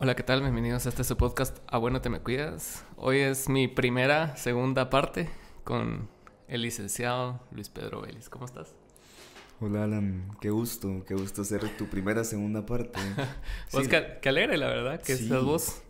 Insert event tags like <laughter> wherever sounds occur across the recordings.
Hola, ¿qué tal? Bienvenidos a este su podcast A Bueno Te Me Cuidas. Hoy es mi primera, segunda parte con el licenciado Luis Pedro Vélez. ¿Cómo estás? Hola Alan, qué gusto, qué gusto ser tu primera, segunda parte. <laughs> pues qué, alegre, la verdad, que sí. vos.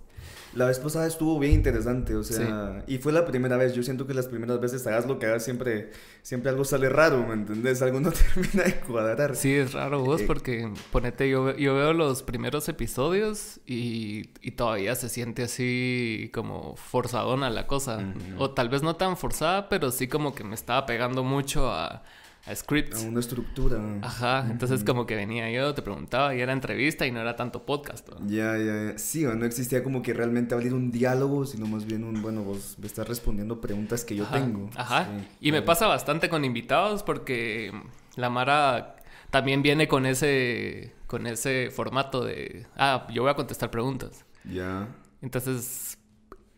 La vez pasada estuvo bien interesante, o sea, y fue la primera vez. Yo siento que las primeras veces hagas lo que hagas siempre, siempre algo sale raro, ¿me entendés? Algo no <laughs> termina de cuadrar. Sí, es raro vos, eh, porque ponete, yo, yo veo los primeros episodios y, y todavía se siente así como forzadona la cosa. O tal vez no tan forzada, pero sí como que me estaba pegando mucho a a scripts. A una estructura. Ajá, entonces como que venía yo, te preguntaba y era entrevista y no era tanto podcast. Ya, ya, ya. Sí, no existía como que realmente abrir un diálogo, sino más bien un, bueno, vos me estás respondiendo preguntas que yo tengo. Ajá, y me pasa bastante con invitados porque la Mara también viene con ese, con ese formato de, ah, yo voy a contestar preguntas. Ya. Entonces,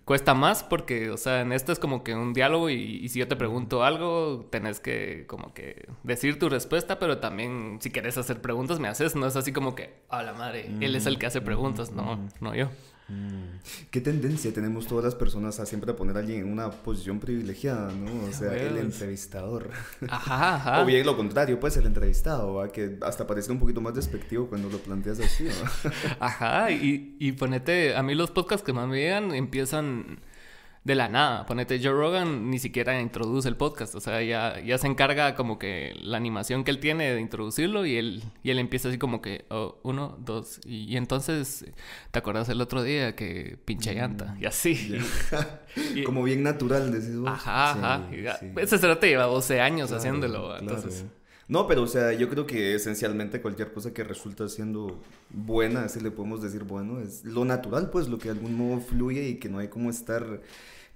cuesta más porque, o sea, en esto es como que un diálogo y, si yo te pregunto algo, tenés que como que decir tu respuesta, pero también si quieres hacer preguntas me haces, no es así como que, a la madre, él es el que hace preguntas, no, no yo. Mm. ¿Qué tendencia tenemos todas las personas a siempre poner a alguien en una posición privilegiada, ¿no? O sea, el entrevistador. Ajá, ajá. <laughs> o bien lo contrario, pues el entrevistado, ¿va? Que hasta parece un poquito más despectivo cuando lo planteas así, <laughs> ajá, y, y ponete, a mí los podcasts que más me llegan empiezan de la nada. Ponete, Joe Rogan ni siquiera introduce el podcast. O sea, ya, ya se encarga como que la animación que él tiene de introducirlo y él, y él empieza así como que, oh, uno, dos. Y, entonces, ¿te acuerdas el otro día que pinche mm, llanta? Y así. <laughs> como bien natural, decís vos. Ajá, ajá. Ese será te lleva 12 años haciéndolo. Entonces. No, pero o sea, yo creo que esencialmente cualquier cosa que resulta siendo buena, así le podemos decir bueno, es lo natural, pues lo que de algún modo fluye y que no hay como estar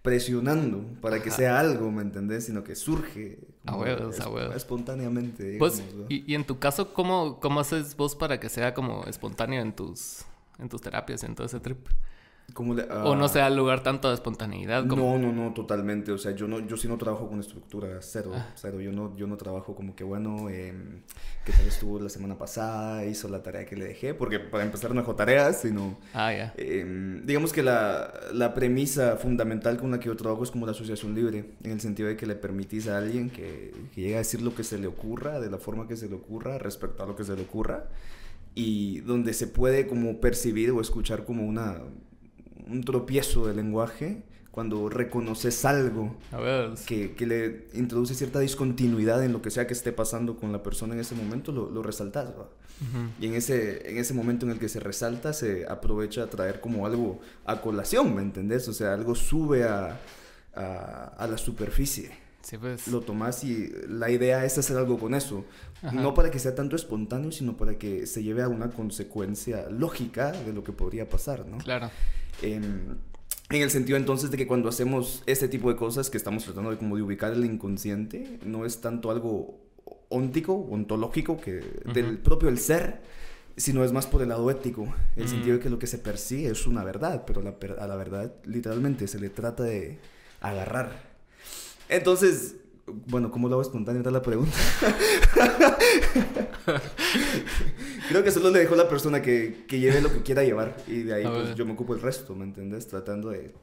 presionando para que sea algo, ¿me entendés? Sino que surge a huevos, a huevos. espontáneamente. pues, y, y, en tu caso, ¿cómo, ¿cómo haces vos para que sea como espontáneo en tus, en tus terapias, en todo ese trip? O no ah, sea el lugar tanto de espontaneidad. Como... No, no, no, totalmente. O sea, yo no, yo sí no trabajo con estructura, cero, ah. cero. Yo no, yo no trabajo como que, bueno, eh, que tal estuvo la semana pasada, hizo la tarea que le dejé, porque para empezar no dejo tareas, sino... Ah, ya. Em, digamos que la, la, premisa fundamental con la que yo trabajo es como la asociación libre, en el sentido de que le permitís a alguien que, que llegue a decir lo que se le ocurra, de la forma que se le ocurra, respecto a lo que se le ocurra, y donde se puede como percibir o escuchar como una un tropiezo del lenguaje cuando reconoces algo que, que, le introduce cierta discontinuidad en lo que sea que esté pasando con la persona en ese momento, lo, lo resaltas. Y en ese, en ese momento en el que se resalta, se aprovecha a traer como algo a colación, ¿me entendés? O sea, algo sube a, a, a la superficie. Sí, pues. Lo tomas y la idea es hacer algo con eso. No para que sea tanto espontáneo, sino para que se lleve a una consecuencia lógica de lo que podría pasar, ¿no? Claro. En el sentido entonces de que cuando hacemos este tipo de cosas que estamos tratando de como de ubicar el inconsciente, no es tanto algo óntico, ontológico, que del propio el ser, sino es más por el lado ético, el sentido de que lo que se persigue es una verdad, pero a la verdad literalmente se le trata de agarrar. Entonces, bueno, ¿cómo lo hago espontáneo? Era la pregunta. <laughs> Creo que solo le dejo a la persona que, que, lleve lo que quiera llevar. Y de ahí pues, yo me ocupo el resto, ¿me entiendes? Tratando de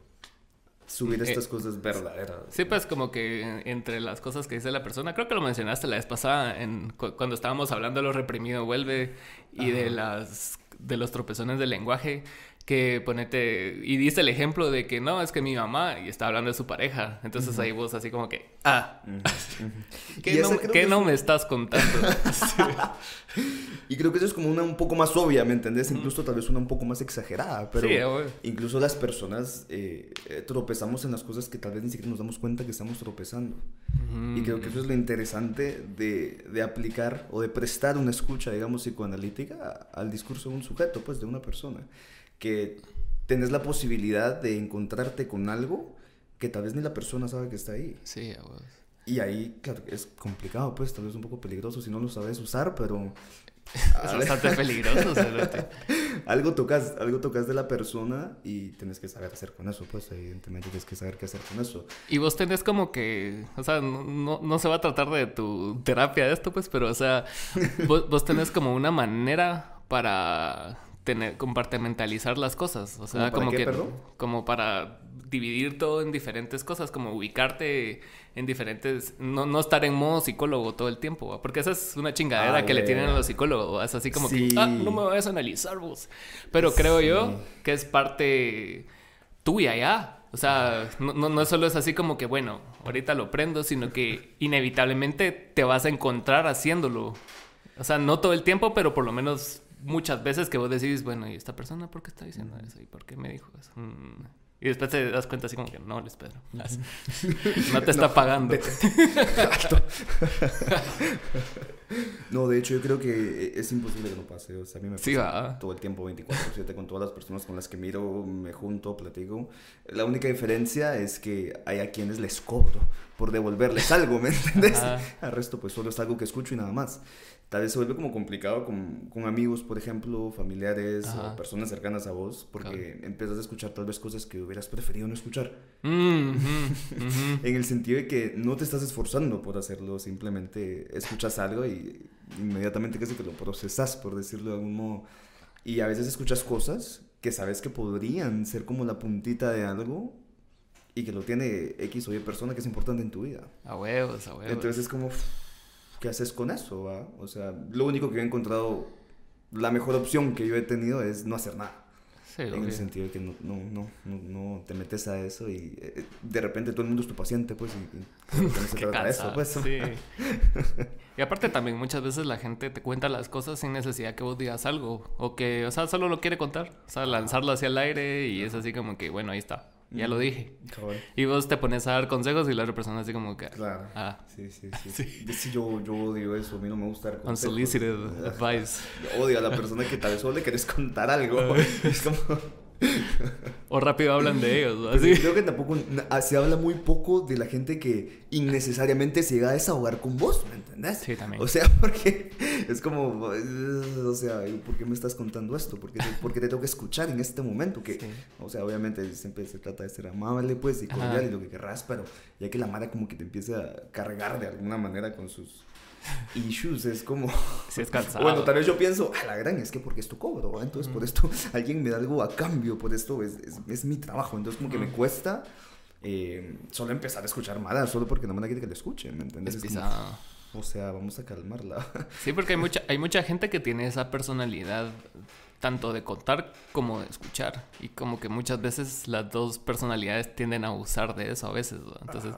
subir eh, estas cosas verdaderas. Sí, pues como que entre las cosas que dice la persona, creo que lo mencionaste la vez pasada en, cuando estábamos hablando de lo reprimido vuelve y de las de los tropezones del lenguaje que ponete, y dice el ejemplo de que no, es que mi mamá, y está hablando de su pareja, entonces ahí vos así como que, ah, <laughs> ¿qué, no, me estás contando? <laughs> Y creo que eso es como una un poco más obvia, ¿me entendés? Incluso tal vez una un poco más exagerada, pero incluso las personas eh, eh, tropezamos en las cosas que tal vez ni siquiera nos damos cuenta que estamos tropezando. Y creo que eso es lo interesante de, de aplicar o de prestar una escucha, digamos, psicoanalítica al discurso de un sujeto, pues, de una persona que tenés la posibilidad de encontrarte con algo que tal vez ni la persona sabe que está ahí. Sí, Y ahí, claro, es complicado, pues, tal vez un poco peligroso si no lo sabes usar, pero... <laughs> Es bastante peligroso, <laughs> algo tocas, algo tocas de la persona y tienes que saber hacer con eso, pues, evidentemente tienes que saber qué hacer con eso. Y vos tenés como que, o sea, no, no se va a tratar de tu terapia de esto, pues, pero, o sea, <laughs> vos, vos tenés como una manera para tener, compartimentalizar las cosas. O sea, como que. Como para dividir todo en diferentes cosas, como ubicarte en diferentes. No, no estar en modo psicólogo todo el tiempo, porque esa es una chingadera ah, que le tienen a los psicólogos. Es así como que, ah, no me vayas a analizar vos. Pero creo yo que es parte tuya ya. O sea, no, no, no solo es así como que, bueno, ahorita lo prendo, sino que inevitablemente te vas a encontrar haciéndolo. O sea, no todo el tiempo, pero por lo menos muchas veces que vos decís, bueno, ¿y esta persona por qué está diciendo eso? ¿Y por qué me dijo eso? Mm. Y después te das cuenta así como que no, les Pedro. <laughs> No te está pagando. <laughs> no, de hecho yo creo que es imposible que no pase. O sea, a mí me pasa todo el tiempo 24/7 con todas las personas con las que miro, me junto, platico. La única diferencia es que hay a quienes les cobro por devolverles algo, ¿me <laughs> entiendes? Al resto pues solo es algo que escucho y nada más tal vez se vuelve como complicado con, con amigos, por ejemplo, familiares o personas cercanas a vos, porque empiezas a escuchar tal vez cosas que hubieras preferido no escuchar. Mm, <laughs> en el sentido de que no te estás esforzando por hacerlo, simplemente escuchas algo y inmediatamente casi que lo procesas, por decirlo de algún modo. Y a veces escuchas cosas que sabes que podrían ser como la puntita de algo y que lo tiene X o Y persona que es importante en tu vida. A huevos, a huevos. Entonces es como ¿qué haces con eso? Va? O sea, lo único que he encontrado, la mejor opción que yo he tenido es no hacer nada. Sí, en el sentido de que no, no, no, no, te metes a eso y eh, de repente todo el mundo es tu paciente, pues, y, <laughs> no se trata eso, pues. Sí. <laughs> y aparte también muchas veces la gente te cuenta las cosas sin necesidad que vos digas algo, o que, o sea, solo lo quiere contar, o sea, lanzarlo hacia el aire y es así como que, bueno, ahí está. Ya lo dije. Y vos te pones a dar consejos y la otra persona así como que... Claro. Ah. Sí, sí, <laughs> sí. sí. yo, yo odio eso. A mí no me gusta dar consejos. Unsolicited <laughs> advice. Yo odio a la persona que tal vez solo le querés contar algo. <laughs> es como... <laughs> o rápido hablan de ellos. ¿así? Creo que tampoco ah, se habla muy poco de la gente que innecesariamente se llega a desahogar con vos, ¿me entendés? Sí, también. O sea, <laughs> porque es como, o sea, ¿por qué me estás contando esto? ¿Por qué te, te tengo que escuchar en este momento? Que, o sea, obviamente siempre se trata de ser amable, pues, y cordial y lo que querrás, pero ya que la Mara como que te empiece a cargar de alguna manera con sus issues, es como... <laughs> Si es cansado. Bueno, tal vez yo pienso, a la gran es que porque es tu cobro, entonces por esto <laughs> alguien me da algo a cambio, por esto es, es, mi trabajo, entonces como que me cuesta eh, solo empezar a escuchar mal, solo porque no me quiere que le escuche, ¿me entiendes? Es, o sea, vamos a calmarla. <laughs> Sí, porque hay mucha, hay mucha gente que tiene esa personalidad tanto de contar como de escuchar. Y como que muchas veces las dos personalidades tienden a usar de eso a veces. Entonces,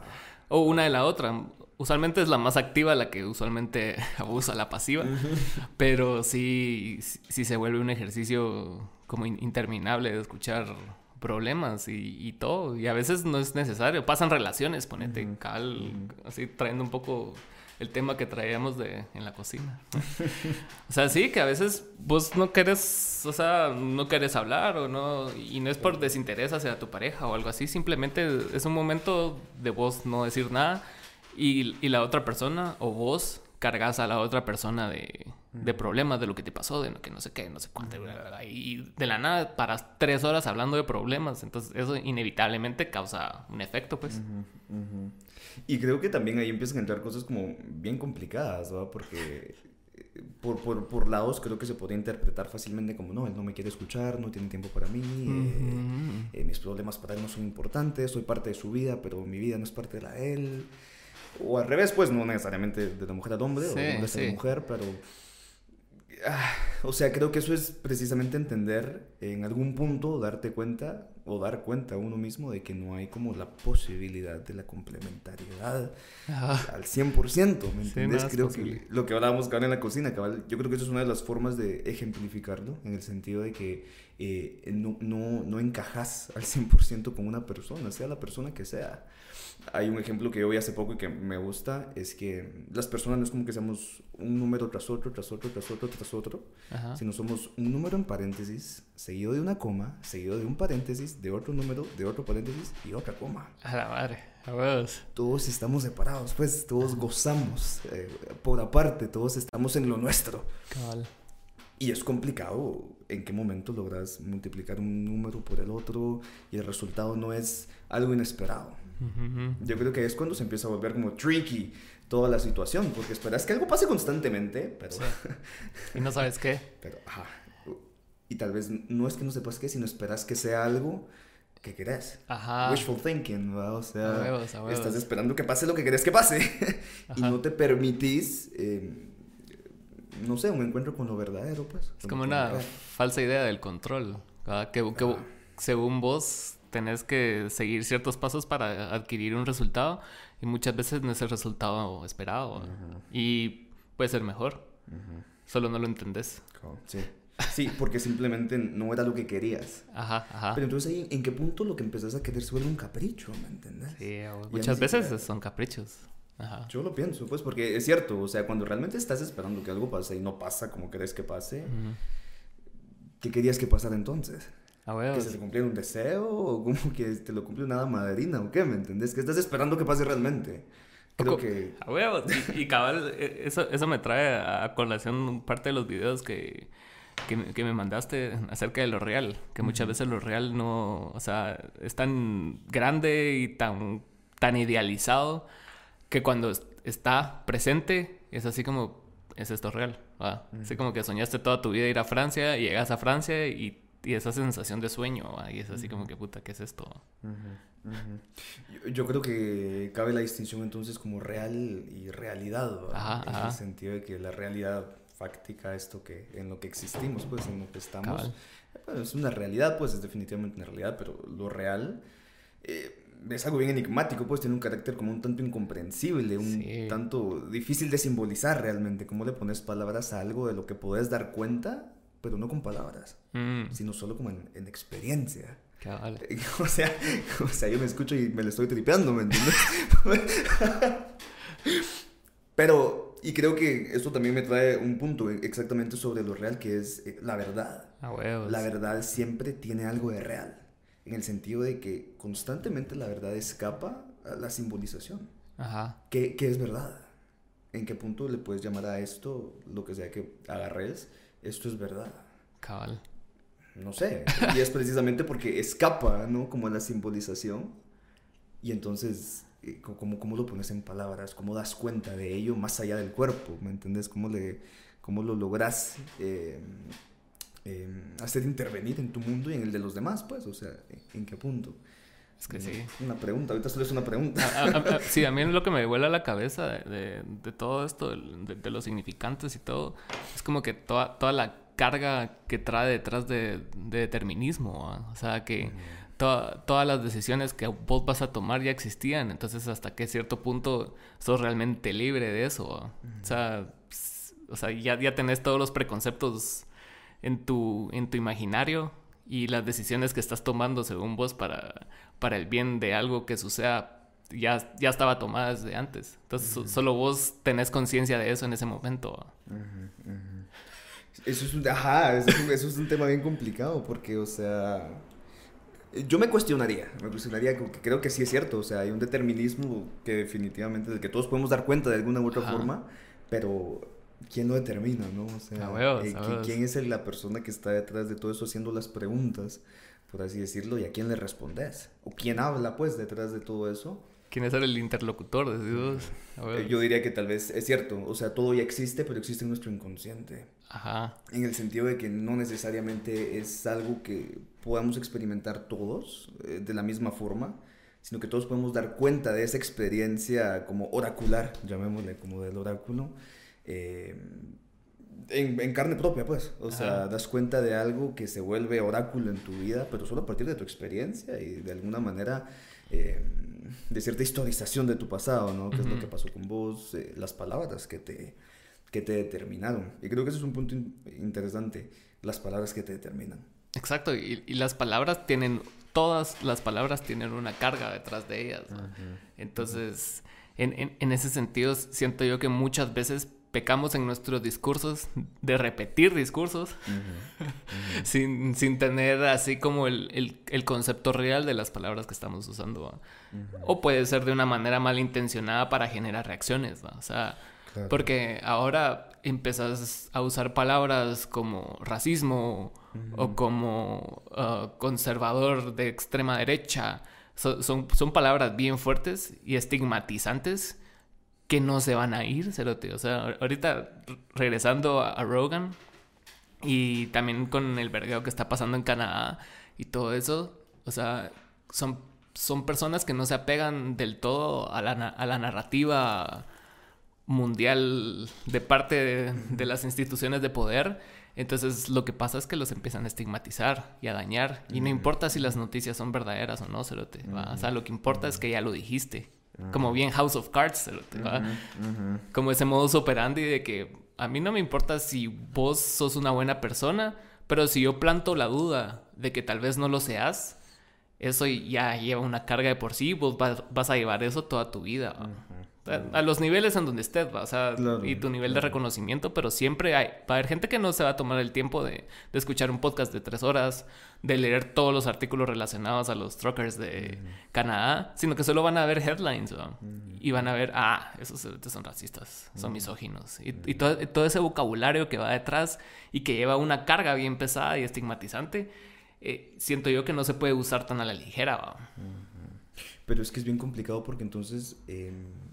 o una de la otra usualmente es la más activa la que usualmente <laughs> abusa la pasiva, <laughs> pero sí, sí, se vuelve un ejercicio como interminable de escuchar problemas y, todo, y a veces no es necesario, pasan relaciones, ponete cal, así trayendo un poco el tema que traíamos de, en la cocina. o sea, sí, que a veces vos no querés, o sea, no querés hablar o no, y no es por desinterés hacia tu pareja o algo así, simplemente es un momento de vos no decir nada y, y la otra persona o vos cargas a la otra persona de, de problemas, de lo que te pasó, de que no sé qué, no sé cuánto. Y de la nada paras tres horas hablando de problemas. Entonces eso inevitablemente causa un efecto, pues. Y creo que también ahí empiezan a entrar cosas como bien complicadas, ¿no? Porque por, por, por, lados creo que se puede interpretar fácilmente como, no, él no me quiere escuchar, no tiene tiempo para mí, eh, eh, mis problemas para él no son importantes, soy parte de su vida, pero mi vida no es parte de la de él. O al revés, pues, no necesariamente de la mujer al hombre, o de hombre a la mujer, pero... Ah, o sea, creo que eso es precisamente entender en algún punto, darte cuenta o dar cuenta a uno mismo de que no hay como la posibilidad de la complementariedad al 100%, ¿me entiendes? creo que lo que hablábamos cabal en la cocina, cabal, yo creo que eso es una de las formas de ejemplificarlo, en el sentido de que eh, no, no, no encajas al 100% con una persona, sea la persona que sea hay un ejemplo que yo vi hace poco y que me gusta, es que las personas no es como que seamos un número tras otro, tras otro, tras otro, tras otro, sino somos un número en paréntesis, seguido de una coma, seguido de un paréntesis, de otro número, de otro paréntesis y otra coma. A la madre, a huevos. Todos estamos separados, pues, todos gozamos eh, por aparte, todos estamos en lo nuestro. Cabal. Y es complicado en qué momento logras multiplicar un número por el otro y el resultado no es algo inesperado. Yo creo que es cuando se empieza a volver como tricky toda la situación, porque esperas que algo pase constantemente, pero... <laughs> Y no sabes qué. Pero, ajá. y tal vez no es que no sepas qué, sino esperas que sea algo que querés. Ajá. Wishful thinking, ¿va? O sea, A huevos, a huevos. estás esperando que pase lo que querés que pase <laughs> y no te permitís, eh, no sé, un encuentro con lo verdadero, pues. Es como una falsa idea del control. ¿verdad? Que, que según vos tenés que seguir ciertos pasos para adquirir un resultado y muchas veces no es el resultado esperado. ¿verdad? Y puede ser mejor. Solo no lo entendés. Sí. Sí, porque simplemente no era lo que querías. Ajá, ajá. Pero entonces ahí, ¿en qué punto lo que empezás a querer se vuelve un capricho, ¿me entendés? Sí, muchas veces siquiera- son caprichos. Ajá. Yo lo pienso, pues, porque es cierto, o sea, cuando realmente estás esperando que algo pase y no pasa como querés que pase, Ujú. ¿qué querías que pasara entonces? A ¿Que huevos. se te cumpliera un deseo? ¿O como que te lo cumple una madrina? ¿O qué? ¿Me entendés? ¿Qué estás esperando que pase realmente? Creo que... A huevos. Y, y cabal, e- eso, eso me trae a colación parte de los videos que, que, me- que me mandaste acerca de lo real. Que muchas veces lo real no, o sea, es tan grande y tan, tan idealizado que cuando es- está presente es así como, es esto real. Así como que soñaste toda tu vida ir a Francia y llegas a Francia y, y esa sensación de sueño. ¿va? Y es así como que, puta, ¿qué es esto? Yo, yo creo que cabe la distinción entonces como real y realidad. Ajá, en ajá. el sentido de que la realidad fáctica, esto que en lo que existimos, pues en lo que estamos, eh, bueno, es una realidad, pues es definitivamente una realidad, pero lo real eh, es algo bien enigmático, pues tiene un carácter como un tanto incomprensible, un Sí. tanto difícil de simbolizar realmente, cómo le pones palabras a algo de lo que puedes dar cuenta, pero no con palabras, Mm, sino solo como en, en experiencia. cabal. <laughs> O sea, o sea, yo me escucho y me lo estoy tripeando, ¿me entiendes? <laughs> Pero, y creo que esto también me trae un punto exactamente sobre lo real, que es eh, la verdad. A huevos. La verdad siempre tiene algo de real, en el sentido de que constantemente la verdad escapa a la simbolización. Ajá. ¿Qué, qué es verdad? ¿En qué punto le puedes llamar a esto, lo que sea que agarres, esto es verdad? Cabal. No sé. Y es precisamente porque escapa, ¿no? Como la simbolización. Y entonces, eh, ¿cómo, ¿cómo lo pones en palabras? ¿Cómo das cuenta de ello más allá del cuerpo? ¿Me entiendes? ¿Cómo, le, cómo lo logras eh, eh, hacer intervenir en tu mundo y en el de los demás? Pues, o sea, ¿en qué punto? Es que sí. Una pregunta, ahorita solo es una pregunta. A- a- a- sí, a mí lo que me vuela la cabeza de, de- de todo esto, de, de los significantes y todo, es como que toda, toda la carga que trae detrás de, de determinismo. O sea, que toda- todas las decisiones que vos vas a tomar ya existían. Entonces, hasta qué cierto punto sos realmente libre de eso. O sea, o sea ya, ya tenés todos los preconceptos en tu, en tu imaginario y las decisiones que estás tomando según vos para, para el bien de algo que suceda ya, ya estaba tomada desde antes. Entonces so- solo vos tenés conciencia de eso en ese momento. Eso es un, ajá, eso es un, eso es un tema bien complicado porque, o sea, yo me cuestionaría, me cuestionaría, que creo que sí es cierto, o sea, hay un determinismo que definitivamente, del que todos podemos dar cuenta de alguna u otra Ajá. forma, pero ¿quién lo determina, no? O sea, eh, a ¿qui- huevos. ¿quién es la persona que está detrás de todo eso haciendo las preguntas, por así decirlo, y a quién le respondes? ¿O quién habla, pues, detrás de todo eso? ¿Quién es el interlocutor? Decís Eh. Yo diría que tal vez es cierto, o sea, todo ya existe, pero existe en nuestro inconsciente. Ajá. En el sentido de que no necesariamente es algo que podamos experimentar todos eh, de la misma forma, sino que todos podemos dar cuenta de esa experiencia como oracular, llamémosle como del oráculo, eh, en, en carne propia, pues. O sea, Ajá. das cuenta de algo que se vuelve oráculo en tu vida, pero solo a partir de tu experiencia y de alguna manera eh, de cierta historización de tu pasado, ¿no? ¿Qué es lo que pasó con vos? eh, las palabras que te, que te determinaron. Y creo que ese es un punto in- interesante, las palabras que te determinan. Exacto. Y, y las palabras tienen, todas las palabras tienen una carga detrás de ellas. ¿no? Entonces, en, en- en ese sentido, siento yo que muchas veces pecamos en nuestros discursos de repetir discursos <laughs> sin, sin tener así como el, el- el concepto real de las palabras que estamos usando. O puede ser de una manera malintencionada para generar reacciones. ¿va? O sea, Claro. porque ahora empezás a usar palabras como racismo o como ah, conservador de extrema derecha. So- son, son palabras bien fuertes y estigmatizantes que no se van a ir, cerote. O sea, ahor- ahorita regresando a, a Rogan, Y también con el vergueo que está pasando en Canadá y todo eso. O sea, son, son personas que no se apegan del todo a la, a la narrativa mundial de parte de, las instituciones de poder. Entonces lo que pasa es que los empiezan a estigmatizar y a dañar. Y no importa si las noticias son verdaderas o no, se O sea, lo que importa es que ya lo dijiste. Como bien House of Cards, Como ese modus operandi de que a mí no me importa si vos sos una buena persona, pero si yo planto la duda de que tal vez no lo seas, eso ya lleva una carga de por sí, vos vas, a llevar eso toda tu vida. A, los niveles en donde estés, o sea, y tu nivel de reconocimiento, pero siempre hay, va a haber gente que no se va a tomar el tiempo de, escuchar un podcast de tres horas, de leer todos los artículos relacionados a los truckers de Canadá, sino que solo van a ver headlines, y van a ver, ah, esos son racistas, son misóginos, y, todo, ese vocabulario que va detrás y que lleva una carga bien pesada y estigmatizante, eh, siento yo que no se puede usar tan a la ligera. Pero es que es bien complicado porque entonces... Em,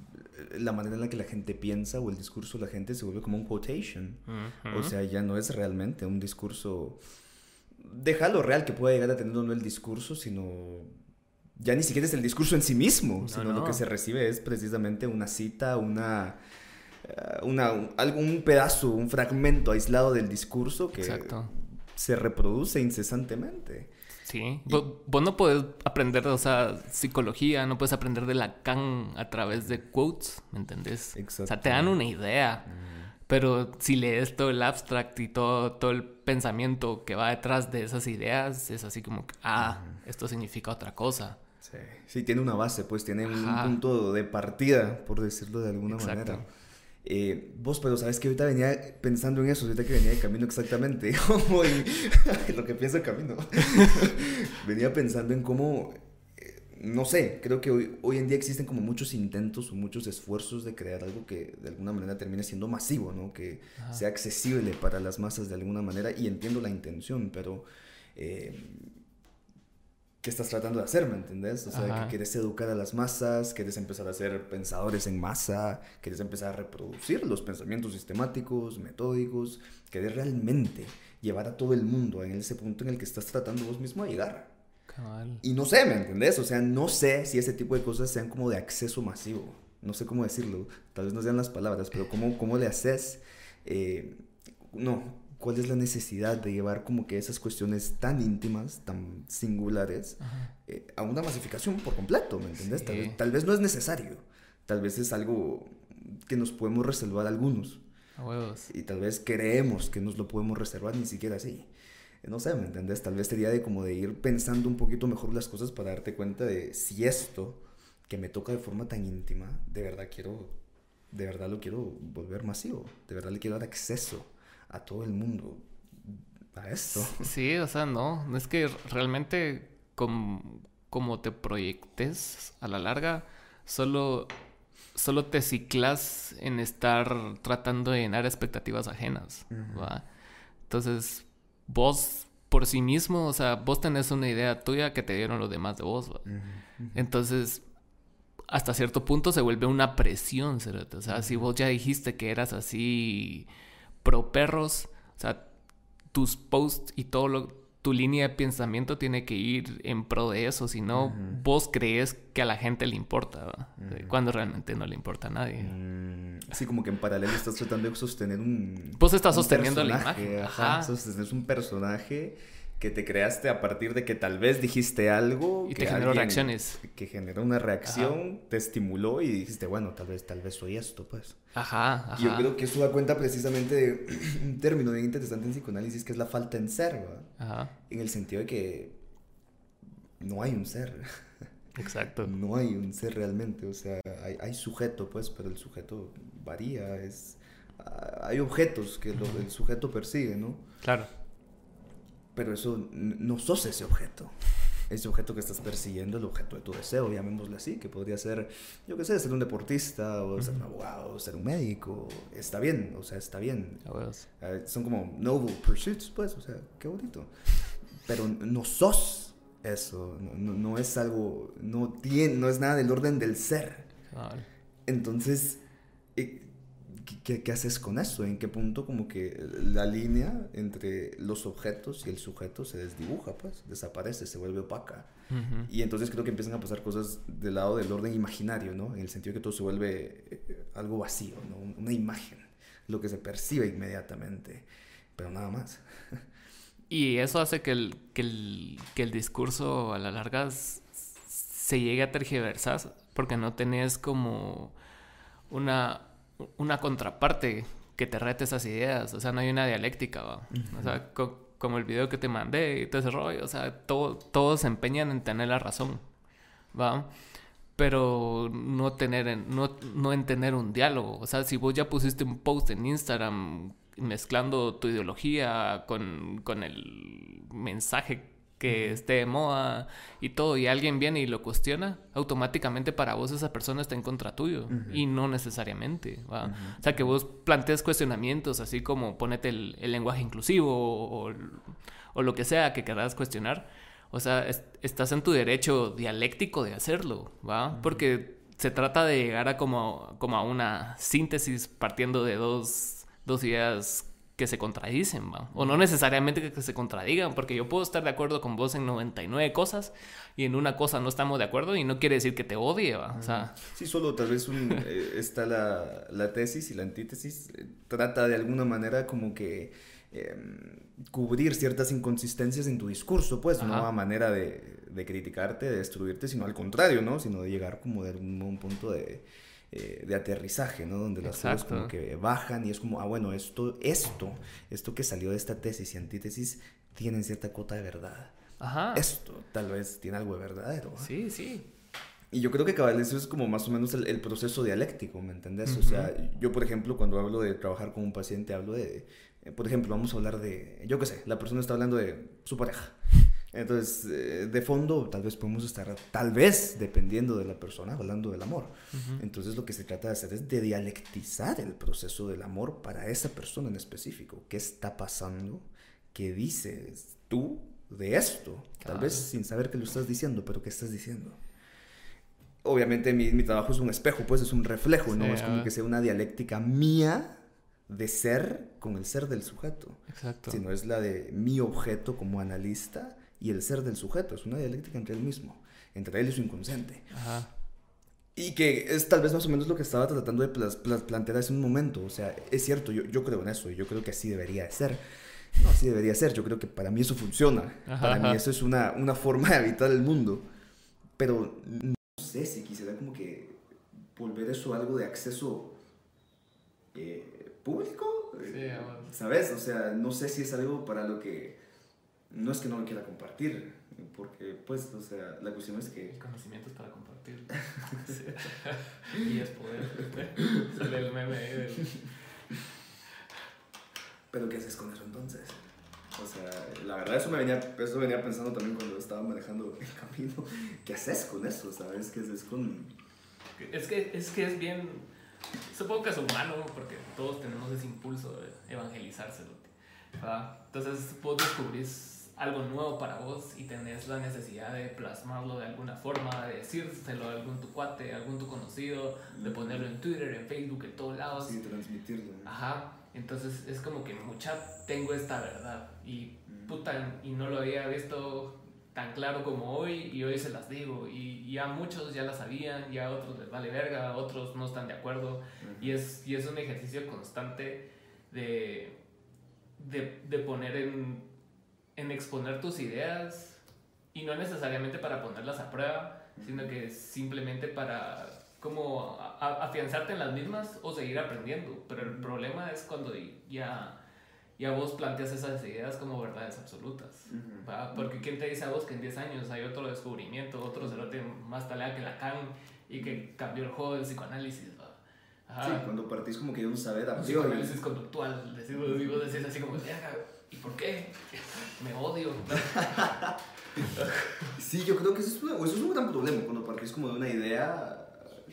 la manera en la que la gente piensa o el discurso de la gente se vuelve como un quotation. O sea, ya no es realmente un discurso. Deja lo real que pueda llegar a tener no el discurso, sino. Ya ni siquiera es el discurso en sí mismo, sino lo que se recibe es precisamente una cita, una. Eh, una algún pedazo, un fragmento aislado del discurso que se reproduce incesantemente. Sí, vos, no puedes aprender, o sea, psicología, no puedes aprender de Lacan a través de quotes, ¿me entendés? Exacto. O sea, te dan una idea, pero si lees todo el abstract y todo, todo el pensamiento que va detrás de esas ideas, es así como que, ah, esto significa otra cosa. Sí. sí, tiene una base, pues tiene un punto de partida, por decirlo de alguna Exacto. manera. Eh, vos, pero sabes que ahorita venía pensando en eso, ahorita que venía de camino exactamente, <laughs> como <laughs> lo que pienso en camino. <laughs> venía pensando en cómo, eh, no sé, creo que hoy, hoy, en día existen como muchos intentos o muchos esfuerzos de crear algo que de alguna manera termine siendo masivo, ¿no? Que sea accesible para las masas de alguna manera y entiendo la intención, pero... Eh, ¿qué estás tratando de hacer, ¿me entendés? O sea, que quieres educar a las masas, quieres empezar a ser pensadores en masa, quieres empezar a reproducir los pensamientos sistemáticos, metódicos, quieres realmente llevar a todo el mundo en ese punto en el que estás tratando vos mismo a llegar. Cabal. Y no sé, ¿me entendés? O sea, no sé si ese tipo de cosas sean como de acceso masivo. No sé cómo decirlo, tal vez no sean las palabras, pero ¿cómo, cómo le haces? Eh, no, cuál es la necesidad de llevar como que esas cuestiones tan íntimas, tan singulares, eh, a una masificación por completo, ¿me entiendes? Tal, vez no es necesario, tal vez es algo que nos podemos reservar algunos. Y tal vez creemos que nos lo podemos reservar ni siquiera así. No sé, ¿me entiendes? Tal vez sería de como de ir pensando un poquito mejor las cosas para darte cuenta de si esto que me toca de forma tan íntima, de verdad quiero, de verdad lo quiero volver masivo, de verdad le quiero dar acceso a todo el mundo a esto. <laughs> Sí, o sea, no, es que realmente como, te proyectes a la larga, solo, solo te ciclas en estar tratando de llenar expectativas ajenas. Entonces, vos por sí mismo, o sea, vos tenés una idea tuya que te dieron los demás de vos. Entonces, hasta cierto punto se vuelve una presión, O sea, si vos ya dijiste que eras así pro perros, o sea, tus posts y todo lo, tu línea de pensamiento tiene que ir en pro de eso, si no, vos crees que a la gente le importa, cuando realmente no le importa a nadie. Mm, así como que en paralelo estás tratando de sostener un... Vos estás sosteniendo la imagen. Ajá, sostener un personaje que te creaste a partir de que tal vez dijiste algo y que te generó reacciones. que generó una reacción te estimuló y dijiste bueno tal vez tal vez soy esto pues ajá, ajá. yo creo que eso da cuenta precisamente de <clears throat> un término bien interesante en psicoanálisis que es la falta en ser ¿verdad? Ajá. en el sentido de que no hay un ser. <laughs> Exacto. No hay un ser realmente o sea hay, hay sujeto pues pero el sujeto varía es ah, hay objetos que el sujeto persigue no claro pero eso no sos ese objeto. Ese objeto que estás persiguiendo, el objeto de tu deseo, llamémosle así, que podría ser, yo qué sé, ser un deportista, o ser un abogado, o ser un médico. Está bien, o sea, está bien. Eh, son como noble pursuits, pues, o sea, qué bonito. Pero no sos eso, no, es algo, no, tiene, no es nada del orden del ser. Entonces, eh, ¿qué, ¿qué, haces con eso? ¿En qué punto como que la línea entre los objetos y el sujeto se desdibuja, pues, desaparece, se vuelve opaca? Y entonces creo que empiezan a pasar cosas del lado del orden imaginario, ¿no? En el sentido que todo se vuelve eh, algo vacío, ¿no? Una imagen, lo que se percibe inmediatamente, pero nada más. Y eso hace que el, que el, que el discurso a la larga se llegue a tergiversar porque no tenés como una, una contraparte que te rete esas ideas. O sea, no hay una dialéctica, ¿va? O sea, como el video que te mandé y todo ese rollo. O sea, todo, todos se empeñan en tener la razón, ¿va? Pero no, tener, no, no en tener un diálogo. O sea, si vos ya pusiste un post en Instagram mezclando tu ideología con, con el mensaje que esté de moda y todo, y alguien viene y lo cuestiona, automáticamente para vos esa persona está en contra tuyo. Y no necesariamente. O sea, que vos plantees cuestionamientos, así como ponete el, lenguaje inclusivo o, o, lo que sea que querrás cuestionar. O sea, estás en tu derecho dialéctico de hacerlo, ¿va? Porque se trata de llegar a como, como a una síntesis partiendo de dos, dos ideas que se contradicen, ¿va? O no necesariamente que se contradigan, porque yo puedo estar de acuerdo con vos en 99 cosas y en una cosa no estamos de acuerdo y no quiere decir que te odie, ¿va? O sea... Sí, solo tal vez eh, está la, la, tesis y la antítesis. Eh, trata de alguna manera como que em, cubrir ciertas inconsistencias en tu discurso, pues, no a manera de, de, criticarte, de destruirte, sino al contrario, ¿no? Sino de llegar como de algún punto de eh, de aterrizaje, ¿no? Donde las cosas como que bajan y es como, ah, bueno, esto, esto, esto que salió de esta tesis y antítesis tienen cierta cuota de verdad. Ajá. Esto tal vez tiene algo de verdadero. Sí, sí. Y yo creo que cabal, eso es como más o menos el, proceso dialéctico, ¿me entendés? O sea, yo, por ejemplo, cuando hablo de trabajar con un paciente, hablo de, eh, por ejemplo, vamos a hablar de, yo qué sé, la persona está hablando de su pareja. Entonces, eh, de fondo, tal vez podemos estar, tal vez, dependiendo de la persona, hablando del amor. Entonces, lo que se trata de hacer es de dialectizar el proceso del amor para esa persona en específico. ¿Qué está pasando? ¿Qué dices tú de esto? Tal vez sin saber que lo estás diciendo, pero ¿qué estás diciendo? Obviamente, mi, mi trabajo es un espejo, pues es un reflejo, no es como que sea una dialéctica mía de ser con el ser del sujeto. Exacto. Sino es la de mi objeto como analista y el ser del sujeto. Es una dialéctica entre él mismo, entre él y su inconsciente. Ajá. Y que es tal vez más o menos lo que estaba tratando de plantear hace un momento. O sea, es cierto, yo, yo creo en eso y yo creo que así debería de ser. No, así debería ser. Yo creo que para mí eso funciona. para mí eso es una, una forma de habitar el mundo. Pero no sé si quisiera como que volver eso algo de acceso eh, público. Sí, ¿Sabes? O sea, no sé si es algo para lo que no es que no lo quiera compartir, porque pues, o sea, la cuestión es que... El conocimiento es para compartir. <laughs> y es poder. <laughs> Sale el meme del... Pero ¿qué haces con eso entonces? O sea, la verdad eso me venía, eso venía pensando también cuando estaba manejando el camino. ¿Qué haces con eso? ¿Sabes? ¿Qué haces con...? Es que es, que es bien... Supongo que es humano porque todos tenemos ese impulso de evangelizárselo. Entonces vos descubrís algo nuevo para vos y tenés la necesidad de plasmarlo de alguna forma, de decírselo a algún tu cuate, a algún tu conocido, de ponerlo en Twitter, en Facebook, en todos lados. Sí, transmitirlo. Ajá. Entonces es como que mucha tengo esta verdad y puta, y no lo había visto tan claro como hoy y hoy se las digo y ya muchos ya la sabían, ya otros les vale verga, otros no están de acuerdo y, es, y es un ejercicio constante de, de, de poner en en exponer tus ideas y no necesariamente para ponerlas a prueba, sino que simplemente para como afianzarte en las mismas o seguir aprendiendo. Pero el problema es cuando ya, ya vos planteas esas ideas como verdades absolutas. Porque ¿quién te dice a vos que en 10 años hay otro descubrimiento, otro cerote más talea que Lacan y que cambió el juego del psicoanálisis? Sí, cuando partís como que de un saber Psicoanálisis conductual. Decimos, decís así como, ¿Y por qué? <laughs> Me odio. sí, yo creo que eso es, eso es un gran problema cuando partís como de una idea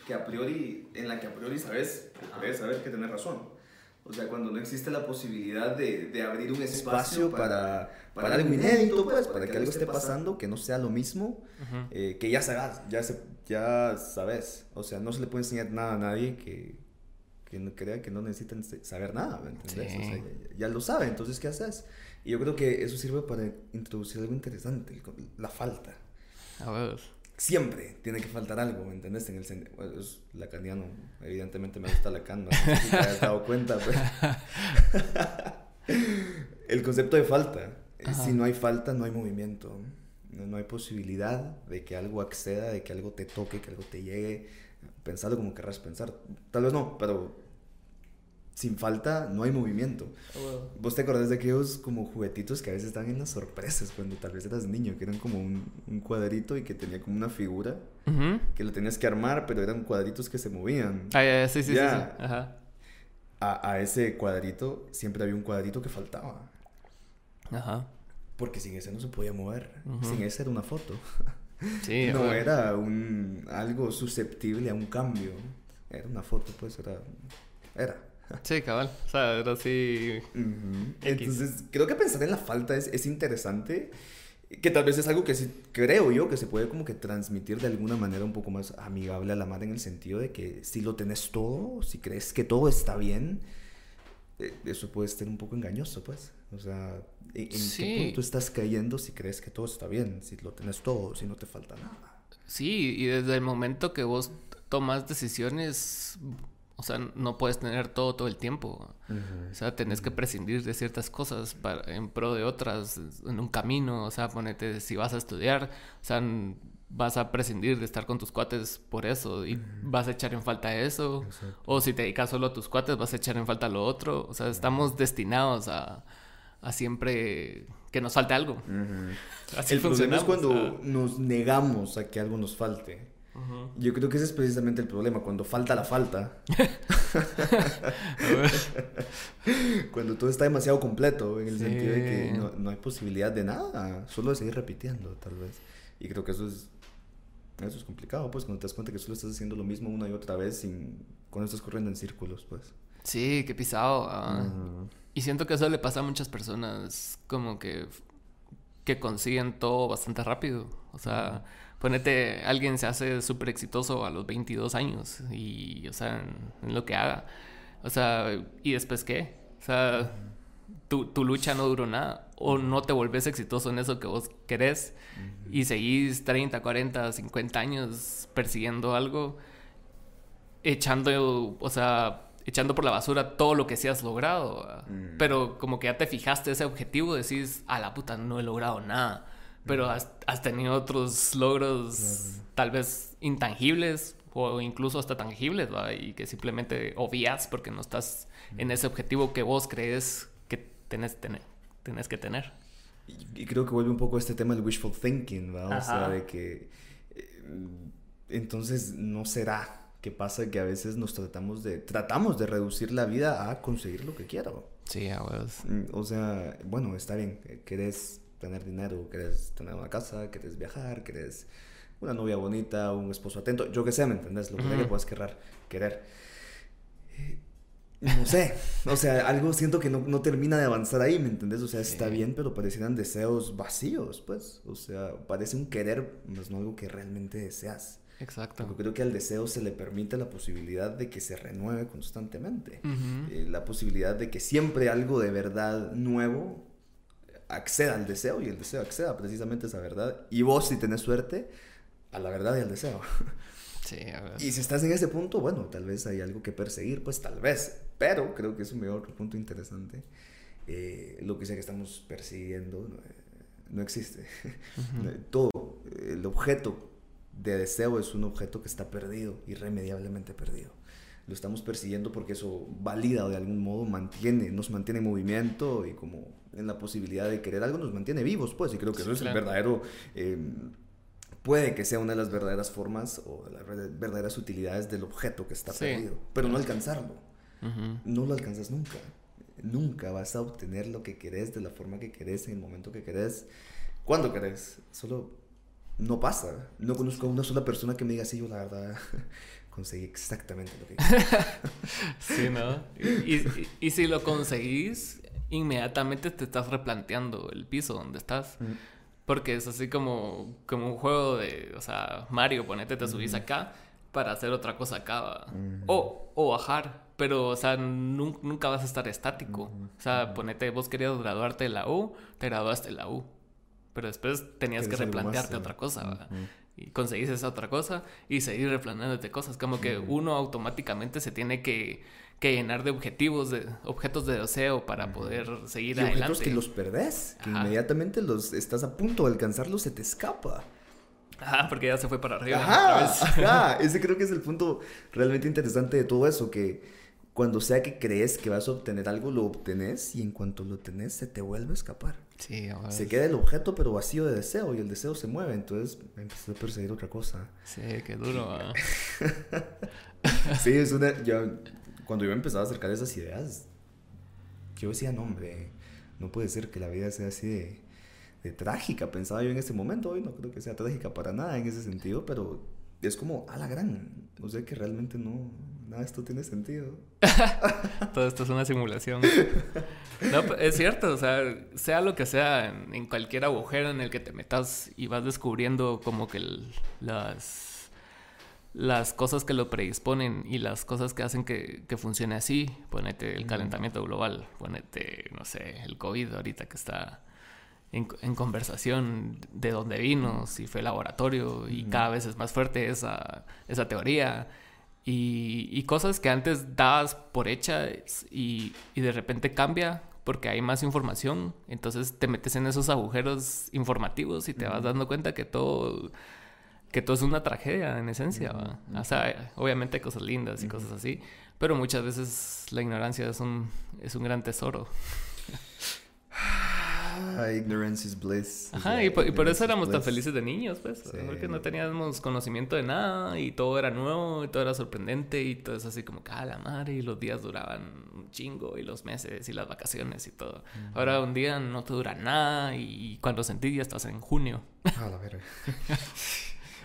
que a priori, en la que a priori sabes, puedes saber que tenés razón. O sea, cuando no existe la posibilidad de, de abrir un espacio, para, para, algo inédito, pues, para que algo esté pasando, que no sea lo mismo, eh, que ya sabes, ya, se, ya sabes. O sea, no se le puede enseñar nada a nadie que, quien crea que no necesitan saber nada, ¿me entiendes? O sea, ya, lo sabe, entonces, ¿qué haces? Y yo creo que eso sirve para introducir algo interesante, la falta. A ver. Siempre tiene que faltar algo, ¿me entiendes? En el bueno, es lacaniano, evidentemente me gusta Lacan, no sé si te has dado cuenta, pues. <laughs> el concepto de falta. Si no hay falta, no hay movimiento. No, hay posibilidad de que algo acceda, de que algo te toque, que algo te llegue. Pensarlo como querrás pensar. Tal vez no, pero sin falta no hay movimiento. ¿Vos te acordás de aquellos como juguetitos que a veces están en las sorpresas cuando tal vez eras niño, que eran como un, un cuadrito y que tenía como una figura que lo tenías que armar, pero eran cuadritos que se movían? Ah, sí, sí, sí, Ajá. A, a, ese cuadrito siempre había un cuadrito que faltaba. Ajá. Porque sin ese no se podía mover. Sin ese era una foto. <laughs> Sí, no era un algo susceptible a un cambio. Era una foto, pues era. Era. Sí, cabal. O sea, era así. Entonces, creo que pensar en la falta es, es, interesante. Que tal vez es algo que sí, creo yo que se puede como que transmitir de alguna manera un poco más amigable a la madre en el sentido de que si lo tenés todo, si crees que todo está bien, eh, eso puede ser un poco engañoso, pues. O sea, ¿en, qué punto estás cayendo si crees que todo está bien? Si lo tenés todo, si no te falta nada. Sí, y desde el momento que vos tomas decisiones o sea, no puedes tener todo todo el tiempo. O sea, tenés que prescindir de ciertas cosas para, en pro de otras, en un camino. O sea, ponete, si vas a estudiar, o sea, vas a prescindir de estar con tus cuates por eso y vas a echar en falta eso. O si te dedicas solo a tus cuates, vas a echar en falta lo otro. O sea, estamos destinados a, a siempre que nos falte algo. Así el problema es cuando nos negamos a que algo nos falte. Yo creo que ese es precisamente el problema, cuando falta la falta. <laughs> cuando todo está demasiado completo, en el sentido de que no, hay posibilidad de nada, solo de seguir repitiendo, tal vez. Y creo que eso es, eso es complicado, pues, cuando te das cuenta que solo estás haciendo lo mismo una y otra vez sin, cuando estás corriendo en círculos, pues. Sí, qué pisado. Ah. Y siento que eso le pasa a muchas personas, como que, que consiguen todo bastante rápido. O sea ponete, alguien se hace súper exitoso a los 22 años y, o sea, en, lo que haga. O sea, ¿y después qué? O sea, tu, tu, lucha no duró nada. O no te volvés exitoso en eso que vos querés y seguís 30, 40, 50 años persiguiendo algo, echando, o sea, echando por la basura todo lo que sí has logrado. Pero como que ya te fijaste ese objetivo, decís, a la puta, no he logrado nada pero has, has tenido otros logros tal vez intangibles o incluso hasta tangibles, ¿va? Y que simplemente obvias porque no estás en ese objetivo que vos crees que tenés, tener, tenés que tener. Y, creo que vuelve un poco a este tema del wishful thinking, ¿va? O sea, de que eh, entonces no será que pasa que a veces nos tratamos de tratamos de reducir la vida a conseguir lo que quiero. Sí, a mm, O sea, bueno, está bien, querés tener dinero, querés tener una casa, querés viajar, querés una novia bonita, un esposo atento, yo que sé, ¿me entendés? Lo que, que puedas querer. querer. Eh, no sé, o sea, algo siento que no, no, termina de avanzar ahí, ¿me entendés? O sea, está bien, pero parecieran deseos vacíos, pues. O sea, parece un querer, más no algo que realmente deseas. Exacto. Porque creo que al deseo se le permite la posibilidad de que se renueve constantemente. Eh, la posibilidad de que siempre algo de verdad nuevo acceda al deseo y el deseo acceda precisamente a esa verdad. Y vos, si tenés suerte, a la verdad y al deseo. <laughs> Sí, a ver. Y si estás en ese punto, bueno, tal vez hay algo que perseguir, pues tal vez. Pero creo que es un otro punto interesante. Eh, lo que sea que estamos persiguiendo no, existe. <laughs> Todo, el objeto de deseo es un objeto que está perdido, irremediablemente perdido lo estamos persiguiendo porque eso valida o de algún modo mantiene, nos mantiene en movimiento y como en la posibilidad de querer algo nos mantiene vivos, pues, y creo que eso es el verdadero, em, puede que sea una de las verdaderas formas o las verdaderas utilidades del objeto que está perdido, pero no alcanzarlo, no lo alcanzas nunca, nunca vas a obtener lo que querés de la forma que querés, en el momento que querés, cuando querés, solo no pasa, no conozco a una sola persona que me diga, sí, yo la verdad conseguí exactamente lo que <laughs> sí, ¿no? Y, y, si lo conseguís, inmediatamente te estás replanteando el piso donde estás. Porque es así como, como un juego de, o sea, Mario, ponete, te subís acá para hacer otra cosa acá. o, o bajar pero, o sea, nunca vas a estar estático. O sea, ponete, vos querías graduarte de la U, te graduaste de la U. Pero después tenías que replantearte otra cosa, Y conseguís esa otra cosa y seguir replanteándote cosas. Como que uno automáticamente se tiene que, que, llenar de objetivos, de objetos de deseo para poder seguir y adelante. Objetos que los perdés, que inmediatamente los estás a punto de alcanzarlos, se te escapa. Ajá, porque ya se fue para arriba. Ajá, ajá. <laughs> Ese creo que es el punto realmente interesante de todo eso, que cuando sea que crees que vas a obtener algo, lo obtenés y en cuanto lo tenés, se te vuelve a escapar. Sí, Se queda el objeto, pero vacío de deseo y el deseo se mueve, entonces empiezas a perseguir otra cosa. Sí, qué duro. <laughs> sí, es una. Yo, cuando yo empezaba a acercar esas ideas, yo decía, no, hombre, no puede ser que la vida sea así de, de trágica, pensaba yo en ese momento. Hoy no creo que sea trágica para nada en ese sentido, pero es como a la gran. O sea que realmente no, nada esto tiene sentido. <laughs> Todo esto es una simulación. No, es cierto, o sea, sea lo que sea, en, cualquier agujero en el que te metas y vas descubriendo como que las, las cosas que lo predisponen y las cosas que hacen que, que funcione así, ponete el calentamiento global, ponete, no sé, el COVID ahorita que está en, conversación de dónde vino, si fue laboratorio, y cada vez es más fuerte esa, esa teoría. Y, y, cosas que antes dabas por hechas y, y, de repente cambia porque hay más información, entonces te metes en esos agujeros informativos y te vas dando cuenta que todo que todo es una tragedia en esencia, o sea, obviamente hay cosas lindas y cosas así, pero muchas veces la ignorancia es un, es un gran tesoro. <sighs> <laughs> Ah, ignorance is bliss. Ajá, y por, eso éramos tan felices de niños, pues. Porque no teníamos conocimiento de nada y todo era nuevo y todo era sorprendente y todo es así como que, ah, la madre, y los días duraban un chingo y los meses y las vacaciones y todo. Ahora un día no te dura nada y cuando sentís ya estás en junio. <laughs> Ah, la verga.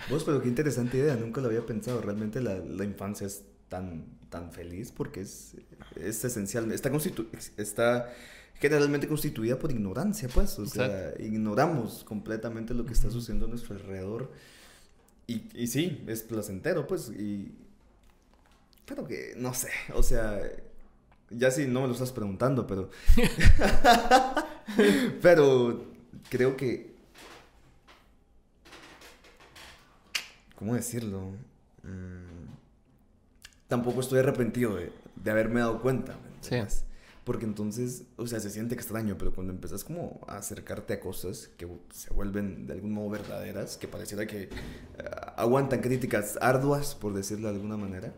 Vos, pero qué interesante idea, nunca lo había pensado. Realmente la, la infancia es tan, tan feliz porque es, es esencial. Está, está generalmente constituida por ignorancia, pues, o sea, ignoramos completamente lo que está sucediendo a nuestro alrededor. Y, y sí, es placentero, pues, y... Pero que, no sé, o sea, ya sí, no me lo estás preguntando, pero... <laughs> <laughs> pero creo que... ¿Cómo decirlo? Mm, tampoco estoy arrepentido de, de haberme dado cuenta. Sí. Porque entonces, o sea, se siente extraño, pero cuando empezás como a acercarte a cosas que se vuelven de algún modo verdaderas, que pareciera que eh, aguantan críticas arduas, por decirlo de alguna manera,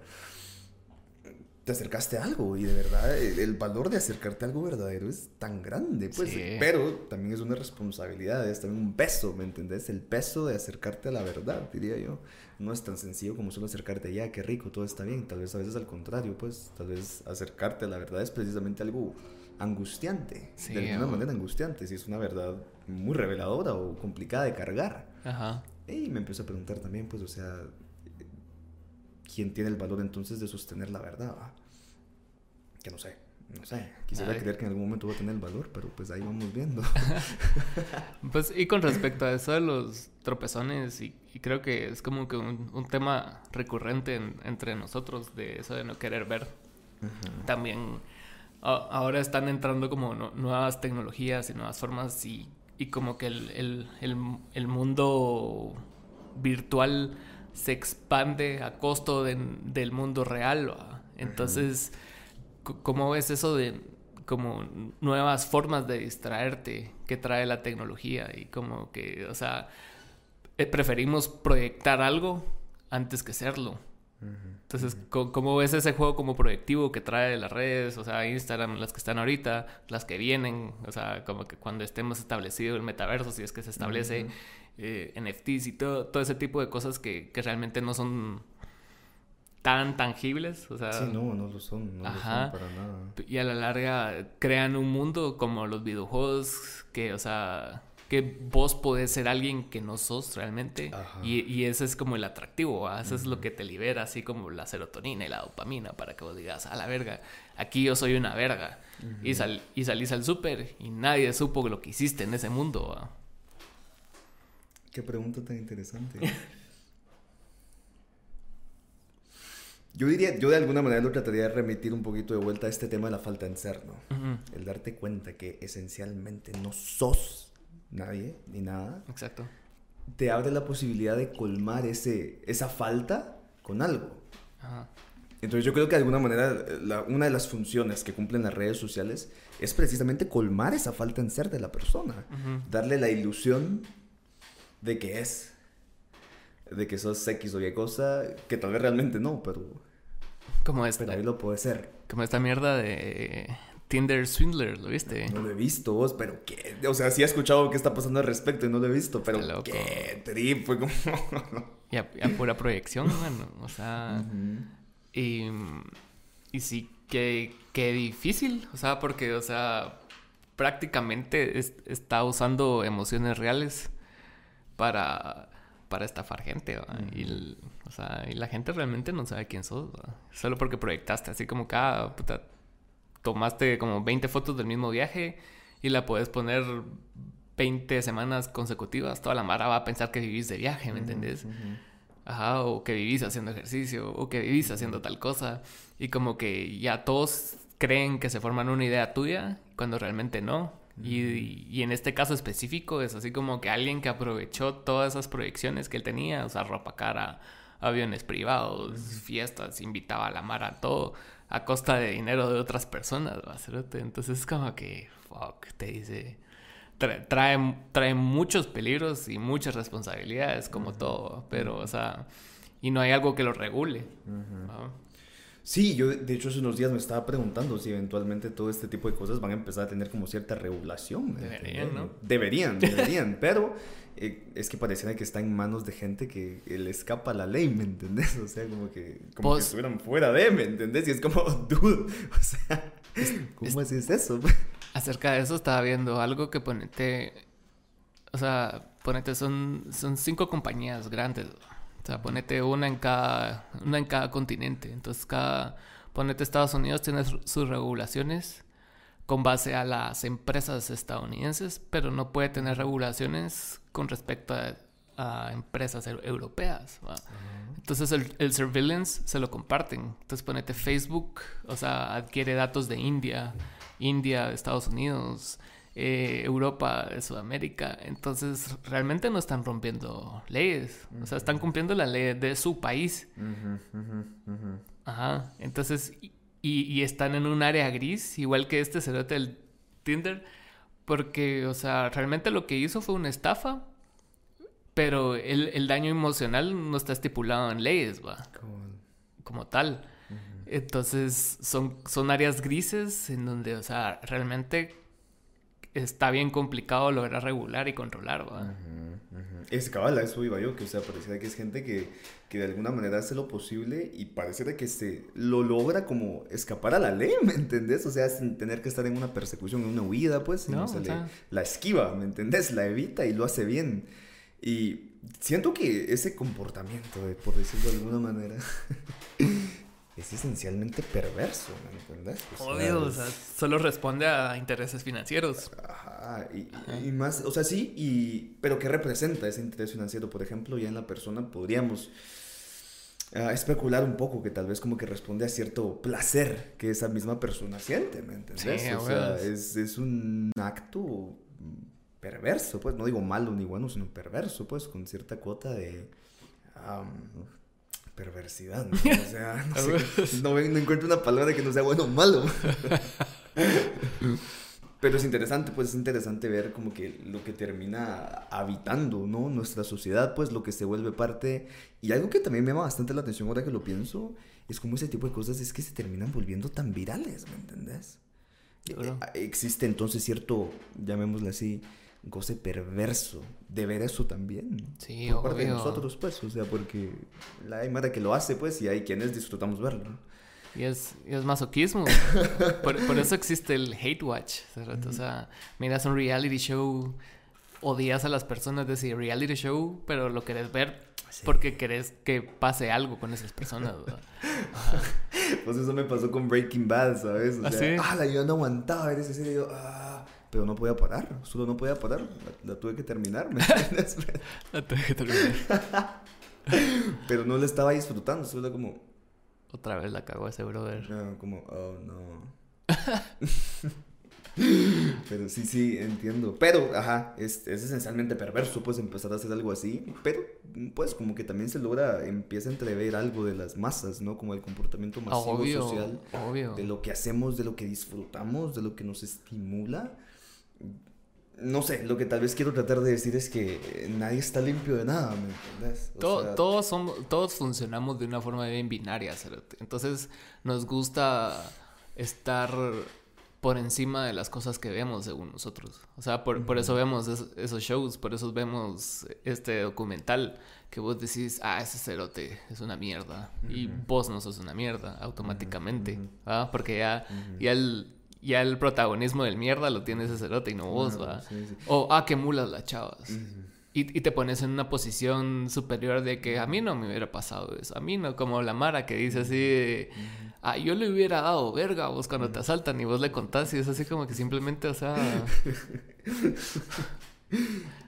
te acercaste a algo y de verdad el, valor de acercarte a algo verdadero es tan grande, pues, pero también es una responsabilidad, es también un peso, ¿me entendés? El peso de acercarte a la verdad, diría yo no es tan sencillo como solo acercarte ya, qué rico, todo está bien. Tal vez a veces al contrario, pues tal vez acercarte a la verdad es precisamente algo angustiante, de alguna manera angustiante, si es una verdad muy reveladora o complicada de cargar. Ajá. Y me empiezo a preguntar también, pues, o sea, ¿quién tiene el valor entonces de sostener la verdad? Que no sé. No sé, quisiera creer que en algún momento va a tener el valor, pero pues ahí vamos viendo. <laughs> pues y con respecto a eso de los tropezones, y, creo que es como que un, tema recurrente entre nosotros, de eso de no querer ver. También ahora están entrando como nuevas tecnologías y nuevas formas y, y como que el, el, el, mundo virtual se expande a costo del mundo real. Entonces... ¿Cómo ves eso de como nuevas formas de distraerte que trae la tecnología? Y como que, o sea, eh, preferimos proyectar algo antes que serlo. Entonces, ¿cómo ves ese juego como proyectivo que trae las redes? O sea, Instagram, las que están ahorita, las que vienen, o sea, como que cuando estemos establecido el metaverso, si es que se establece, eh, NFTs y todo, todo ese tipo de cosas que, que realmente no son tan tangibles, o sea... Sí, no, no lo son, no lo son para nada. Y a la larga crean un mundo como los videojuegos que, o sea, que vos podés ser alguien que no sos realmente. Y, y, ese es como el atractivo, eso es lo que te libera, así como la serotonina y la dopamina, para que vos digas, a la verga, aquí yo soy una verga. y, sal y salís al súper y nadie supo lo que hiciste en ese mundo. Qué pregunta tan interesante. <laughs> Yo diría, yo de alguna manera lo trataría de remitir un poquito de vuelta a este tema de la falta en ser, ¿no? El darte cuenta que esencialmente no sos nadie ni nada. Exacto. Te abre la posibilidad de colmar ese, esa falta con algo. Ajá. Entonces yo creo que de alguna manera una de las funciones que cumplen las redes sociales es precisamente colmar esa falta en ser de la persona. Darle la ilusión de que es. De que sos X o Y cosa, que tal vez realmente no, pero... Como esta. Pero ahí lo puede ser. Como esta mierda de Tinder Swindler, ¿lo viste? No lo he visto vos, pero qué... O sea, sí he escuchado qué está pasando al respecto y no lo he visto, pero qué trip, fue como... <laughs> y, a, pura proyección, bueno, o sea... Y, y sí, que, difícil, o sea, porque, o sea, prácticamente está usando emociones reales para, para estafar gente, y, o sea, y la gente realmente no sabe quién sos, solo porque proyectaste, así como cada ah, puta, tomaste como 20 fotos del mismo viaje y la puedes poner 20 semanas consecutivas, toda la mara va a pensar que vivís de viaje, ¿me entendés? Ajá, o que vivís haciendo ejercicio, o que vivís haciendo tal cosa. Y como que ya todos creen que se forman una idea tuya cuando realmente no. Y, y, en este caso específico es así como que alguien que aprovechó todas esas proyecciones que él tenía, o sea, ropa cara, aviones privados, fiestas, invitaba a la mara, todo a costa de dinero de otras personas, Entonces es como que, fuck, te dice, trae, trae, muchos peligros y muchas responsabilidades, como todo, pero, o sea, y no hay algo que lo regule. Sí, yo de hecho hace unos días me estaba preguntando si eventualmente todo este tipo de cosas van a empezar a tener como cierta regulación. Deberían, ¿no? Deberían, <laughs> deberían, pero eh, es que pareciera que está en manos de gente que le escapa la ley, ¿me entendés? O sea, como que, como que estuvieran fuera de, ¿me entendés? Y es como, <laughs> dude, o sea, ¿cómo es, es eso? Acerca de eso estaba viendo algo que ponete, o sea, ponete, son, son cinco compañías grandes, o sea, ponete una en cada, una en cada continente, entonces cada, ponete Estados Unidos tiene sus regulaciones con base a las empresas estadounidenses, pero no puede tener regulaciones con respecto a, empresas europeas. Entonces el, el, surveillance se lo comparten. Entonces ponete Facebook, o sea, adquiere datos de India, India, Estados Unidos, eh, Europa, Sudamérica. Entonces realmente no están rompiendo leyes. O sea, están cumpliendo la ley de su país. Ajá. Entonces, y, y, están en un área gris, igual que este cerote del Tinder. Porque, o sea, realmente lo que hizo fue una estafa. Pero el, el daño emocional no está estipulado en leyes, va. Como tal. Entonces son, son áreas grises en donde, o sea, realmente está bien complicado lograr regular y controlar, ¿verdad? Es cabal, eso iba yo, que o sea, pareciera que es gente que, que, de alguna manera hace lo posible y pareciera que se lo logra como escapar a la ley, ¿me entendés? O sea, sin tener que estar en una persecución, en una huida, pues, no, se le, la esquiva, ¿me entendés? La evita y lo hace bien. Y siento que ese comportamiento, por decirlo de alguna manera, <laughs> es esencialmente perverso, ¿me entiendes? Obvio, o sea, solo responde a intereses financieros. Ajá y, más, o sea, sí, y, pero ¿qué representa ese interés financiero? Por ejemplo, ya en la persona podríamos ah, especular un poco que tal vez como que responde a cierto placer que esa misma persona siente, ¿me entiendes? Sí, o sea, es, es un acto perverso, pues, no digo malo ni bueno, sino perverso, pues, con cierta cuota de perversidad, ¿no? O sea, <laughs> no, encuentro una palabra que no sea bueno o malo. <laughs> Pero es interesante, pues es interesante ver como que lo que termina habitando, ¿no? Nuestra sociedad, pues lo que se vuelve parte. Y algo que también me llama bastante la atención ahora que lo pienso, es como ese tipo de cosas es que se terminan volviendo tan virales, ¿me entendés? Eh, existe entonces cierto, llamémosle así, goce perverso de ver eso también. Sí, por parte de nosotros, pues, o sea, porque la hay madre que lo hace, pues, y hay quienes disfrutamos verlo. Y es, es masoquismo. <laughs> por, por, eso existe el hate watch. O sea, miras un reality show, odias a las personas de ese reality show, pero lo querés ver porque querés que pase algo con esas personas. <laughs> pues eso me pasó con Breaking Bad, ¿sabes? O ¿Ah, sea, ¿Ah, yo no aguantaba ver esa serie. Yo, ah, pero no podía parar, solo no podía parar, la, tuve que terminar, ¿me <laughs> entiendes? la tuve que terminar. <laughs> pero no la estaba disfrutando, solo era como, Otra vez la cagó ese brother. No, como, oh no. <laughs> pero sí, sí, entiendo. Pero, ajá, es, es, esencialmente perverso, pues, empezar a hacer algo así. Pero, pues, como que también se logra, empieza a entrever algo de las masas, ¿no? Como el comportamiento masivo social. Obvio. De lo que hacemos, de lo que disfrutamos, de lo que nos estimula. No sé, lo que tal vez quiero tratar de decir es que nadie está limpio de nada, ¿me entiendes? todos, somos, todos funcionamos de una forma bien binaria, Entonces, nos gusta estar por encima de las cosas que vemos según nosotros. O sea, por, por eso vemos esos shows, por eso vemos este documental que vos decís, ah, ese cerote es una mierda. Y vos no sos una mierda automáticamente. Porque ya, ya, el, ya el protagonismo del mierda lo tiene ese cerote y no vos, ¿va? O, ah, que mulas las chavas. Y, y, te pones en una posición superior de que a mí no me hubiera pasado eso. A mí no, como la Mara que dice así ah, yo le hubiera dado verga a vos cuando te asaltan y vos le contás y es así como que simplemente, o sea... <laughs>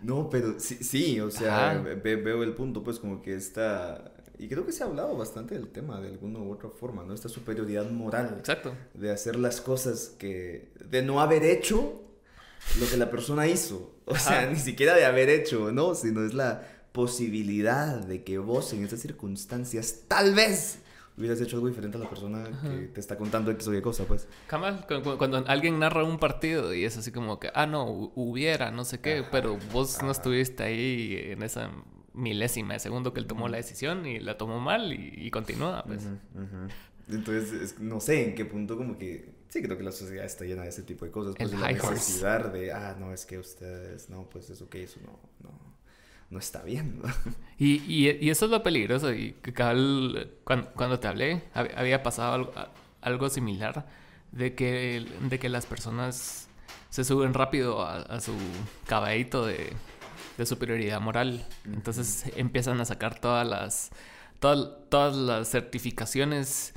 no, pero sí, sí o sea, veo el punto, pues como que está... Y creo que se ha hablado bastante del tema de alguna u otra forma, ¿no? Esta superioridad moral. Exacto. De hacer las cosas que... De no haber hecho lo que la persona hizo. O sea, ni siquiera de haber hecho, ¿no? Sino es la posibilidad de que vos en esas circunstancias tal vez hubieras hecho algo diferente a la persona que te está contando X o Y cosa, pues. Jamás, cuando, alguien narra un partido y es así como que, ah, no, hubiera, no sé qué, pero vos no estuviste ahí en esa milésima de segundo que él tomó la decisión y la tomó mal y, continúa, pues. Entonces, no sé en qué punto como que... Sí, creo que la sociedad está llena de ese tipo de cosas. Pues, El de la necesidad de, ah, no, es que ustedes, no, pues eso que eso no, no no está bien. <laughs> Y, y, eso es lo peligroso. Y que cuando, cuando, te hablé, había pasado algo, algo, similar de que, de que las personas se suben rápido a, su caballito de, de, superioridad moral. Entonces empiezan a sacar todas las, todas, todas las certificaciones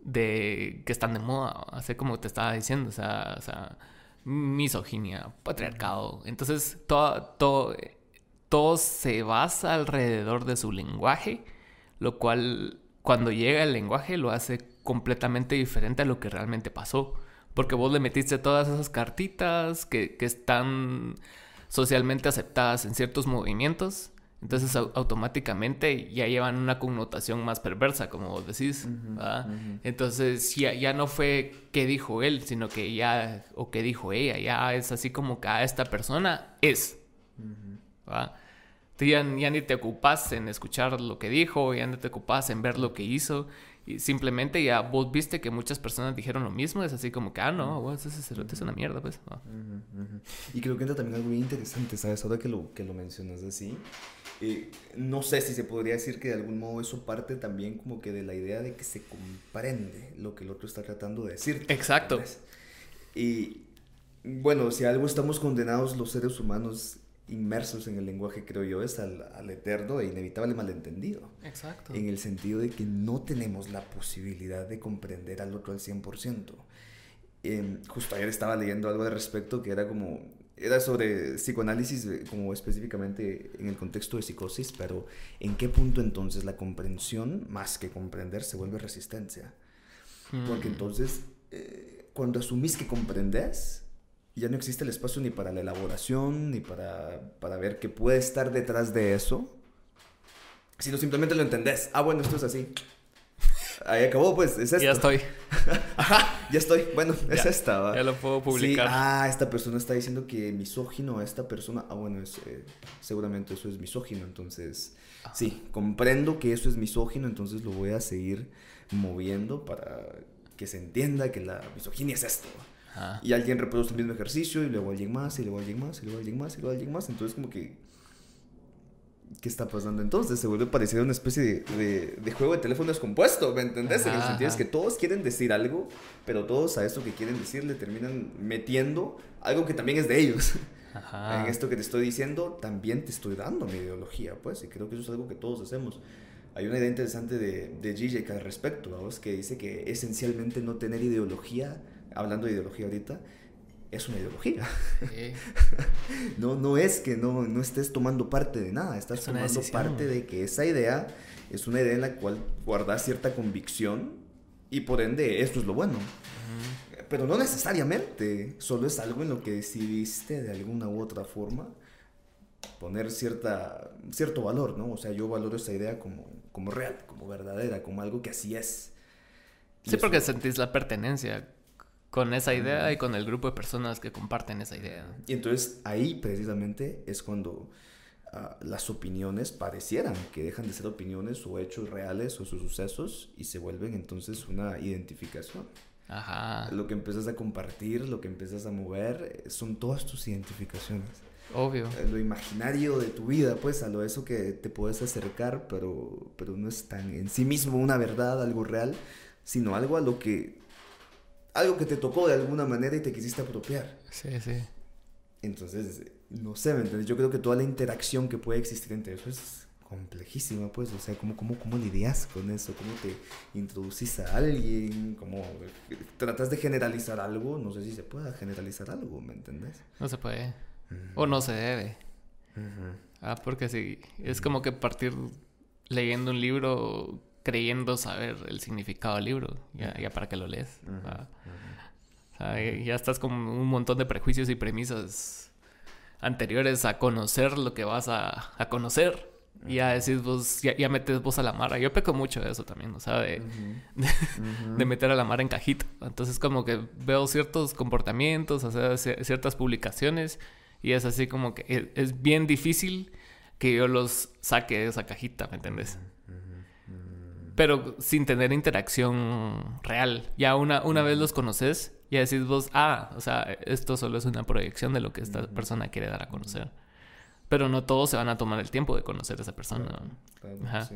de que están de moda, así como te estaba diciendo, o sea, o sea misoginia, patriarcado. Entonces, todo, todo todo se basa alrededor de su lenguaje, lo cual cuando llega el lenguaje lo hace completamente diferente a lo que realmente pasó. Porque vos le metiste todas esas cartitas que, están socialmente aceptadas en ciertos movimientos. Entonces automáticamente ya llevan una connotación más perversa, como vos decís. Entonces ya, ya no fue qué dijo él, sino que ya, o qué dijo ella, ya es así como que a esta persona es. Tú ya, ni te ocupas en escuchar lo que dijo, ya no te ocupas en ver lo que hizo. Y simplemente ya vos viste que muchas personas dijeron lo mismo. Es así como que, ah, no, ese cerote es una mierda, pues. Y creo que entra también algo muy interesante, ¿sabes? Ahora que lo, que lo mencionas así. Eh, no sé si se podría decir que de algún modo eso parte también como que de la idea de que se comprende lo que el otro está tratando de decir. Exacto. Y bueno, si algo estamos condenados los seres humanos inmersos en el lenguaje, creo yo, es al, al, eterno e inevitable malentendido. Exacto. En el sentido de que no tenemos la posibilidad de comprender al otro al 100%. Eh, justo ayer estaba leyendo algo de respecto que era como, era sobre psicoanálisis, eh, como específicamente en el contexto de psicosis, pero en qué punto entonces la comprensión, más que comprender, se vuelve resistencia. Porque mm. entonces, eh, cuando asumís que comprendes, ya no existe el espacio ni para la elaboración, ni para, para ver qué puede estar detrás de eso, sino simplemente lo entendés. Ah, bueno, esto es así. Ahí acabó, pues, es esto. Ya estoy. <laughs> Ajá, ya estoy. Bueno, es esta, ¿va? Ya lo puedo publicar. Ah, esta persona está diciendo que misógino a esta persona. Ah, bueno, es, eh, seguramente eso es misógino, entonces... Sí, comprendo que eso es misógino, entonces lo voy a seguir moviendo para que se entienda que la misoginia es esto. Y alguien reproduce el mismo ejercicio y luego alguien más y luego alguien más y luego alguien más y luego alguien más. Entonces como que... ¿Qué está pasando entonces? Se vuelve parecido a una especie de, de, juego de teléfono descompuesto, ¿me entendés? en el sentido es que todos quieren decir algo, pero todos a eso que quieren decir le terminan metiendo algo que también es de ellos. <laughs> En esto que te estoy diciendo, también te estoy dando mi ideología, pues, y creo que eso es algo que todos hacemos. Hay una idea interesante de, de Zizek al respecto, ¿vamos? que dice que esencialmente no tener ideología hablando de ideología ahorita, es una ideología. <laughs> no, no es que no, no estés tomando parte de nada, estás tomando parte de que esa idea es una idea en la cual guardas cierta convicción y por ende esto es lo bueno. Pero no necesariamente, solo es algo en lo que decidiste de alguna u otra forma poner cierta, cierto valor, ¿no? O sea, yo valoro esa idea como, como real, como verdadera, como algo que así es. sí, porque sentís la pertenencia con esa idea y con el grupo de personas que comparten esa idea. Y entonces ahí precisamente es cuando ah, las opiniones parecieran que dejan de ser opiniones o hechos reales o sus sucesos y se vuelven entonces una identificación. Ajá. Lo que empiezas a compartir, lo que empiezas a mover, eh, son todas tus identificaciones. Obvio. Eh, lo imaginario de tu vida, pues, a lo eso que te puedes acercar, pero, pero no es tan en sí mismo una verdad, algo real, sino algo a lo que algo que te tocó de alguna manera y te quisiste apropiar. Sí, sí. Entonces, no sé, ¿me entiendes? Yo creo que toda la interacción que puede existir entre eso es complejísima, pues, o sea, ¿cómo, cómo, cómo lidias con eso? ¿Cómo te introducís a alguien? ¿Cómo tratas de generalizar algo? No sé si se pueda generalizar algo, ¿me entendés? No se puede. O no se debe. Ah, porque sí, es como que partir leyendo un libro creyendo saber el significado del libro, ya, ya para que lo lees. ya estás con un montón de prejuicios y premisas anteriores a conocer lo que vas a, a conocer. Y ya decís vos, ya, metes vos a la mara. Yo peco mucho de eso también, o sea, de, <laughs> de, meter a la mara en cajita. Entonces, como que veo ciertos comportamientos, o sea, ciertas publicaciones, y es así como que es, es bien difícil que yo los saque de esa cajita, ¿me entiendes? Pero sin tener interacción real. Ya una, una vez los conoces, ya decís vos, ah, o sea, esto solo es una proyección de lo que esta persona quiere dar a conocer. Pero no todos se van a tomar el tiempo de conocer a esa persona. Ajá.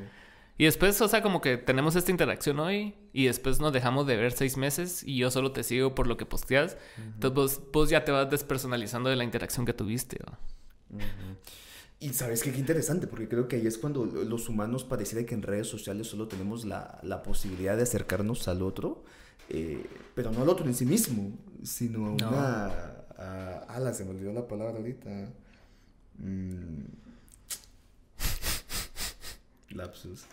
Y después, o sea, como que tenemos esta interacción hoy y después nos dejamos de ver seis meses y yo solo te sigo por lo que posteas. Entonces vos, ya te vas despersonalizando de la interacción que tuviste. Y sabes qué, qué interesante, porque creo que ahí es cuando los humanos pareciera que en redes sociales solo tenemos la, la posibilidad de acercarnos al otro, eh, pero no al otro en sí mismo, sino a una... A, ala, se me olvidó la palabra ahorita. Mm. Lapsus.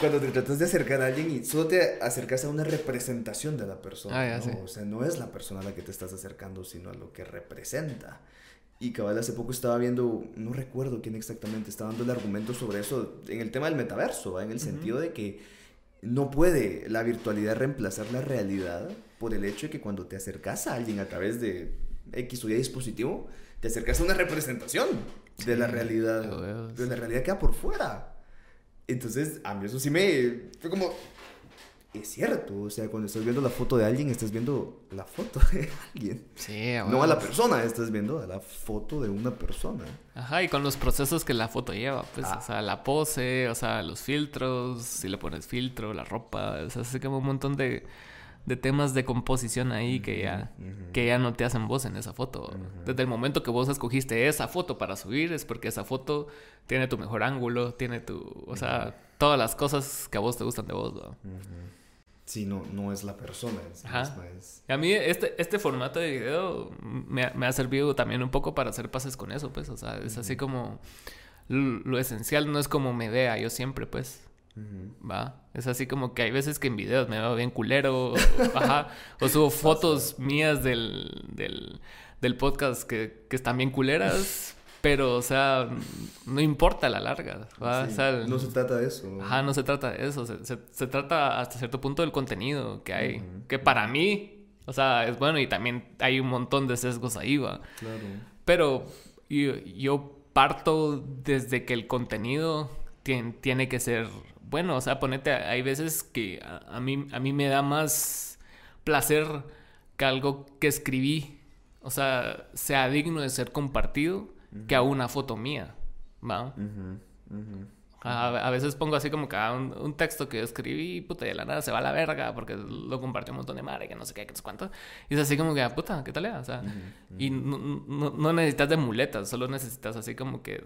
Cuando te tratas de acercar a alguien y solo te acercas a una representación de la persona. Ah, ¿no? O sea, no es la persona a la que te estás acercando, sino a lo que representa. Y cabal hace poco estaba viendo, no recuerdo quién exactamente, estaba dando el argumento sobre eso en el tema del metaverso, en el sentido de que no puede la virtualidad reemplazar la realidad por el hecho de que cuando te acercas a alguien a través de X o Y dispositivo, te acercas a una representación de la realidad, de la realidad que va por fuera. Entonces, a mí eso sí me... Fue como, es cierto. O sea, cuando estás viendo la foto de alguien, estás viendo la foto de alguien. Sí, No a la persona, estás viendo a la foto de una persona. Ajá, y con los procesos que la foto lleva, pues, ah. o sea, la pose, o sea, los filtros, si le pones filtro, la ropa, o sea, se como un montón de, de temas de composición ahí que ya, que ya no te hacen voz en esa foto. Desde el momento que vos escogiste esa foto para subir, es porque esa foto tiene tu mejor ángulo, tiene tu, o sea, todas las cosas que a vos te gustan de vos, ¿no? Sí, no, no es la persona. Es, A mí este, este formato de video me, ha servido también un poco para hacer pases con eso, pues. O sea, es así como... Lo, esencial no es como me vea yo siempre, pues. ¿Va? Es así como que hay veces que en videos me veo bien culero. o, ajá. O subo <laughs> fotos mías del, del, del podcast que, que están bien culeras. Pero, o sea, no importa a la larga. no se trata de eso. Ajá, no se trata de eso. Se, se, trata hasta cierto punto del contenido que hay. Que para mí, o sea, es bueno y también hay un montón de sesgos ahí, va. Claro. Pero yo, yo parto desde que el contenido tiene, tiene, que ser bueno. O sea, ponete, hay veces que a, a, mí, a mí me da más placer que algo que escribí, o sea, sea digno de ser compartido que a una foto mía, ¿va? A, veces pongo así como que a un, texto que escribí, puta, y de la nada se va a la verga porque lo compartió un montón de madre, que no sé qué, que no sé cuánto. Y es así como que, ah, puta, ¿qué tal? O sea, y no, no, necesitas de muletas, solo necesitas así como que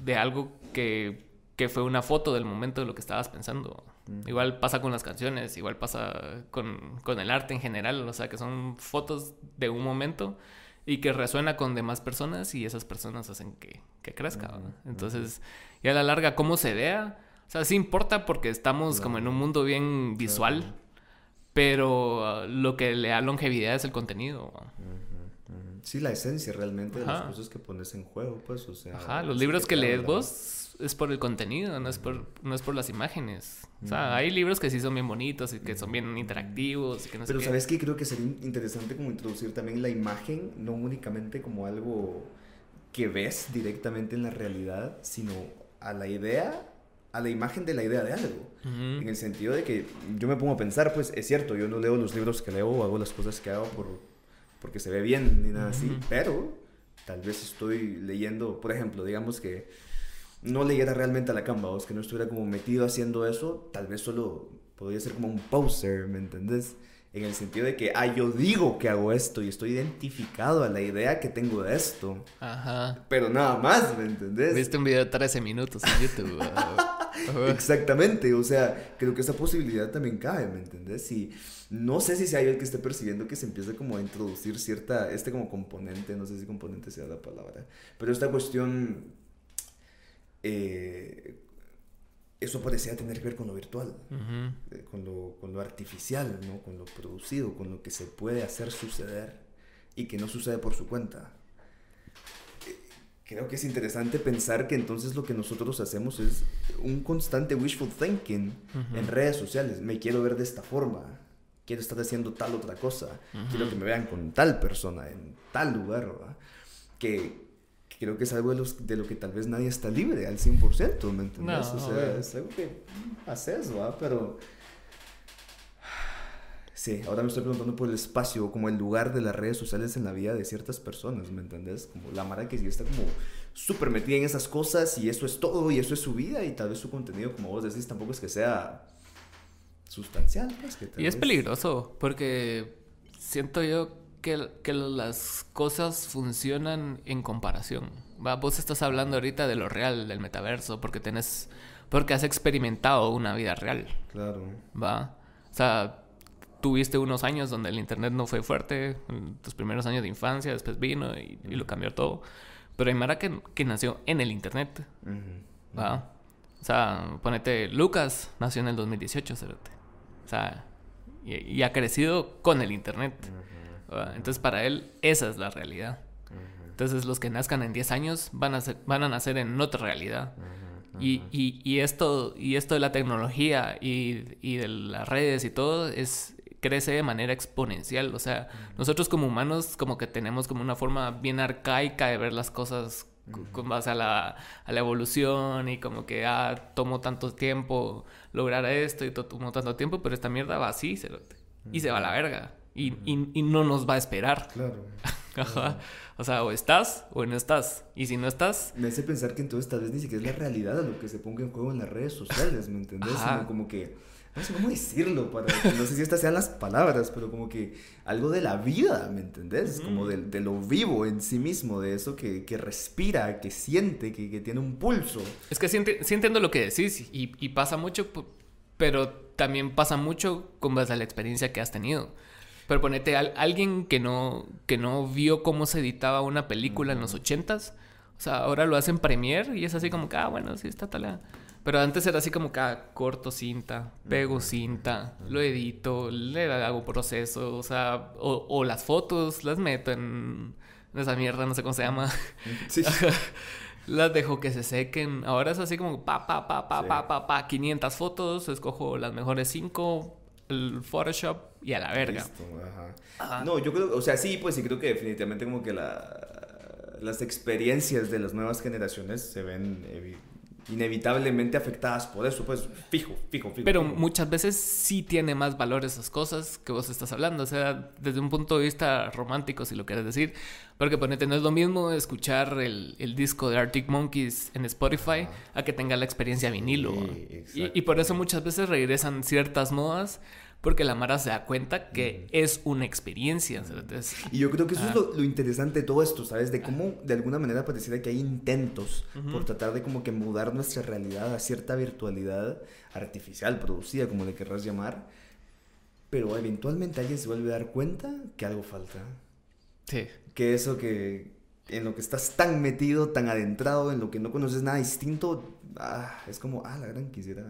de algo que, que fue una foto del momento de lo que estabas pensando. Igual pasa con las canciones, igual pasa con, con, el arte en general, o sea, que son fotos de un momento y que resuena con demás personas y esas personas hacen que, que crezca. Entonces, y a la larga, cómo se vea, o sea, sí importa porque estamos como en un mundo bien visual, pero uh, lo que le da longevidad es el contenido. Sí, la esencia realmente de las cosas que pones en juego, pues, o sea... Ajá, los libros que lees vos es por el contenido, no es por, no es por las imágenes. O sea, hay libros que sí son bien bonitos y que son bien interactivos y que no Pero ¿sabes qué? Creo que sería interesante como introducir también la imagen, no únicamente como algo que ves directamente en la realidad, sino a la idea a la imagen de la idea de algo. En el sentido de que yo me pongo a pensar, pues es cierto, yo no leo los libros que leo o hago las cosas que hago por, porque se ve bien ni nada así, pero tal vez estoy leyendo, por ejemplo, digamos que no leyera realmente a la Canva, o es que no estuviera como metido haciendo eso, tal vez solo podría ser como un poser, ¿me entendés? En el sentido de que, ah, yo digo que hago esto y estoy identificado a la idea que tengo de esto. Ajá. Pero nada más, ¿me entendés? Viste un video de 13 minutos en YouTube. <laughs> Exactamente, o sea, creo que esa posibilidad también cabe, ¿me entendés? Y no sé si sea yo el que esté percibiendo que se empieza como a introducir cierta, este como componente, no sé si componente sea la palabra, pero esta cuestión, eh, eso parecía tener que ver con lo virtual, eh, con, lo, con lo artificial, ¿no? Con lo producido, con lo que se puede hacer suceder y que no sucede por su cuenta creo que es interesante pensar que entonces lo que nosotros hacemos es un constante wishful thinking en redes sociales. Me quiero ver de esta forma, quiero estar haciendo tal otra cosa, quiero que me vean con tal persona en tal lugar, ¿verdad? Que, creo que es algo de, los, de, lo que tal vez nadie está libre al 100%, ¿me entiendes? o sea, es algo que haces, ¿verdad? Pero Sí, ahora me estoy preguntando por el espacio, como el lugar de las redes sociales en la vida de ciertas personas, ¿me entendés? Como la Mara que sí está como súper metida en esas cosas y eso es todo y eso es su vida y tal vez su contenido, como vos decís, tampoco es que sea sustancial. Pues, y es peligroso porque siento yo que, que, las cosas funcionan en comparación. ¿va? Vos estás hablando ahorita de lo real, del metaverso, porque tenés, porque has experimentado una vida real. Claro. ¿Va? O sea, tuviste unos años donde el internet no fue fuerte, tus primeros años de infancia, después vino y, lo cambió todo. Pero hay Mara que, que nació en el internet. ¿va? O sea, ponete, Lucas nació en el 2018, O sea, y, ha crecido con el internet. Entonces, para él, esa es la realidad. Entonces, los que nazcan en 10 años van a, ser, van a nacer en otra realidad. Y, y, y, esto, y esto de la tecnología y, y de las redes y todo es, crece de manera exponencial. O sea, nosotros como humanos como que tenemos como una forma bien arcaica de ver las cosas con base a la, a la evolución y como que, ah, tomó tanto tiempo lograr esto y tomó tanto tiempo, pero esta mierda va así, y se va a la verga. Y, y, no nos va a esperar. Claro. <laughs> Ajá. O sea, o estás o no estás. Y si no estás. Me hace pensar que entonces tal vez ni siquiera es la realidad de lo que se ponga en juego en las redes sociales, ¿me entendés? como que no sé cómo decirlo, para, no sé si estas sean las palabras, pero como que algo de la vida, ¿me entendés? Como de, de, lo vivo en sí mismo, de eso que, que respira, que siente, que, que, tiene un pulso. Es que sí, entiendo lo que decís y, y, pasa mucho, pero también pasa mucho con base a la experiencia que has tenido. Pero ponete a alguien que no, que no vio cómo se editaba una película en los ochentas, o sea, ahora lo hacen Premiere y es así como que, ah, bueno, sí está tal. Pero antes era así como que ah, corto cinta, pego cinta, lo edito, le hago proceso, o sea, o, las fotos las meto en esa mierda, no sé cómo se llama. Sí. <laughs> las dejo que se sequen. Ahora es así como pa, pa, pa, pa, pa, pa, pa, 500 fotos, escojo las mejores 5, el Photoshop y a la verga. No, yo creo, o sea, sí, pues sí creo que definitivamente como que la, las experiencias de las nuevas generaciones se ven inevitablemente afectadas por eso, pues fijo, fijo, fijo. Pero muchas veces sí tiene más valor esas cosas que vos estás hablando, o sea, desde un punto de vista romántico, si lo quieres decir, porque ponete, no es lo mismo escuchar el, el disco de Arctic Monkeys en Spotify a que tenga la experiencia vinilo. y, y, por eso muchas veces regresan ciertas modas porque la Mara se da cuenta que es una experiencia. y yo creo que eso es lo, interesante de todo esto, ¿sabes? De cómo de alguna manera pareciera que hay intentos por tratar de como que mudar nuestra realidad a cierta virtualidad artificial, producida, como le querrás llamar, pero eventualmente alguien se vuelve a dar cuenta que algo falta. Sí. Que eso que en lo que estás tan metido, tan adentrado, en lo que no conoces nada distinto, ah, es como, ah, la gran quisiera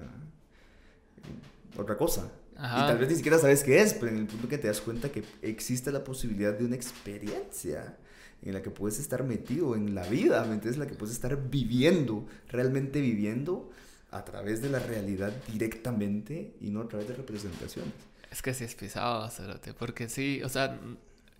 otra cosa. Y tal vez ni siquiera sabes qué es, pero en el punto que te das cuenta que existe la posibilidad de una experiencia en la que puedes estar metido en la vida, ¿me entiendes? La que puedes estar viviendo, realmente viviendo a través de la realidad directamente y no a través de representaciones. Es que sí es pisado, porque sí, o sea,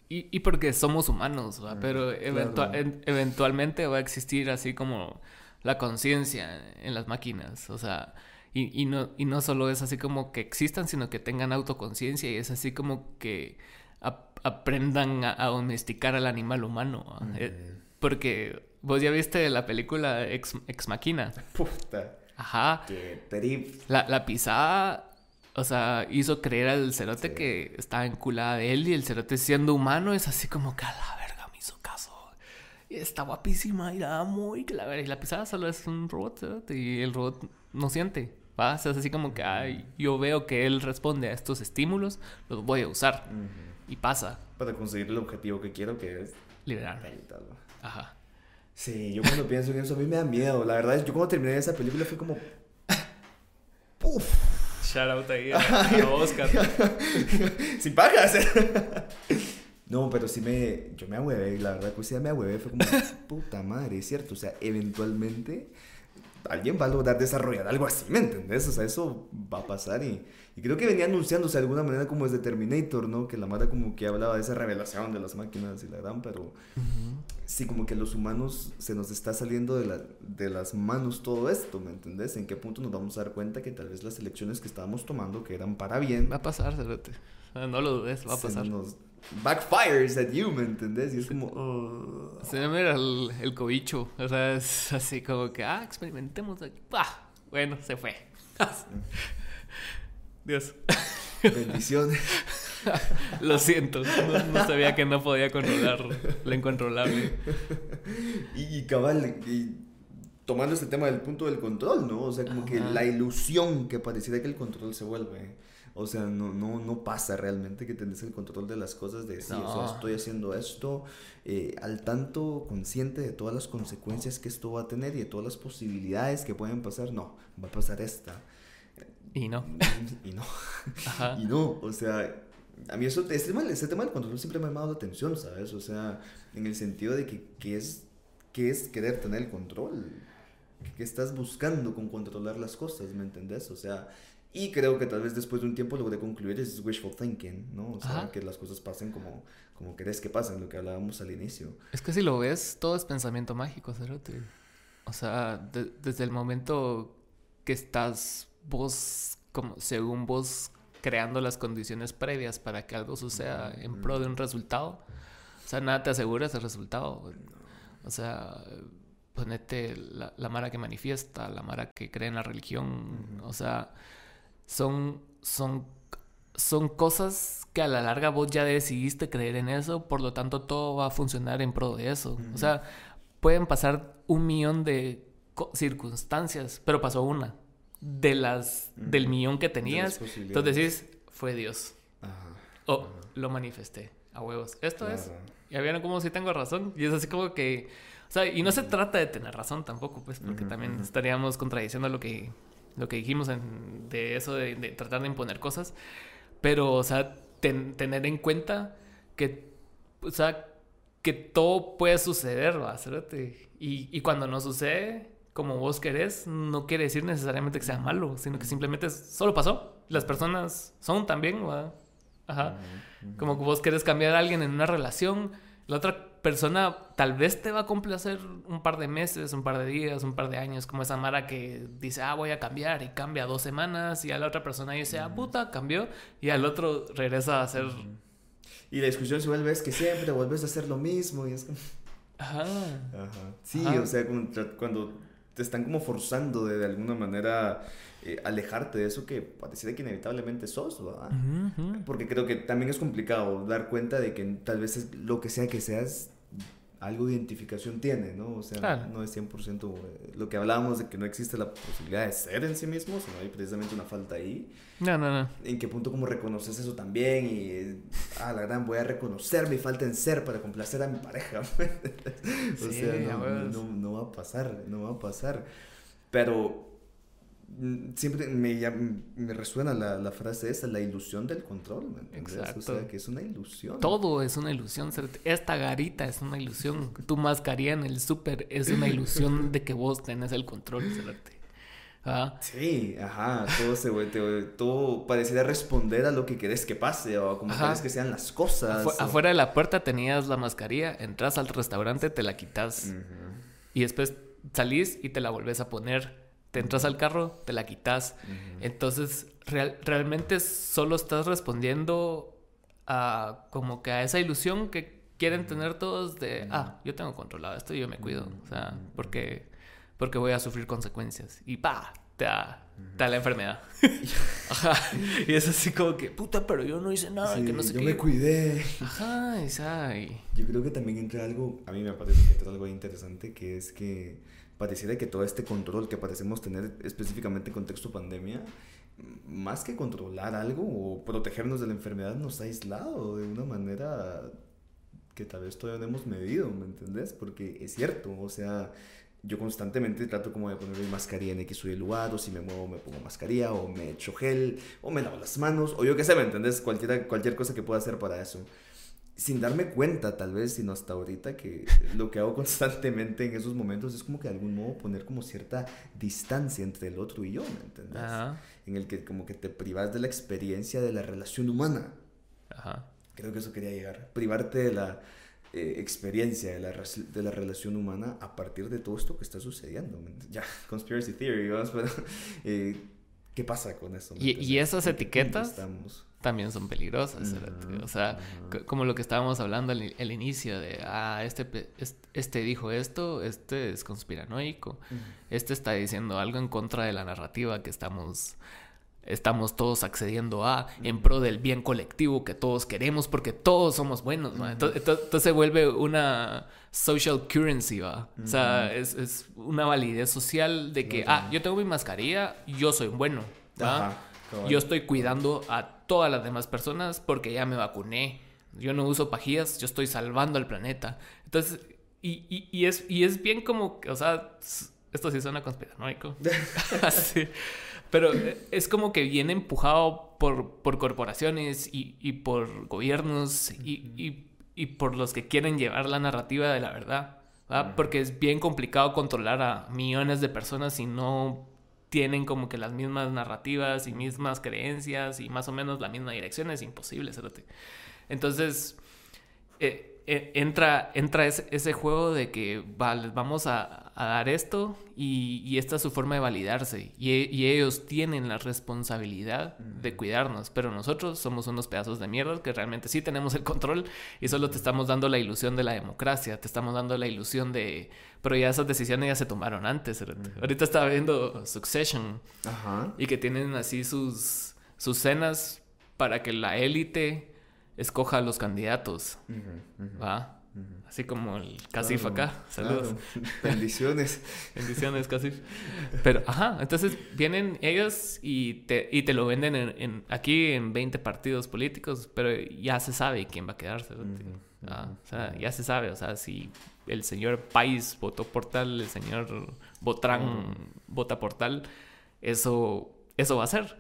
y, y porque somos humanos, pero eventualmente va a existir así como la conciencia en las máquinas, o sea, y, y, no, y no solo es así como que existan, sino que tengan autoconciencia y es así como que aprendan a, domesticar al animal humano. Eh, porque vos ya viste la película Ex, Ex Machina. Puta. Ajá. Qué la, la pisada o sea, hizo creer al cerote que estaba enculada de él y el cerote siendo humano es así como que a la verga me hizo caso. Y está guapísima y la amo y la verga. Y la pisada solo es un robot cerote y el robot no siente. ¿Va? O sea, es así como que ay, yo veo que él responde a estos estímulos, los voy a usar. Y pasa. Para conseguir el objetivo que quiero que es liberarme. Ajá. Sí, yo cuando pienso en eso a mí me da miedo. La verdad es yo cuando terminé esa película fue como... ¡Puf! Shout out ahí a, Oscar. <laughs> Sin pagas. no, pero sí me. Yo me ahuevé, la verdad, pues sí me ahuevé. Fue como, <laughs> puta madre, es cierto. O sea, eventualmente alguien va a lograr desarrollar algo así, ¿me entendés? O sea, eso va a pasar y, y creo que venía anunciándose de alguna manera como desde Terminator, ¿no? Que la Mara como que hablaba de esa revelación de las máquinas y la gran, pero sí, como que los humanos se nos está saliendo de, la, de las manos todo esto, ¿me entendés? ¿En qué punto nos vamos a dar cuenta que tal vez las elecciones que estábamos tomando, que eran para bien... Va a pasar, Cerote. No lo dudes, va a pasar. Nos backfires at you, ¿me entendés? Y es como... Se me mira el, el cobicho. O sea, es así como que, ah, experimentemos aquí. Ah, bueno, se fue. <laughs> Dios. Bendiciones. <laughs> Lo siento, no, sabía que no podía controlar lo incontrolable. Y, y cabal, y tomando este tema del punto del control, ¿no? O sea, como que la ilusión que pareciera que el control se vuelve. O sea, no, no, no pasa realmente que tenés el control de las cosas, de decir, o sea, estoy haciendo esto, eh, al tanto consciente de todas las consecuencias que esto va a tener y de todas las posibilidades que pueden pasar. No, va a pasar esta. Y no. <laughs> Y no. Ajá. Y no, o sea, a mí eso, este tema, tema del control siempre me ha llamado la atención, ¿sabes? O sea, en el sentido de que, que es, que es querer tener el control. ¿Qué estás buscando con controlar las cosas? ¿Me entendés? O sea, y creo que tal vez después de un tiempo logré concluir es wishful thinking, ¿no? O sea, que las cosas pasen como, como querés que pasen, lo que hablábamos al inicio. Es que si lo ves, todo es pensamiento mágico, Cerote. O sea, desde el momento que estás vos, como según vos, creando las condiciones previas para que algo suceda en pro de un resultado, o sea, nada te asegura ese resultado. O sea, ponete la, la mara que manifiesta, la mara que cree en la religión, o sea son, son, son cosas que a la larga vos ya decidiste creer en eso, por lo tanto todo va a funcionar en pro de eso. O sea, pueden pasar un millón de circunstancias, pero pasó una de las del millón que tenías. Entonces decís, fue Dios. O lo manifesté a huevos. Esto es. Ya vieron como si tengo razón. Y es así como que. O sea, y no se trata de tener razón tampoco, pues, porque también estaríamos contradiciendo lo que lo que dijimos en, de eso de, tratar de imponer cosas, pero, o sea, tener en cuenta que, o sea, que todo puede suceder, ¿va? Y, y cuando no sucede como vos querés, no quiere decir necesariamente que sea malo, sino que simplemente solo pasó. Las personas son también, ¿va? Ajá. Como que vos querés cambiar a alguien en una relación, la otra persona tal vez te va a complacer un par de meses, un par de días, un par de años, como esa Mara que dice, ah, voy a cambiar y cambia dos semanas y a la otra persona dice, ah, puta, cambió y al otro regresa a hacer... Y la discusión se vuelve es que siempre vuelves a hacer lo mismo y es <laughs> Ajá. Ajá. Sí, o sea, cuando te están como forzando de, de alguna manera eh, alejarte de eso que pareciera que inevitablemente sos, ¿verdad? Porque creo que también es complicado dar cuenta de que tal vez es lo que sea que seas, algo de identificación tiene, ¿no? O sea, no es 100% eh, lo que hablábamos de que no existe la posibilidad de ser en sí mismo, sino hay precisamente una falta ahí. No, no, no. ¿En qué punto como reconoces eso también? Y, ah, la gran, voy a reconocer mi falta en ser para complacer a mi pareja. <laughs> o sea, no, no, no, va a pasar, no va a pasar. Pero siempre me, me resuena la, la, frase esa, la ilusión del control, ¿me Exacto. O sea, que es una ilusión. Todo es una ilusión. Esta garita es una ilusión. Tu mascarilla en el súper es una ilusión de que vos tenés el control, ¿Ah? Sí, ajá, todo se todo pareciera responder a lo que querés que pase o como querés que sean las cosas. Afuera de la puerta tenías la mascarilla, entras al restaurante, te la quitas y después salís y te la volvés a poner te entras al carro, te la quitas. Entonces, realmente solo estás respondiendo a como que a esa ilusión que quieren tener todos de, ah, yo tengo controlado esto y yo me cuido. O sea, porque, porque voy a sufrir consecuencias. Y pa, te da, la enfermedad. <laughs> Ajá. Y es así como que, puta, pero yo no hice nada. que no sé yo me cuidé. Ajá, esa. Yo creo que también entra algo, a mí me parece que entra algo interesante, que es que pareciera que todo este control que parecemos tener específicamente en contexto pandemia, más que controlar algo o protegernos de la enfermedad, nos ha aislado de una manera que tal vez todavía no hemos medido, ¿me entendés? Porque es cierto, o sea, yo constantemente trato como de poner mi mascarilla en X o Y lugar, o si me muevo me pongo mascarilla, o me echo gel, o me lavo las manos, o yo qué sé, ¿me entendés? Cualquier, cualquier cosa que pueda hacer para eso sin darme cuenta tal vez, sino hasta ahorita que lo que hago <laughs> constantemente en esos momentos es como que de algún modo poner como cierta distancia entre el otro y yo, ¿me entiendes? En el que como que te privas de la experiencia de la relación humana. Ajá. Creo que eso quería llegar. Privarte de la eh, experiencia de la, de la relación humana a partir de todo esto que está sucediendo. Ya, <laughs> conspiracy theory, vamos, pero eh, ¿qué pasa con eso? ¿Y, y esas etiquetas? También son peligrosas. o sea, como lo que estábamos hablando al, inicio de, ah, este, este dijo esto, este es conspiranoico, este está diciendo algo en contra de la narrativa que estamos, estamos todos accediendo a en pro del bien colectivo que todos queremos porque todos somos buenos. Entonces, se vuelve una social currency, ¿va? O sea, es, es, una validez social de que, ah, yo tengo mi mascarilla, yo soy bueno. Yo estoy cuidando a todas las demás personas porque ya me vacuné. Yo no uso pajillas, yo estoy salvando al planeta. Entonces, y, y, es, y es bien como, o sea, esto sí suena conspiranoico. <laughs> <laughs> sí. Pero es como que viene empujado por, por corporaciones y, y, por gobiernos y, y, por los que quieren llevar la narrativa de la verdad. Porque es bien complicado controlar a millones de personas si no tienen como que las mismas narrativas y mismas creencias y más o menos la misma dirección, es imposible, Entonces, eh, eh, entra, entra ese, juego de que vamos a, dar esto y, esta es su forma de validarse. Y, ellos tienen la responsabilidad de cuidarnos, pero nosotros somos unos pedazos de mierda que realmente sí tenemos el control y solo te estamos dando la ilusión de la democracia, te estamos dando la ilusión de... Pero ya esas decisiones ya se tomaron antes. Ahorita estaba viendo Succession y que tienen así sus, sus cenas para que la élite escoja a los candidatos. ¿Va? Así como el Casif acá. Saludos. Bendiciones. <laughs> Bendiciones, Casif. Pero, ajá, entonces vienen ellos y te, y te lo venden en, aquí en 20 partidos políticos, pero ya se sabe quién va a quedarse. Ah, o sea, ya se sabe, o sea, si el señor País votó por tal, el señor Botrán vota por tal, eso, eso va a ser.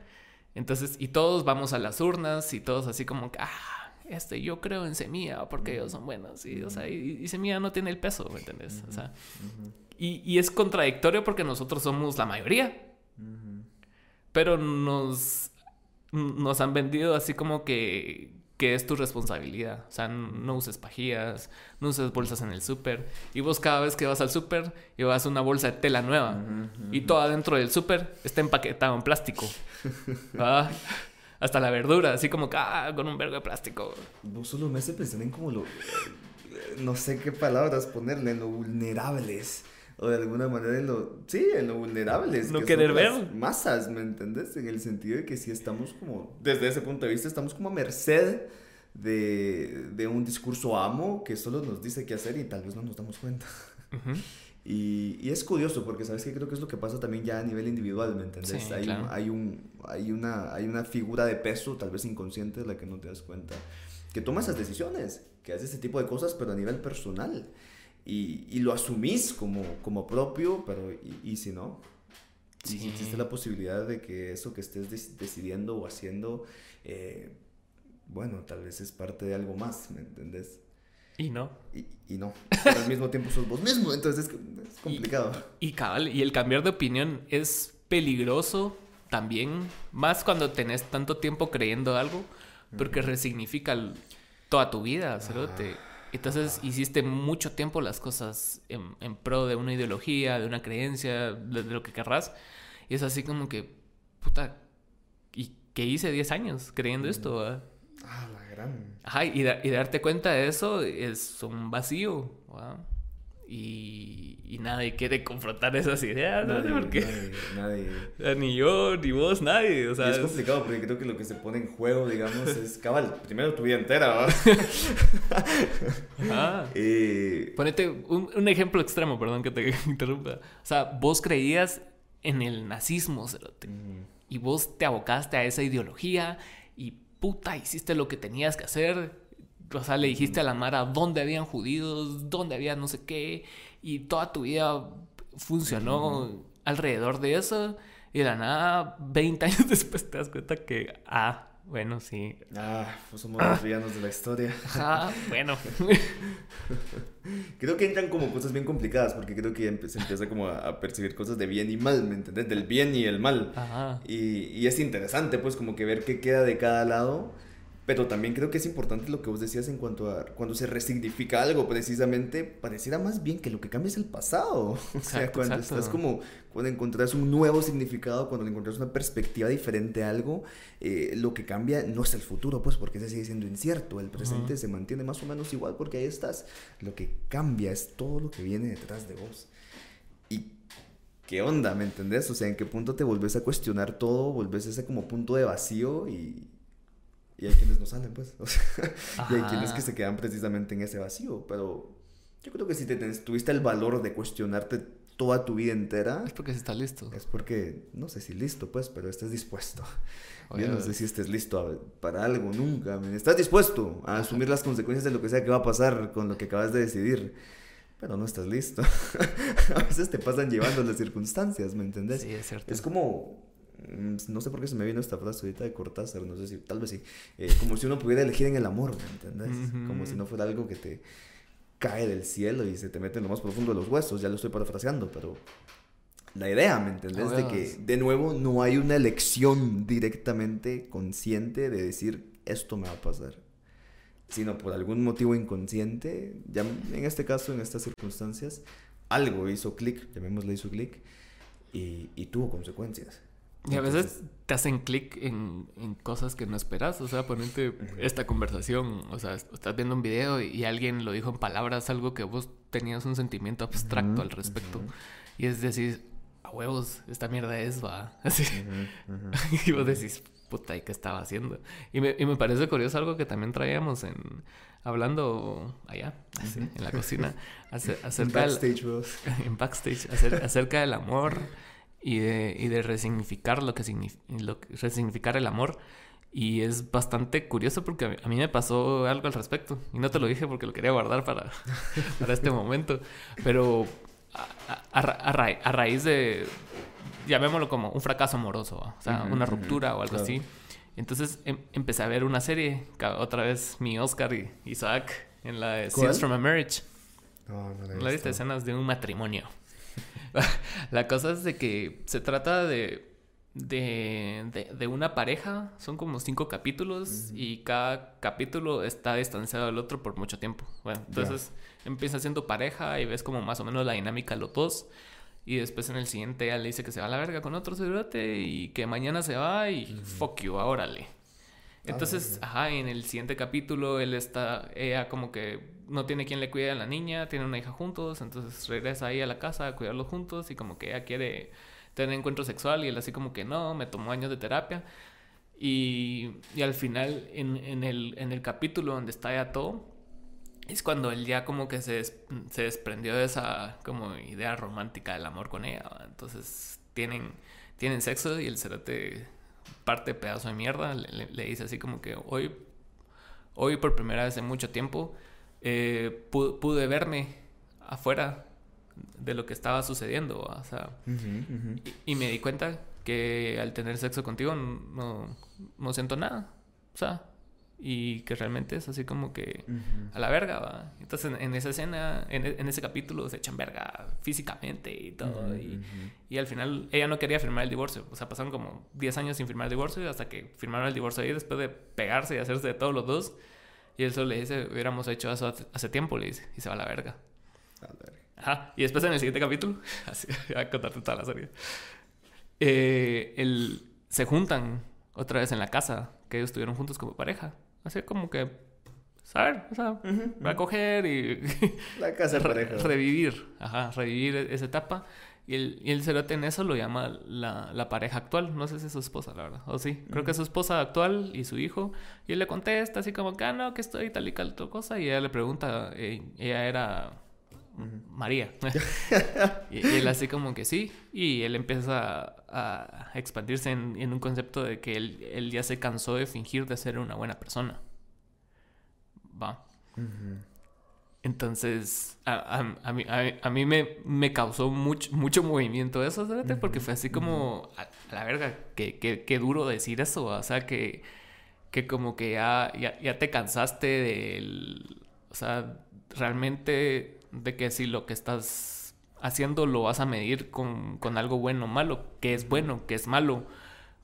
Entonces, y todos vamos a las urnas y todos así como que, ah, este, yo creo en Semilla porque ellos son buenos. Y, o sea, y, Semilla no tiene el peso, ¿me entiendes? O sea, y, y, es contradictorio porque nosotros somos la mayoría. Pero nos, nos han vendido así como que, que es tu responsabilidad. O sea, no uses pajillas, no uses bolsas en el súper. Y vos cada vez que vas al súper llevas una bolsa de tela nueva. Y todo adentro del súper está empaquetado en plástico. <laughs> ¿Ah? Hasta la verdura, así como ah, con un vergo de plástico. No solo me hace pensar en como lo. No sé qué palabras ponerle, lo vulnerables. o de alguna manera en lo, sí, en lo vulnerables. No querer ver. Masas, ¿me entiendes? En el sentido de que si estamos como, desde ese punto de vista, estamos como a merced de, de un discurso amo que solo nos dice qué hacer y tal vez no nos damos cuenta. Y, y, es curioso porque, ¿sabes qué? Creo que es lo que pasa también ya a nivel individual, ¿me entiendes? hay, hay, un, hay, una, hay una figura de peso, tal vez inconsciente, de la que no te das cuenta, que toma esas decisiones, que hace ese tipo de cosas, pero a nivel personal. Y, y lo asumís como, como propio, pero ¿y, y si no? Si existe la posibilidad de que eso que estés decidiendo o haciendo, eh, bueno, tal vez es parte de algo más, ¿me entendés? Y no. Y, y no. Pero al mismo tiempo sos vos mismo, entonces es, es complicado. Y, y, cabal, y el cambiar de opinión es peligroso también, más cuando tenés tanto tiempo creyendo algo, porque resignifica toda tu vida, cerote. Ah. Entonces hiciste mucho tiempo las cosas en, en, pro de una ideología, de una creencia, de, de, lo que querrás. Y es así como que, puta, ¿y qué hice 10 años creyendo esto? ¿verdad? Ah, la gran. Ajá, y, da, y, darte cuenta de eso es un vacío. ¿verdad? Y, y, nadie quiere confrontar esas ideas, nadie, ¿no? Porque nadie, nadie. <laughs> Ni yo, ni vos, nadie. O sea, y es complicado porque creo que lo que se pone en juego, digamos, <laughs> es cabal, primero tu vida entera, ¿verdad? eh... <laughs> Ponete un, un, ejemplo extremo, perdón que te interrumpa. O sea, vos creías en el nazismo, Cerote, mm. y vos te abocaste a esa ideología y puta, hiciste lo que tenías que hacer. O sea, le dijiste a la Mara dónde habían judíos, dónde había no sé qué, y toda tu vida funcionó alrededor de eso, y de la nada, 20 años <laughs> después te das cuenta que, ah, bueno, sí. Ah, pues somos los villanos de la historia. Ah, bueno. <laughs> creo que entran como cosas bien complicadas, porque creo que se empieza como a, percibir cosas de bien y mal, ¿me entiendes? Del bien y el mal. Ajá. Y, y es interesante, pues, como que ver qué queda de cada lado. Pero también creo que es importante lo que vos decías en cuanto a cuando se resignifica algo, precisamente, pareciera más bien que lo que cambia es el pasado. <laughs> O sea, cuando exacto. estás como, cuando encontrás un nuevo significado, cuando encontrás una perspectiva diferente a algo, eh, lo que cambia no es el futuro, pues, porque se sigue siendo incierto. El presente uh -huh. se mantiene más o menos igual porque ahí estás. Lo que cambia es todo lo que viene detrás de vos. Y ¿qué onda? ¿Me entendés? O sea, ¿en qué punto te volvés a cuestionar todo? Volvés a ese como punto de vacío y y hay quienes no salen, pues. <laughs> O sea, y hay quienes que se quedan precisamente en ese vacío. Pero yo creo que si te tuviste el valor de cuestionarte toda tu vida entera. Es porque estás listo. Es porque, no sé si listo, pues, pero estés dispuesto. Oye, yo no sé si estés listo a, para algo nunca. Man. Estás dispuesto a asumir las consecuencias de lo que sea que va a pasar con lo que acabas de decidir. Pero no estás listo. <laughs> a veces te pasan llevando las circunstancias, ¿me entendés? Sí, es cierto. Es como no sé por qué se me vino esta frase ahorita de Cortázar, no sé si, tal vez sí, eh, como si uno pudiera elegir en el amor, ¿me entiendes? Uh -huh. Como si no fuera algo que te cae del cielo y se te mete en lo más profundo de los huesos, ya lo estoy parafraseando, pero la idea, ¿me entendés? Oh, de que, de nuevo, no hay una elección directamente consciente de decir, esto me va a pasar, sino por algún motivo inconsciente, ya en este caso, en estas circunstancias, algo hizo clic, llamémosle hizo clic, y, y tuvo consecuencias. Y a veces te hacen clic en, en, cosas que no esperas. O sea, ponerte esta conversación. O sea, estás viendo un video y, alguien lo dijo en palabras, algo que vos tenías un sentimiento abstracto uh -huh. al respecto. Uh -huh. Y es decir, a huevos, esta mierda es, va. <laughs> Así. <laughs> y vos decís, puta, ¿y qué estaba haciendo? Y me, y me parece curioso algo que también traíamos en. Hablando allá, así, en la cocina, <laughs> acerca en backstage, del, en backstage, acerca del amor y de, y de resignificar lo que, lo que resignificar el amor. Y es bastante curioso porque a mí me pasó algo al respecto. Y no te lo dije porque lo quería guardar para, <laughs> para este momento. Pero a, a, a, ra a, raíz de, llamémoslo como un fracaso amoroso, o sea, uh -huh, una ruptura uh -huh, o algo claro. así. Entonces em empecé a ver una serie, otra vez mi Oscar y Isaac, en la de Scenes from a Marriage. No, no la lista de escenas de un matrimonio. <laughs> la cosa es de que se trata de, de, de, de una pareja, son como cinco capítulos uh -huh. y cada capítulo está distanciado del otro por mucho tiempo. Bueno, entonces yeah. empieza siendo pareja y ves como más o menos la dinámica de los dos. Y después en el siguiente ella le dice que se va a la verga con otro cerote y que mañana se va y uh -huh. fuck you, órale. Entonces, ah, ajá, en el siguiente capítulo él está, ella como que no tiene quien le cuide a la niña, tiene una hija juntos, entonces regresa ahí a la casa a cuidarlos juntos y como que ella quiere tener encuentro sexual y él así como que no, me tomó años de terapia. Y, y al final, en, en, el, en el capítulo donde está ya todo, es cuando él ya como que se, se desprendió de esa como idea romántica del amor con ella. Entonces tienen, tienen sexo y el cerote parte pedazo de mierda. Le, le, dice así como que hoy, hoy por primera vez en mucho tiempo eh, pude, pude, verme afuera de lo que estaba sucediendo. O sea, uh -huh, uh -huh. Y, y, me di cuenta que al tener sexo contigo no, no siento nada. O sea, y que realmente es así como que uh -huh. a la verga, ¿va? Entonces en, en esa escena, en, en, ese capítulo se echan verga físicamente y todo. Uh -huh. y, y, al final ella no quería firmar el divorcio. O sea, pasaron como 10 años sin firmar el divorcio hasta que firmaron el divorcio ahí después de pegarse y hacerse de todos los dos. Y él solo le dice, hubiéramos hecho eso hace tiempo, le dice, y se va a la verga. Ajá. Y después en el siguiente capítulo, <laughs> así, voy a contarte toda la serie. Eh, el, se juntan otra vez en la casa, que ellos estuvieron juntos como pareja. Así como que, ¿saber? O sea, uh -huh. va a coger y... La casa de <laughs> pareja. Revivir, ajá, revivir esa etapa. Y el, y el cerote en eso lo llama la, la, pareja actual. No sé si es su esposa, la verdad. O sí, uh -huh. creo que es su esposa actual y su hijo. Y él le contesta así como que, ah, no, que estoy tal y tal cosa. Y ella le pregunta, eh, ella era uh -huh. María. <laughs> <laughs> y, y, él así como que sí. Y él empieza a, a expandirse en, en, un concepto de que él, él, ya se cansó de fingir de ser una buena persona. Va. Uh -huh. Entonces, a, a, a, mí, a, mí me, me causó mucho, mucho movimiento eso, ¿sabes? Uh -huh. Porque fue así como, a, la verga, qué que, que, duro decir eso, o sea, que, que como que ya, ya, ya te cansaste del, o sea, realmente de que si lo que estás haciendo lo vas a medir con, con algo bueno o malo, que es bueno, que es malo,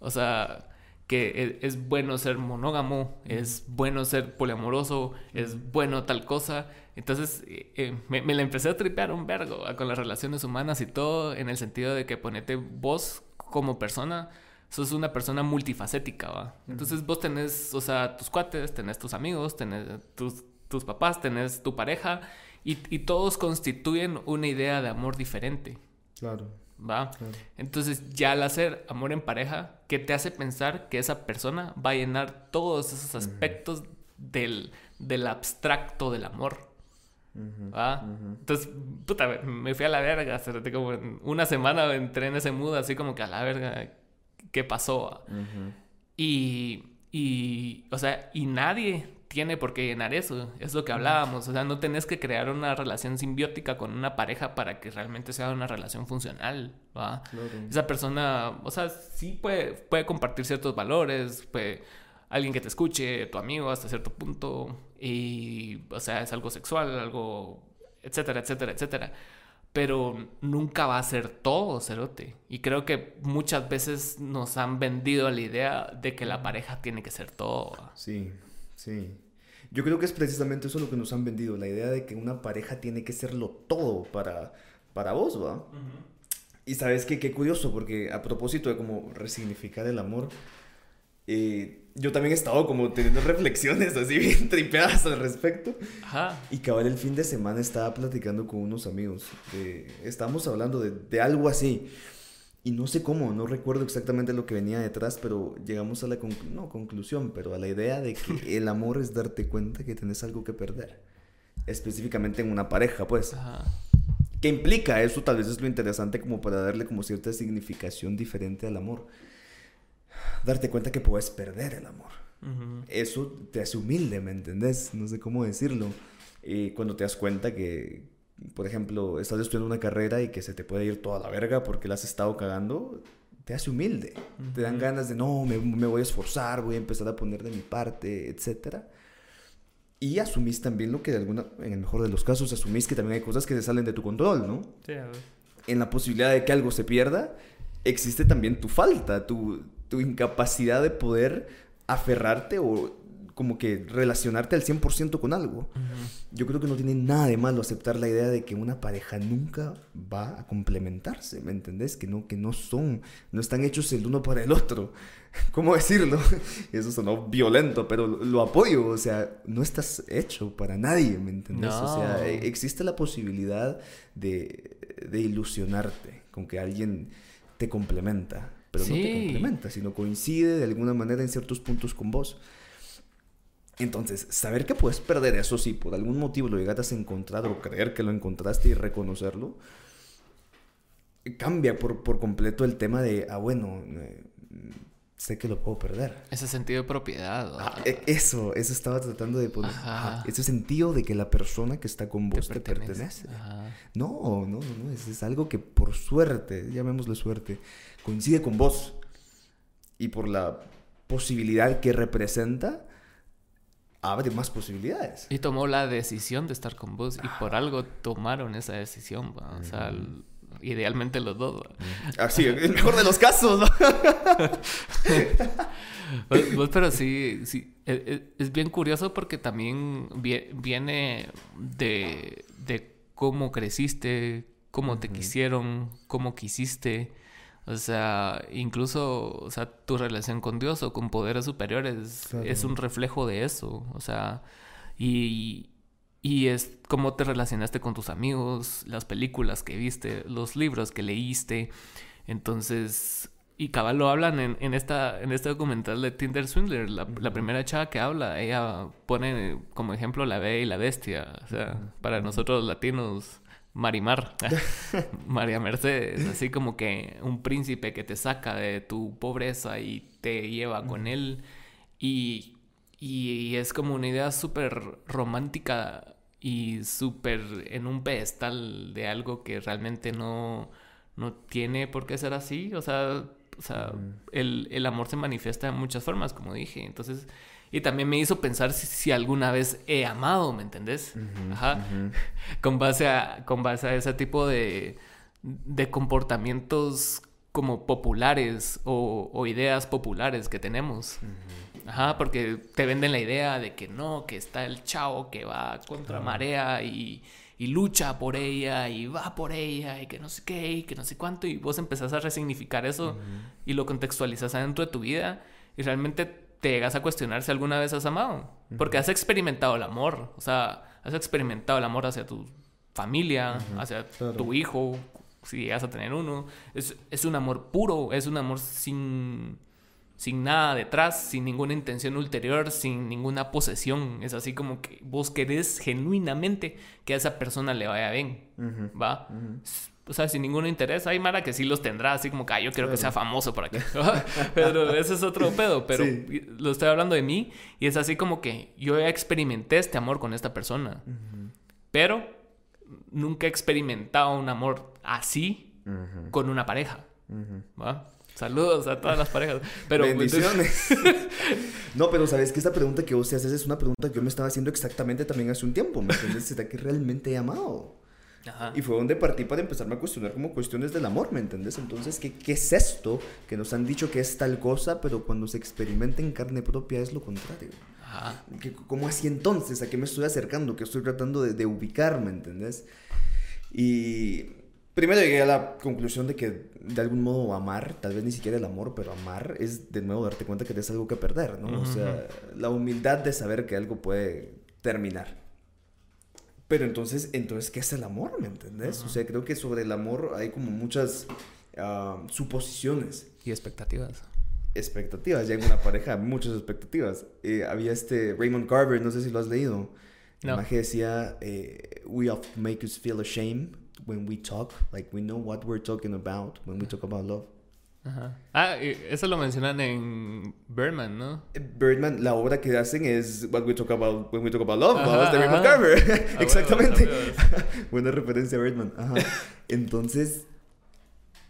o sea, que es, es bueno ser monógamo, es bueno ser poliamoroso, es bueno tal cosa. Entonces eh, me, me, la empecé a tripear un vergo con las relaciones humanas y todo, en el sentido de que ponete vos como persona, sos una persona multifacética, ¿va? Entonces vos tenés, o sea, tus cuates, tenés tus amigos, tenés tus, tus papás, tenés tu pareja y, y todos constituyen una idea de amor diferente. Claro. ¿va? Claro. Entonces, ya al hacer amor en pareja, ¿qué te hace pensar que esa persona va a llenar todos esos aspectos uh -huh. del, del, abstracto del amor? Uh -huh. Uh -huh. Entonces, puta, me fui a la verga. Como en una semana entré en ese mood, así como que a la verga, ¿qué pasó? Y, y, o sea, y nadie tiene por qué llenar eso. Es lo que hablábamos. O sea, no tenés que crear una relación simbiótica con una pareja para que realmente sea una relación funcional. ¿va? Claro. Esa persona, o sea, sí puede, puede compartir ciertos valores, puede alguien que te escuche, tu amigo hasta cierto punto. Y, o sea, es algo sexual, algo, etcétera, etcétera, etcétera. Pero nunca va a ser todo, cerote. Y creo que muchas veces nos han vendido la idea de que la pareja tiene que ser todo. Sí. Sí. Yo creo que es precisamente eso lo que nos han vendido, la idea de que una pareja tiene que serlo todo para, para vos, ¿va? Uh -huh. Y sabes qué, qué curioso, porque a propósito de cómo resignificar el amor, eh, yo también he estado como teniendo reflexiones así bien <laughs> tripeadas al respecto. Ajá. Y cabal el fin de semana estaba platicando con unos amigos. De, estábamos hablando de, de algo así. Y no sé cómo, no recuerdo exactamente lo que venía detrás, pero llegamos a la conclu no, conclusión, pero a la idea de que <laughs> el amor es darte cuenta que tienes algo que perder. Específicamente en una pareja, pues. Ajá. ¿Qué implica eso? Tal vez es lo interesante como para darle como cierta significación diferente al amor. Darte cuenta que puedes perder el amor. Uh -huh. Eso te hace humilde, ¿me entendés? No sé cómo decirlo. Y cuando te das cuenta que, por ejemplo, estás estudiando una carrera y que se te puede ir toda la verga porque la has estado cagando, te hace humilde. Uh -huh. Te dan ganas de, no, me, me, voy a esforzar, voy a empezar a poner de mi parte, etc. Y asumís también lo que de alguna, en el mejor de los casos, asumís que también hay cosas que se salen de tu control, ¿no? Sí, a ver. En la posibilidad de que algo se pierda, existe también tu falta, tu, tu incapacidad de poder aferrarte o como que relacionarte al 100% con algo. Yo creo que no tiene nada de malo aceptar la idea de que una pareja nunca va a complementarse, ¿me entendés? Que no, que no son, no están hechos el uno para el otro. <laughs> ¿Cómo decirlo? <laughs> Eso sonó violento, pero lo apoyo, o sea, no estás hecho para nadie, ¿me entendés? O sea, e, existe la posibilidad de, de ilusionarte con que alguien te complementa, pero no te complementa, sino coincide de alguna manera en ciertos puntos con vos. Entonces, saber que puedes perder eso si por algún motivo lo llegaste a encontrar o creer que lo encontraste y reconocerlo, cambia por, por completo el tema de, ah, bueno, eh, sé que lo puedo perder. Ese sentido de propiedad. Ah, e, eso, eso estaba tratando de poner. ese sentido de que la persona que está con vos te, pertenece. No, no, no, no, es, es algo que por suerte, llamémosle suerte, coincide con vos. Y por la posibilidad que representa, abre más posibilidades. Y tomó la decisión de estar con vos y por algo tomaron esa decisión, o sea, idealmente los dos. Así, ah, el <laughs> mejor de los casos. <laughs> pero sí, sí, e, e, es, bien curioso porque también viene de, de cómo creciste, cómo te quisieron, cómo quisiste. O sea, incluso, o sea, tu relación con Dios o con poderes superiores es un reflejo de eso. O sea, y, y es cómo te relacionaste con tus amigos, las películas que viste, los libros que leíste. Entonces, y cabal lo hablan en, en, esta, en este documental de Tinder Swindler, la, la, primera chava que habla, ella pone como ejemplo la bella y la bestia. O sea, para nosotros latinos Marimar, <laughs> María Mercedes, así como que un príncipe que te saca de tu pobreza y te lleva con él. Y, y, es como una idea súper romántica y súper en un pedestal de algo que realmente no, no tiene por qué ser así. O sea, o sea el, el amor se manifiesta de muchas formas, como dije. Entonces y también me hizo pensar si, alguna vez he amado, ¿me entendés? Ajá. <laughs> con, base a, con base a ese tipo de, de comportamientos como populares o, ideas populares que tenemos. Ajá, porque te venden la idea de que no, que está el chavo que va contra marea y, y, lucha por ella y va por ella y que no sé qué y que no sé cuánto y vos empezás a resignificar eso y lo contextualizas adentro de tu vida y realmente te llegas a cuestionar si alguna vez has amado. Porque has experimentado el amor. O sea, has experimentado el amor hacia tu familia, hacia tu hijo, si llegas a tener uno. Es, es, un amor puro, es un amor sin, sin nada detrás, sin ninguna intención ulterior, sin ninguna posesión. Es así como que vos querés genuinamente que a esa persona le vaya bien. ¿Va? o sea, sin ningún interés. Hay Mara que sí los tendrá, así como que yo quiero que sea famoso por aquí. <laughs> pero ese es otro pedo. Pero lo estoy hablando de mí y es así como que yo experimenté este amor con esta persona. Pero nunca he experimentado un amor así con una pareja. Saludos a todas las parejas. Pero, Bendiciones. <laughs> no, pero sabes que esta pregunta que vos te haces es una pregunta que yo me estaba haciendo exactamente también hace un tiempo. ¿Me entiendes? ¿Será que realmente he amado? Y fue donde partí para empezarme a cuestionar como cuestiones del amor, ¿me entiendes? Entonces, ¿qué, ¿qué, es esto? Que nos han dicho que es tal cosa, pero cuando se experimenta en carne propia es lo contrario. Ajá. ¿Cómo así entonces? ¿A qué me estoy acercando? ¿Qué estoy tratando de, de ubicar, ¿me entendés? Y primero llegué a la conclusión de que de algún modo amar, tal vez ni siquiera el amor, pero amar es de nuevo darte cuenta que tienes algo que perder, ¿no? O sea, la humildad de saber que algo puede terminar. Pero entonces, entonces, ¿qué es el amor? ¿Me entendés? O sea, creo que sobre el amor hay como muchas ah, suposiciones. Y expectativas. Expectativas. Ya en una pareja, muchas expectativas. Eh, había este Raymond Carver, no sé si lo has leído. No. El decía, eh, we often make us feel ashamed when we talk. Like, we know what we're talking about when we talk about love. Ah, eso lo mencionan en Birdman, ¿no? Birdman, la obra que hacen es What We Talk About When We Talk About Love, de Raymond Carver. Exactamente. <laughs> Buena referencia a Birdman. Entonces,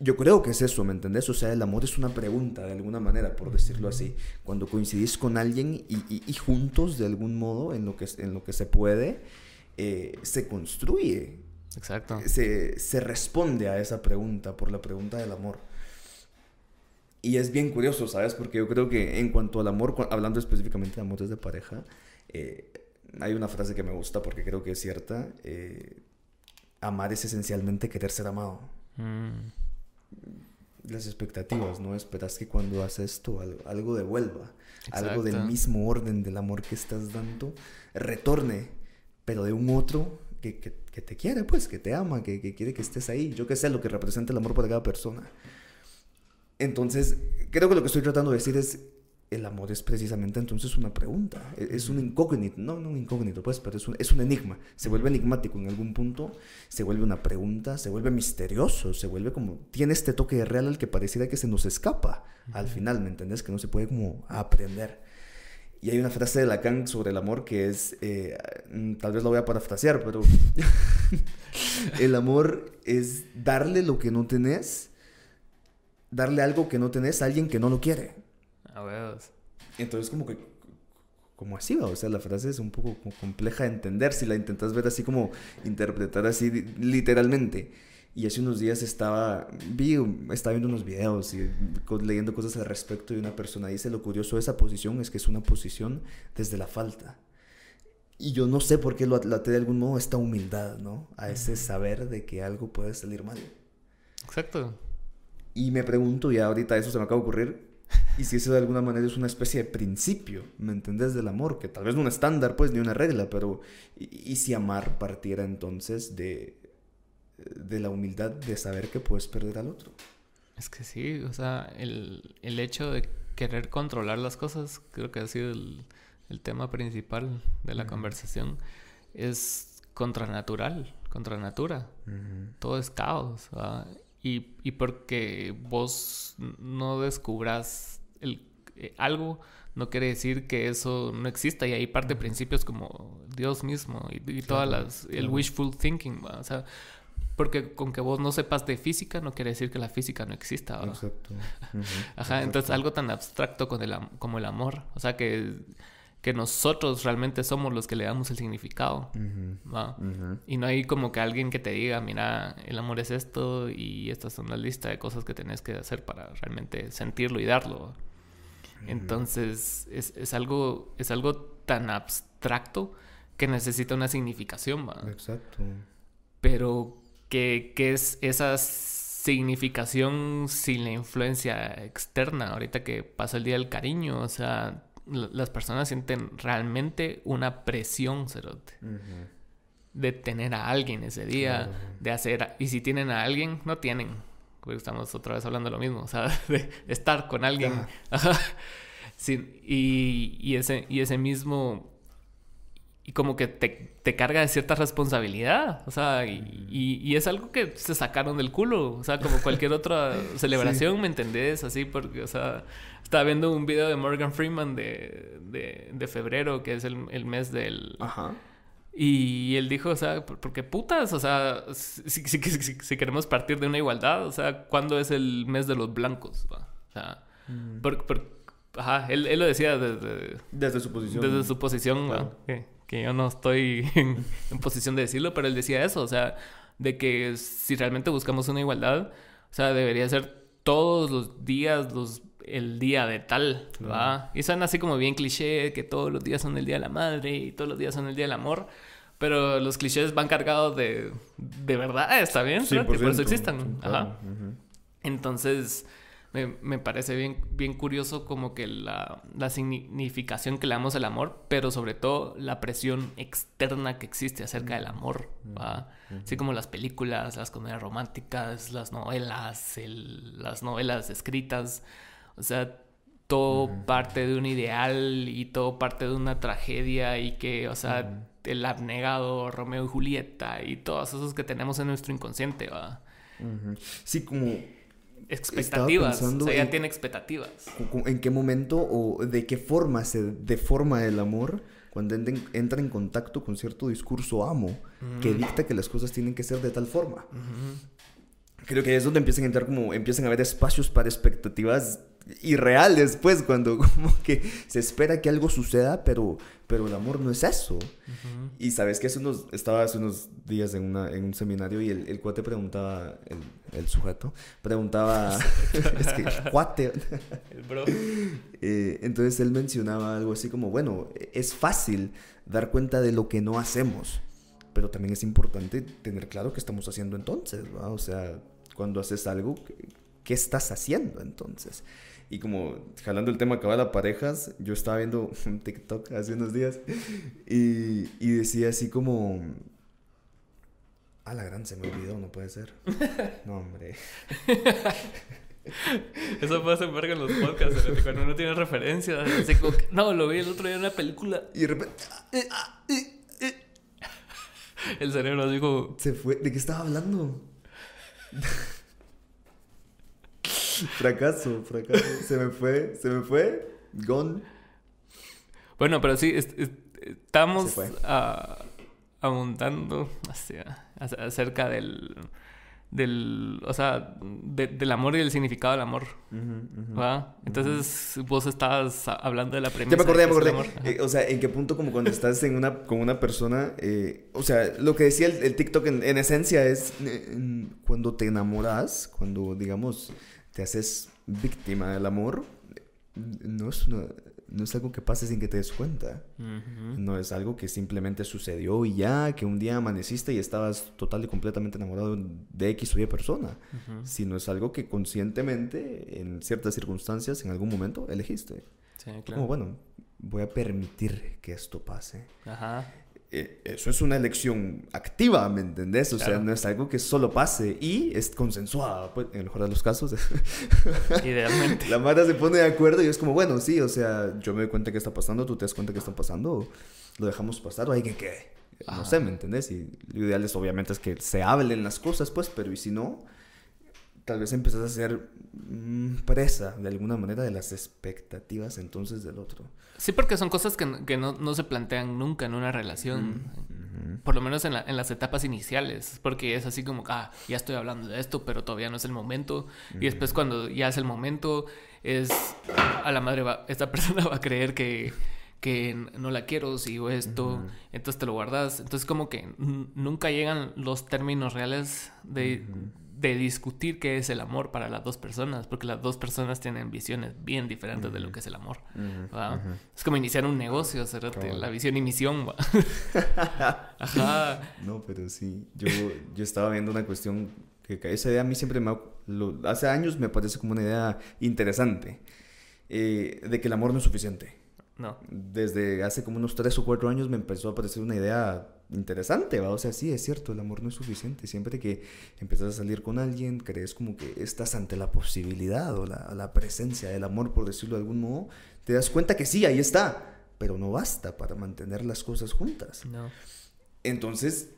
yo creo que es eso, ¿me entendés? O sea, el amor es una pregunta, de alguna manera, por decirlo así. Cuando coincidís con alguien y, juntos, de algún modo, en lo que, en lo que se puede, eh, se construye. Exacto. Se, se responde a esa pregunta por la pregunta del amor. Y es bien curioso, ¿sabes? Porque yo creo que en cuanto al amor, hablando específicamente de amores de pareja, eh, hay una frase que me gusta porque creo que es cierta. Eh, amar es esencialmente querer ser amado. Mm. Las expectativas, ¿no? Esperas que cuando haces esto algo, devuelva. Algo del mismo orden del amor que estás dando, retorne, pero de un otro que, que, te quiere, pues, que te ama, que, que, quiere que estés ahí. Yo que sé lo que representa el amor para cada persona. Entonces, creo que lo que estoy tratando de decir es, el amor es precisamente entonces una pregunta, e-, es un incógnito, no, no un incógnito, pues, pero es un, es un enigma, se vuelve enigmático en algún punto, se vuelve una pregunta, se vuelve misterioso, se vuelve como, tiene este toque real al que pareciera que se nos escapa al final, ¿me entendés? Que no se puede como aprender. Y hay una frase de Lacan sobre el amor que es, eh, mm, tal vez lo voy a parafrasear, pero <laughs> el amor es darle lo que no tenés, darle algo que no tenés a alguien que no lo quiere. Entonces, como que, como así va, o sea, la frase es un poco compleja de entender si la intentas ver así como interpretar así literalmente. Y hace unos días estaba, vi, estaba viendo unos videos y leyendo cosas al respecto y una persona dice, lo curioso de esa posición es que es una posición desde la falta. Y yo no sé por qué lo até de algún modo esta humildad, ¿no? A ese saber de que algo puede salir mal. Exacto. Y me pregunto, y ahorita eso se me acaba de ocurrir, y si eso de alguna manera es una especie de principio, ¿me entendés? Del amor, que tal vez no un estándar, pues, ni una regla, pero ¿y, si amar partiera entonces de, de la humildad de saber que puedes perder al otro? Es que sí, o sea, el, el hecho de querer controlar las cosas, creo que ha sido el, el tema principal de la conversación, es contranatural, contra natura. Todo es caos. Y, y, porque vos no descubras el, eh, algo, no quiere decir que eso no exista. Y hay parte de principios como Dios mismo y, todas las, el wishful thinking. O sea, porque con que vos no sepas de física no quiere decir que la física no exista. Exacto. <laughs> Ajá, entonces algo tan abstracto con el, como el amor. O sea, que que nosotros realmente somos los que le damos el significado. Y no hay como que alguien que te diga, mira, el amor es esto y esta es una lista de cosas que tenés que hacer para realmente sentirlo y darlo. Entonces es, es, algo, es algo tan abstracto que necesita una significación. ¿va? Exacto. Pero ¿qué, ¿qué es esa significación sin la influencia externa? Ahorita que pasa el día del cariño, o sea las personas sienten realmente una presión, Cerote. De tener a alguien ese día, de hacer... Y si tienen a alguien, no tienen. Porque estamos otra vez hablando de lo mismo, o sea, <laughs> de estar con alguien. sí, y, y, ese, y ese mismo y como que te, te, carga de cierta responsabilidad. O sea, y, y, es algo que se sacaron del culo. O sea, como cualquier otra <laughs> celebración, ¿me entendés? Así, porque, o sea, estaba viendo un video de Morgan Freeman de, de, de febrero, que es el, el, mes del... Ajá. Y él dijo, o sea, porque putas, o sea, si, si, si, queremos partir de una igualdad, o sea, ¿cuándo es el mes de los blancos? O sea, mm. ajá, él, él, lo decía desde... Desde su posición. Desde su posición, que yo no estoy <laughs> en, posición de decirlo, pero él decía eso, o sea, de que si realmente buscamos una igualdad, o sea, debería ser todos los días los, el día de tal, ¿va? Y suena así como bien cliché, que todos los días son el día de la madre y todos los días son el día del amor, pero los clichés van cargados de, de verdad, ¿está bien? Sí, por eso existen. Ajá. Entonces me, parece bien, bien curioso como que la, significación que le damos al amor, pero sobre todo la presión externa que existe acerca del amor, ¿va? Así como las películas, las comedias románticas, las novelas, las novelas escritas, o sea, todo parte de un ideal y todo parte de una tragedia y que, o sea, el abnegado, Romeo y Julieta y todos esos que tenemos en nuestro inconsciente, ¿va? Sí, como expectativas. O sea, ya tiene expectativas. ¿En qué momento o de qué forma se deforma el amor cuando entra en contacto con cierto discurso amo que dicta que las cosas tienen que ser de tal forma? Creo que es donde empiezan a entrar como empiezan a haber espacios para expectativas irreal después, cuando <laughs> como que se espera que algo suceda, pero, pero el amor no es eso. Y sabes que hace unos, estaba hace unos días en, una, en un seminario y el, el cuate preguntaba, el, el sujeto, preguntaba, <laughs> <laughs> es que cuate. El bro. Eh, entonces él mencionaba algo así como, bueno, es fácil dar cuenta de lo que no hacemos, pero también es importante tener claro qué estamos haciendo entonces, ¿va? O sea, cuando haces algo, ¿qué estás haciendo entonces? Y como jalando el tema cabal a parejas, yo estaba viendo <laughs> un TikTok hace unos días y, y decía así como... A la gran se me olvidó, no puede ser. <laughs> No, hombre. <laughs> Eso pasa en verga en los podcasts, ¿verdad? cuando uno tiene referencias. Así como que, no, lo vi el otro día en una película. Y de repente... eh, ah, eh, eh. El cerebro así como... Se fue. ¿De qué estaba hablando? Fracaso, fracaso. Se me fue, se me fue. Gone. Bueno, pero sí, es- es- estamos ah, abundando hacia, hacia- acerca del, del, o sea, de- del amor y del significado del amor, ¿va? Entonces, vos estabas hablando de la premisa. Ya me acordé, ya me acordé. Eh, o sea, en qué punto como cuando estás en una, con una persona, eh, o sea, lo que decía el, el TikTok en, en esencia es eh, cuando te enamoras, cuando digamos te haces víctima del amor, no es, una- no es algo que pase sin que te des cuenta. Ujú. No es algo que simplemente sucedió y ya, que un día amaneciste y estabas total y completamente enamorado de X o Y persona, Ujú. sino es algo que conscientemente, en ciertas circunstancias, en algún momento, elegiste. Sí, Como, claro. bueno, voy a permitir que esto pase. Ajá. Eh, eso es una elección activa, ¿me entendés? O sea, no es algo que solo pase y es consensuada, pues, en el mejor de los casos. <laughs> Idealmente. La Mara se pone de acuerdo y es como, bueno, sí, o sea, yo me doy cuenta que está pasando, tú te das cuenta que está pasando, lo dejamos pasar o hay que quede. No sé, ¿me entendés? Y lo ideal es obviamente es que se hablen las cosas, pues, pero y si no, tal vez empezás a ser mm, presa de alguna manera de las expectativas entonces del otro. Sí, porque son cosas que, no- que no, no se plantean nunca en una relación. Por lo menos en, la- en las etapas iniciales. Porque es así como, ah, ya estoy hablando de esto, pero todavía no es el momento. Y después cuando ya es el momento, es a la madre, va, esta <laughs> persona va a creer que, que no la quiero, sigo esto, entonces te lo guardas. Entonces como que nunca llegan los términos reales de, de discutir qué es el amor para las dos personas, porque las dos personas tienen visiones bien diferentes de lo que es el amor. ¿va? Es como iniciar un negocio, la visión y misión. ¿va? <laughs> Ajá. No, pero sí. Yo, yo estaba viendo una cuestión que esa idea a mí siempre me... ha- lo- hace años me parece como una idea interesante. eh, de que el amor no es suficiente. No. Desde hace como unos tres o cuatro años me empezó a parecer una idea interesante, ¿va? O sea, sí, es cierto, el amor no es suficiente. Siempre que empiezas a salir con alguien, crees como que estás ante la posibilidad o la, la presencia del amor, por decirlo de algún modo, te das cuenta que sí, ahí está, pero no basta para mantener las cosas juntas. No. Entonces,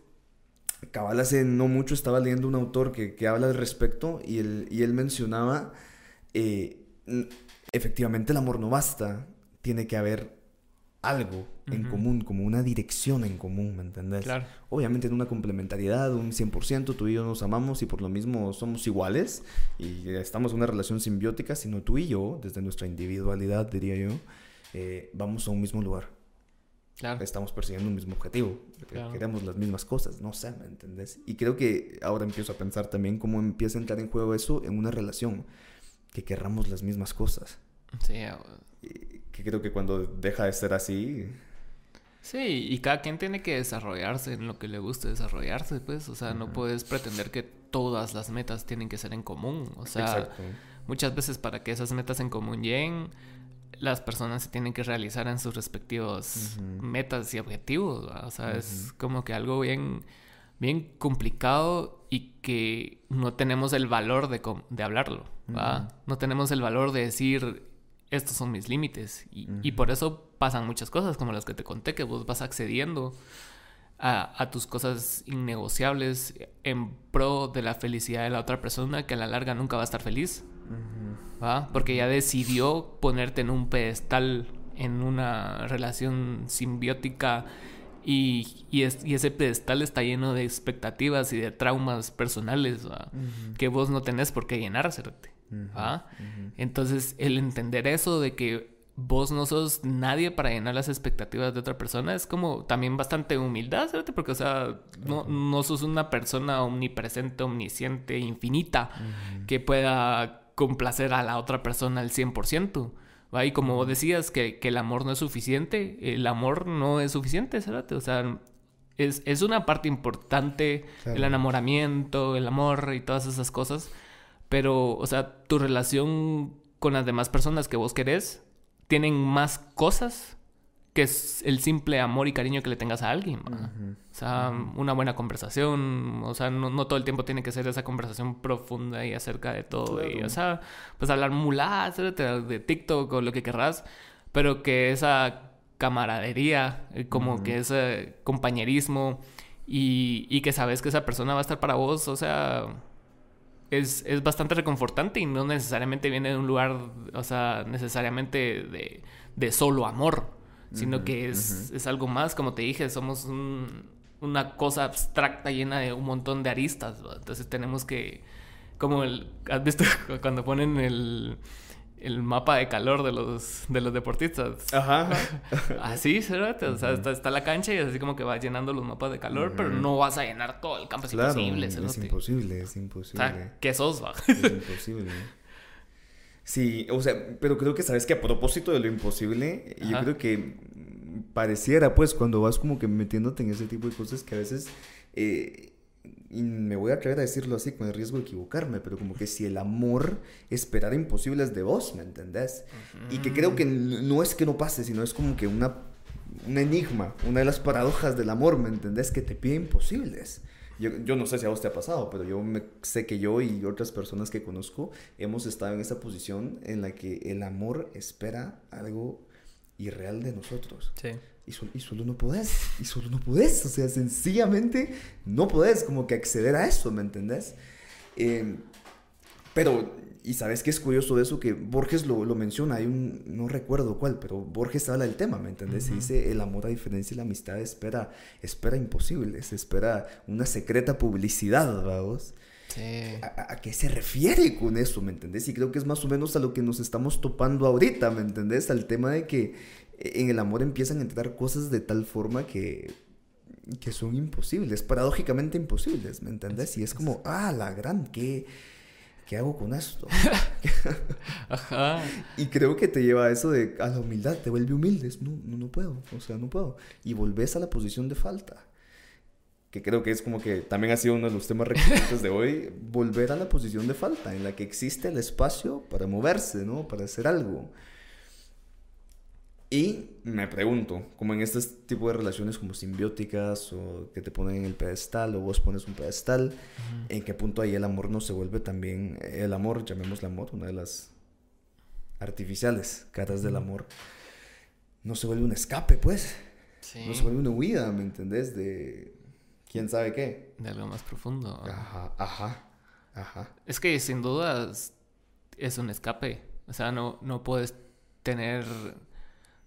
cabal hace no mucho estaba leyendo un autor que, que habla al respecto y él, y él mencionaba, eh, efectivamente el amor no basta, tiene que haber algo en Ujú. común, como una dirección en común, ¿me entendés? Claro. Obviamente en una complementariedad, un 100%, tú y yo nos amamos y por lo mismo somos iguales y estamos en una relación simbiótica, sino tú y yo, desde nuestra individualidad, diría yo, eh, vamos a un mismo lugar Claro. estamos persiguiendo un mismo objetivo, Claro. queremos las mismas cosas, no sé, ¿me entendés? Y creo que ahora empiezo a pensar también cómo empieza a entrar en juego eso en una relación, que querramos las mismas cosas. Sí, Y que creo que cuando deja de ser así, Sí, y cada quien tiene que desarrollarse en lo que le guste desarrollarse, pues. O sea, no puedes pretender que todas las metas tienen que ser en común. O sea, exacto. muchas veces para que esas metas en común lleguen, las personas se tienen que realizar en sus respectivos metas y objetivos. ¿va? O sea, es como que algo bien, bien complicado y que no tenemos el valor de, de hablarlo. ¿va? No tenemos el valor de decir, estos son mis límites. Y, y por eso pasan muchas cosas como las que te conté, que vos vas accediendo a, a tus cosas innegociables en pro de la felicidad de la otra persona que a la larga nunca va a estar feliz. ¿va? Porque ya decidió ponerte en un pedestal, en una relación simbiótica y, y, es- y ese pedestal está lleno de expectativas y de traumas personales ¿va? que vos no tenés por qué llenar, Entonces, el entender eso de que vos no sos nadie para llenar las expectativas de otra persona es como también bastante humildad, ¿cierto? Porque, o sea, no, no sos una persona omnipresente, omnisciente, infinita, que pueda complacer a la otra persona al 100%. ¿va? Y como vos decías que, que, el amor no es suficiente, el amor no es suficiente, ¿cierto? O sea, es, es una parte importante el enamoramiento, el amor y todas esas cosas, pero, o sea, tu relación con las demás personas que vos querés tienen más cosas que es el simple amor y cariño que le tengas a alguien. O sea, una buena conversación. O sea, no, todo el tiempo tiene que ser esa conversación profunda y acerca de todo. Y, o sea, pues hablar muladas de TikTok o lo que querrás. Pero que esa camaradería, eh, como que ese compañerismo y, y que sabes que esa persona va a estar para vos, o sea, es, es, bastante reconfortante y no necesariamente viene de un lugar, o sea, necesariamente de, de solo amor, sino que es, es, algo más, como te dije, somos una cosa abstracta llena de un montón de aristas, entonces tenemos que, como el, ¿has visto <laughs> cuando ponen el el mapa de calor de los, de los deportistas. Ajá. <laughs> así, ¿verdad? O sea, está, la cancha y es así como que va llenando los mapas de calor, pero no vas a llenar todo el campo. Es imposible, Es imposible, es imposible. O sea, ¿qué sos, va? Es imposible. Sí, o sea, pero creo que sabes que a propósito de lo imposible, yo creo que pareciera, pues, cuando vas como que metiéndote en ese tipo de cosas que a veces... Eh, y me voy a atrever a decirlo así con el riesgo de equivocarme, pero como que si el amor esperara imposibles de vos, ¿me entendés? Y que creo que no es que no pase, sino es como que una, un enigma, una de las paradojas del amor, ¿me entendés? Que te pide imposibles. Yo, yo, no sé si a vos te ha pasado, pero yo me, sé que yo y otras personas que conozco hemos estado en esa posición en la que el amor espera algo irreal de nosotros. Sí. Y, solo no podés, y solo no podés, o sea, sencillamente no podés como que acceder a eso, ¿me entendés? Em, pero, y sabes qué es curioso de eso, que Borges lo, lo, menciona, hay un, no recuerdo cuál, pero Borges habla del tema, ¿me entendés? Y dice, el amor a diferencia de la amistad espera, espera imposibles, espera una secreta publicidad, vamos. Sí. ¿A, ¿A, qué se refiere con eso, me entendés? Y creo que es más o menos a lo que nos estamos topando ahorita, ¿me entendés? Al tema de que en el amor empiezan a entrar cosas de tal forma que, que son imposibles, paradójicamente imposibles, ¿me entendés? Y es como, ah, la gran, ¿qué, qué hago con esto? <laughs> Ajá. Y creo que te lleva a eso de, a la humildad, te vuelve humildes, no, no, no puedo, o sea, no puedo. Y volvés a la posición de falta que creo que es como que también ha sido uno de los temas recurrentes de hoy, volver a la posición de falta, en la que existe el espacio para moverse, ¿no? Para hacer algo. Y me pregunto, como en este tipo de relaciones como simbióticas o que te ponen en el pedestal o vos pones un pedestal, ¿en qué punto ahí el amor no se vuelve también, el amor, llamémosle amor, una de las artificiales caras del amor, no se vuelve un escape, pues? No se vuelve una huida, ¿me entendés? De quién sabe qué. De algo más profundo. Ajá, ajá, ajá. Es que sin duda es un escape. O sea, no, no puedes tener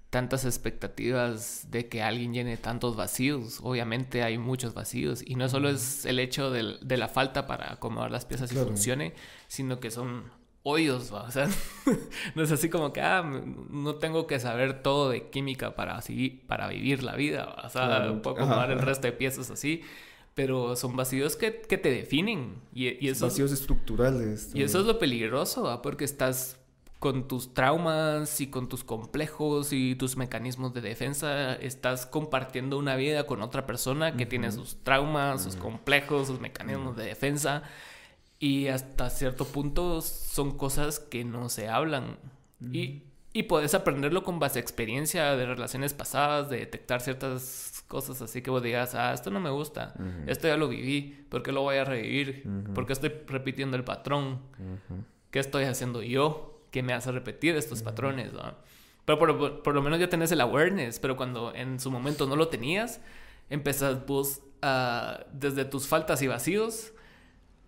tantas expectativas de que alguien llene tantos vacíos. Obviamente hay muchos vacíos y no solo es el hecho de, de la falta para acomodar las piezas y funcione, sino que son hoyos, o sea, <laughs> no es así como que, ah, no tengo que saber todo de química para, así, para vivir la vida, o sea, un poco acomodar el resto de piezas así, pero son vacíos que, que te definen. Y, y esos, vacíos estructurales. Y eso es lo peligroso, porque estás con tus traumas y con tus complejos y tus mecanismos de defensa, estás compartiendo una vida con otra persona que tiene sus traumas, sus complejos, sus mecanismos de defensa. Y hasta cierto punto son cosas que no se hablan. y, y puedes aprenderlo con base experiencia de relaciones pasadas, de detectar ciertas cosas así que vos digas, ah, esto no me gusta, esto ya lo viví, ¿por qué lo voy a revivir? ¿Por qué estoy repitiendo el patrón? ¿Qué estoy haciendo yo? que me hace repetir estos patrones, Pero por, lo menos ya tenés el awareness, pero cuando en su momento no lo tenías, empezás vos desde tus faltas y vacíos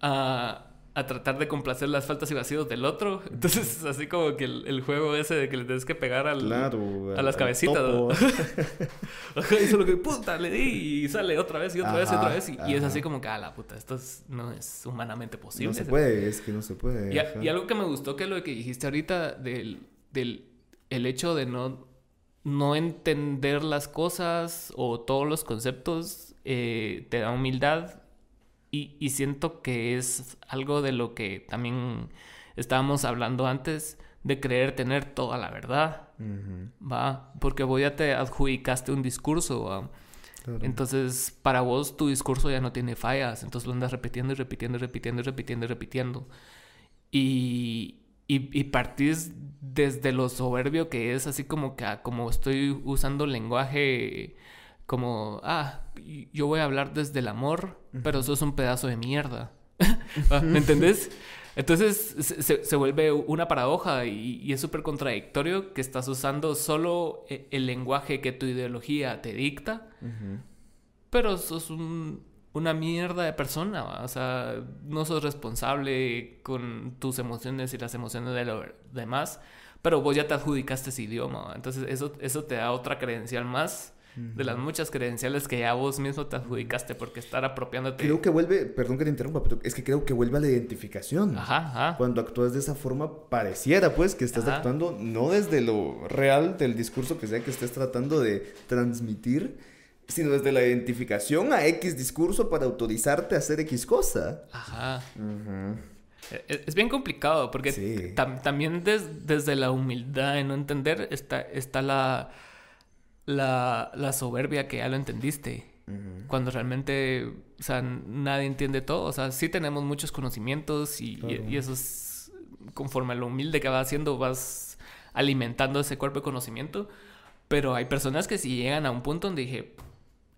a, a tratar de complacer las faltas y vacíos del otro. <laughs> Entonces, así como que el, juego ese de que le tienes que pegar al, a las cabecitas. <laughs> Ajá, hizo lo que puta le di y sale otra vez y otra vez y otra vez. Y, es así como que, a la puta, esto no es humanamente posible. No se puede, es que no se puede. Y, algo que me gustó que lo que dijiste ahorita del, del el hecho de no, no entender las cosas o todos los conceptos eh, te da humildad y, siento que es algo de lo que también estábamos hablando antes, de creer tener toda la verdad, ¿va? Porque vos ya te adjudicaste un discurso, Entonces, para vos tu discurso ya no tiene fallas, entonces lo andas repitiendo y repitiendo y repitiendo y repitiendo y repitiendo. Y, y, partís desde lo soberbio que es, así como que ah, como estoy usando lenguaje como, ah, yo voy a hablar desde el amor, pero eso es un pedazo de mierda. <laughs> Ah, ¿Me entendés? Entonces se, vuelve una paradoja y, es súper contradictorio que estás usando solo e, el lenguaje que tu ideología te dicta, pero sos una mierda de persona, o sea, no sos responsable con tus emociones y las emociones de los demás, pero vos ya te adjudicaste ese idioma, entonces eso, eso te da otra credencial más de las muchas credenciales que ya vos mismo te adjudicaste porque estar apropiándote. Creo que vuelve, perdón que te interrumpa, pero es que creo que vuelve a la identificación. Ajá, ajá. Cuando actúas de esa forma, pareciera pues que estás actuando no desde lo real del discurso que sea que estés tratando de transmitir, sino desde la identificación a X discurso para autorizarte a hacer X cosa. Ajá. E, e, es bien complicado porque también desde la humildad de no entender está, está la la, la soberbia que ya lo entendiste. Cuando realmente, o sea, nadie entiende todo. O sea, sí tenemos muchos conocimientos y, y, eso es conforme a lo humilde que vas haciendo, vas alimentando ese cuerpo de conocimiento. Pero hay personas que si llegan a un punto donde dije,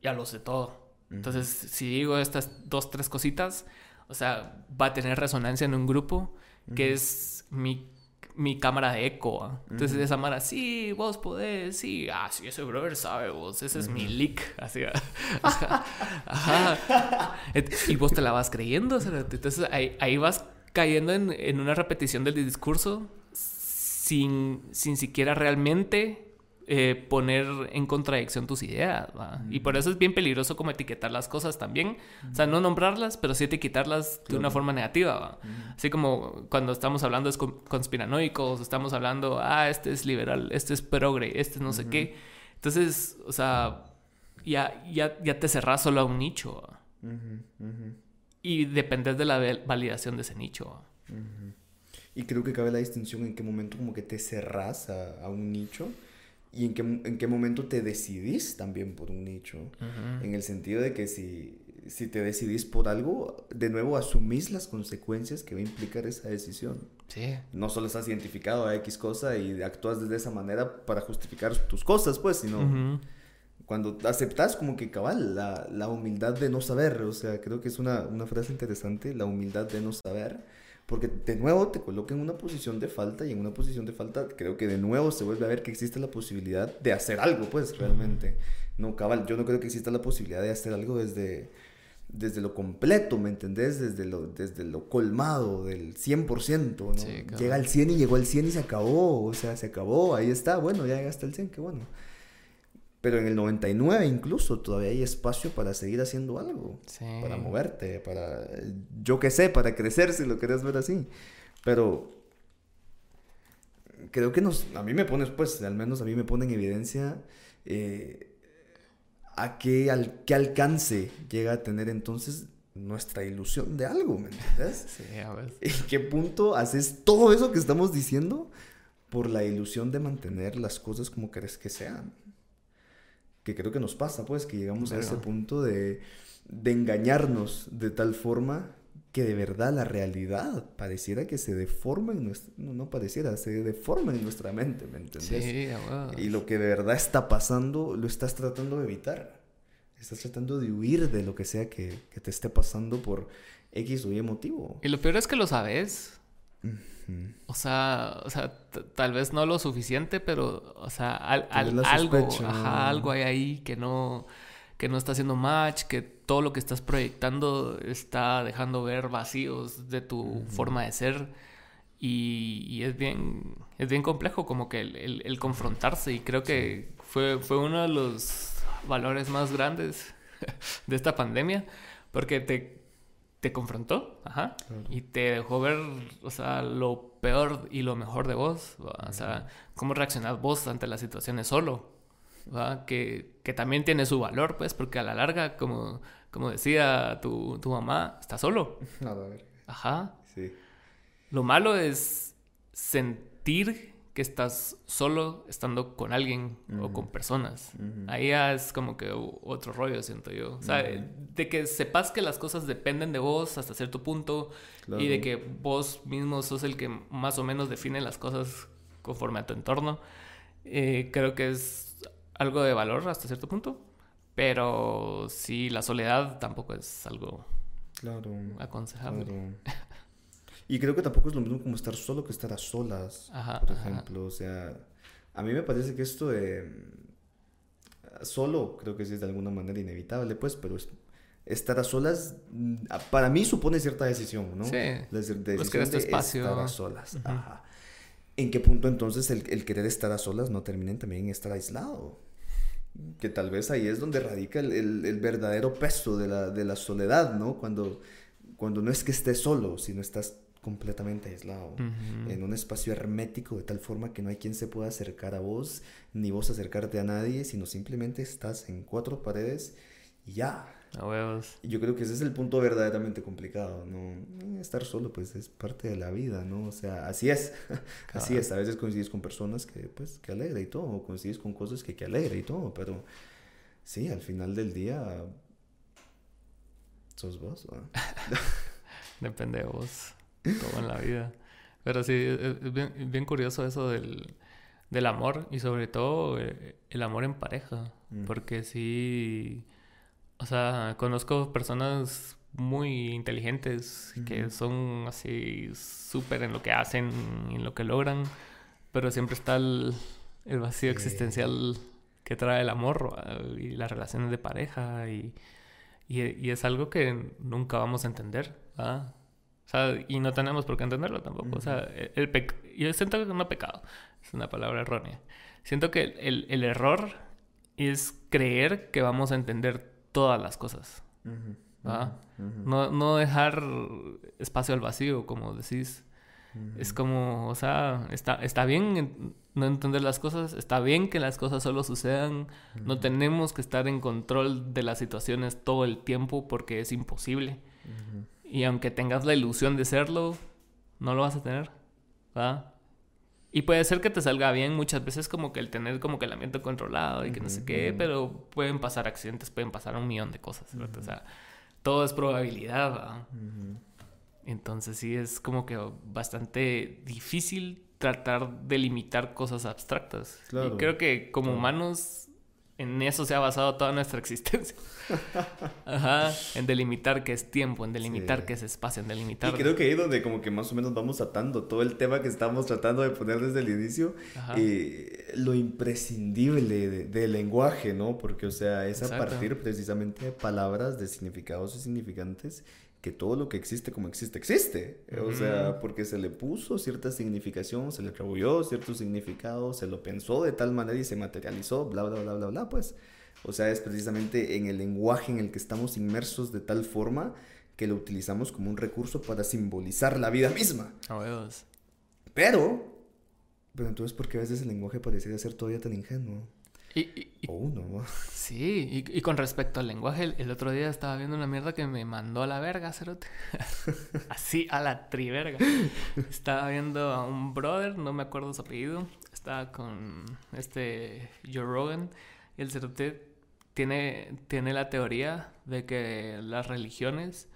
ya lo sé todo. Entonces, si digo estas dos, tres cositas, o sea, va a tener resonancia en un grupo que es mi mi cámara de eco. Entonces esa mara, sí, vos podés, sí, ah, sí, ese brother sabe vos, ese es mi leak, así. <laughs> Ajá. Y vos te la vas creyendo, entonces ahí, ahí vas cayendo en, en, una repetición del discurso sin, sin siquiera realmente eh, poner en contradicción tus ideas. Y por eso es bien peligroso como etiquetar las cosas también. O sea, no nombrarlas, pero sí etiquetarlas de una forma negativa. Así como cuando estamos hablando de conspiranoicos, estamos hablando, ah, este es liberal, este es progre, este es no sé qué. Entonces, o sea, ya, ya, ya te cerrás solo a un nicho. Y dependes de la validación de ese nicho. Y creo que cabe la distinción en qué momento como que te cerrás a, a un nicho y en qué, en qué momento te decidís también por un nicho. En el sentido de que si, si te decidís por algo, de nuevo asumís las consecuencias que va a implicar esa decisión. Sí. No solo estás identificado a X cosa y actúas de esa manera para justificar tus cosas, pues, sino cuando aceptas como que cabal, la, la, humildad de no saber. O sea, creo que es una, una frase interesante, la humildad de no saber porque de nuevo te coloca en una posición de falta y en una posición de falta creo que de nuevo se vuelve a ver que existe la posibilidad de hacer algo, pues realmente. No, cabal, yo no creo que exista la posibilidad de hacer algo desde, desde lo completo, ¿me entendés? Desde lo, desde lo colmado, del 100%, ¿no? Llega al 100 y llegó al 100 y se acabó, o sea, se acabó, ahí está, bueno, ya llegaste al 100, qué bueno. Pero en el 99 incluso todavía hay espacio para seguir haciendo algo. Para moverte, para, yo qué sé, para crecer si lo querés ver así. Pero creo que nos, a mí me pones, pues, al menos a mí me pone en evidencia eh, a qué, al, qué alcance llega a tener entonces nuestra ilusión de algo, ¿me entiendes? Sí, a ver. <laughs> ¿En qué punto haces todo eso que estamos diciendo por la ilusión de mantener las cosas como querés que sean? Que creo que nos pasa, pues, que llegamos a ese punto de, de engañarnos de tal forma que de verdad la realidad pareciera que se deforma en nuestra, no, no pareciera, se deforma en nuestra mente, ¿me entendés? Sí, Y lo que de verdad está pasando lo estás tratando de evitar. Estás tratando de huir de lo que sea que, que te esté pasando por X o Y motivo. Y lo peor es que lo sabes. O sea, o sea tal vez no lo suficiente, pero, o sea, algo, algo hay ahí que no, que no está haciendo match, que todo lo que estás proyectando está dejando ver vacíos de tu forma de ser. Y, es bien es bien complejo como que el, confrontarse y creo que fue, fue uno de los valores más grandes <laughs> de esta pandemia porque te, te confrontó ajá, y te dejó ver o sea lo peor y lo mejor de vos o sea cómo reaccionás vos ante las situaciones solo que, que, también tiene su valor pues porque a la larga como, como decía tu, tu mamá está solo. <laughs> Ajá. Sí. Lo malo es sentir que estás solo estando con alguien o con personas. Ahí ya es como que otro rollo, siento yo. O sea, de que sepas que las cosas dependen de vos hasta cierto punto y de que vos mismo sos el que más o menos define las cosas conforme a tu entorno. Eh, creo que es algo de valor hasta cierto punto. Pero sí, la soledad tampoco es algo aconsejable. Y creo que tampoco es lo mismo como estar solo que estar a solas, por ejemplo. O sea, a mí me parece que esto de solo creo que sí es de alguna manera inevitable, pues, pero estar a solas mm, para mí supone cierta decisión, ¿no? Sí. La decisión de espacio. estar a solas. Ajá. ¿En qué punto entonces el, el, querer estar a solas no termina también en estar aislado? Que tal vez ahí es donde radica el, el, el verdadero peso de la, de la soledad, ¿no? Cuando, cuando no es que estés solo, sino estás completamente aislado, en un espacio hermético de tal forma que no hay quien se pueda acercar a vos, ni vos acercarte a nadie, sino simplemente estás en cuatro paredes y ya. A huevos. Yo creo que ese es el punto verdaderamente complicado, ¿no? Estar solo, pues, es parte de la vida, ¿no? O sea, así es, <laughs> así es. A veces coincides con personas que, pues, que alegra y todo, o coincides con cosas que, que alegra y todo, pero sí, al final del día, sos vos, <laughs> Depende de vos todo en la vida. Pero sí, es bien, curioso eso del, del, amor y sobre todo eh, el amor en pareja. Mm. Porque sí, o sea, conozco personas muy inteligentes que son así súper en lo que hacen y en lo que logran, pero siempre está el, el vacío existencial que trae el amor y las relaciones de pareja y, y, y, es algo que nunca vamos a entender. ¿ah? O sea, y no tenemos por qué entenderlo tampoco. O sea, el yo siento que no pecado, es una palabra errónea. Siento que el, el error es creer que vamos a entender todas las cosas. no, no dejar espacio al vacío, como decís. Es como, o sea, está, está bien no entender las cosas, está bien que las cosas solo sucedan, no tenemos que estar en control de las situaciones todo el tiempo porque es imposible. Y aunque tengas la ilusión de serlo, no lo vas a tener. Y puede ser que te salga bien muchas veces como que el tener como que el ambiente controlado y que no sé qué, pero pueden pasar accidentes, pueden pasar un millón de cosas, O sea, todo es probabilidad. Entonces sí es como que bastante difícil tratar de limitar cosas abstractas. Y creo que como humanos en eso se ha basado toda nuestra existencia. <laughs> Ajá, en delimitar qué es tiempo, en delimitar qué es espacio, en delimitar... Y creo que ahí donde como que más o menos vamos atando todo el tema que estamos tratando de poner desde el inicio, eh, lo imprescindible del lenguaje, ¿no? Porque, o sea, es a partir precisamente de palabras, de significados y significantes que todo lo que existe como existe, existe. O sea, porque se le puso cierta significación, se le atribuyó cierto significado, se lo pensó de tal manera y se materializó, bla, bla, bla, bla, bla, pues. O sea, es precisamente en el lenguaje en el que estamos inmersos de tal forma que lo utilizamos como un recurso para simbolizar la vida misma. Pero, pero entonces, ¿por qué a veces el lenguaje pareciera ser todavía tan ingenuo? Y, oh, no. Sí, y, con respecto al lenguaje, el, otro día estaba viendo una mierda que me mandó a la verga, cerote. <laughs> Así, a la triverga. Estaba viendo a un brother, no me acuerdo su apellido. Estaba con este Joe Rogan. Y el cerote tiene, tiene la teoría de que las religiones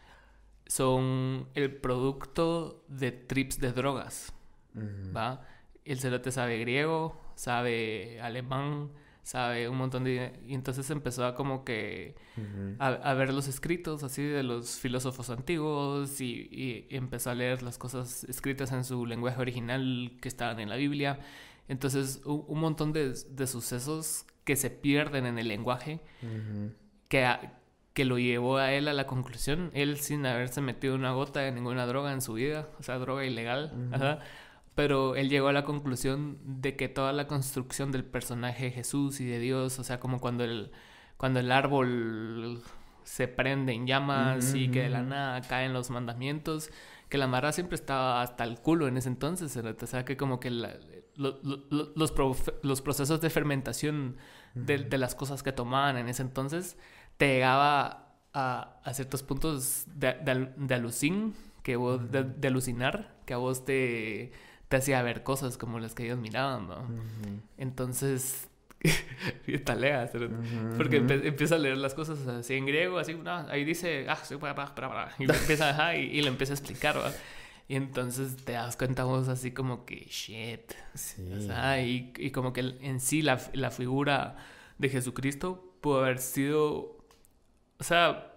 son el producto de trips de drogas. ¿Va? El cerote sabe griego, sabe alemán sabe un montón de... Y entonces empezó a como que a, ver los escritos así de los filósofos antiguos y, empezó a leer las cosas escritas en su lenguaje original que estaban en la Biblia. Entonces un, montón de, sucesos que se pierden en el lenguaje que, que lo llevó a él a la conclusión, él sin haberse metido una gota de ninguna droga en su vida, o sea, droga ilegal, pero él llegó a la conclusión de que toda la construcción del personaje de Jesús y de Dios, o sea, como cuando el, cuando el árbol se prende en llamas y que de la nada caen los mandamientos, que la Mara siempre estaba hasta el culo en ese entonces, o sea, que como que los, los, procesos de fermentación de, las cosas que tomaban en ese entonces te llegaba a, a ciertos puntos de, de, alucin, que vos, de, alucinar, que a vos te, te hacía ver cosas como las que ellos miraban, ¿no? Entonces <laughs> y talea, porque empieza a leer las cosas así en griego, así, no, ahí dice, ah, y le <laughs> empieza, y, y, le empieza a explicar, Y entonces te das cuenta vos así como que, shit. Sí. O sea, y, y, como que en sí la, la, figura de Jesucristo pudo haber sido, o sea,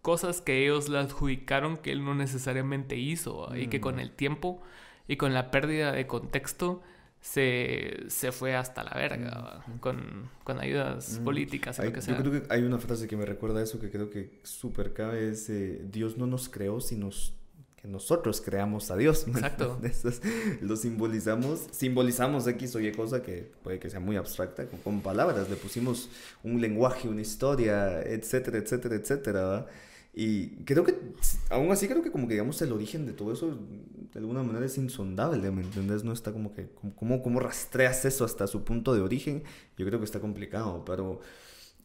cosas que ellos le adjudicaron que él no necesariamente hizo, y que con mm. el tiempo y con la pérdida de contexto, se, se fue hasta la verga mm, con, con, ayudas mm. políticas y lo que sea. Yo creo que hay una frase que me recuerda a eso que creo que súper cabe, es eh, Dios no nos creó, sino que nosotros creamos a Dios. Exacto. <laughs> lo simbolizamos, simbolizamos X o Y cosa que puede que sea muy abstracta, con, con palabras, le pusimos un lenguaje, una historia, etcétera, etcétera, etcétera. Y creo que, aún así creo que como que digamos el origen de todo eso de alguna manera es insondable, ¿me entiendes? No está como que, como, como rastreas eso hasta su punto de origen? Yo creo que está complicado, pero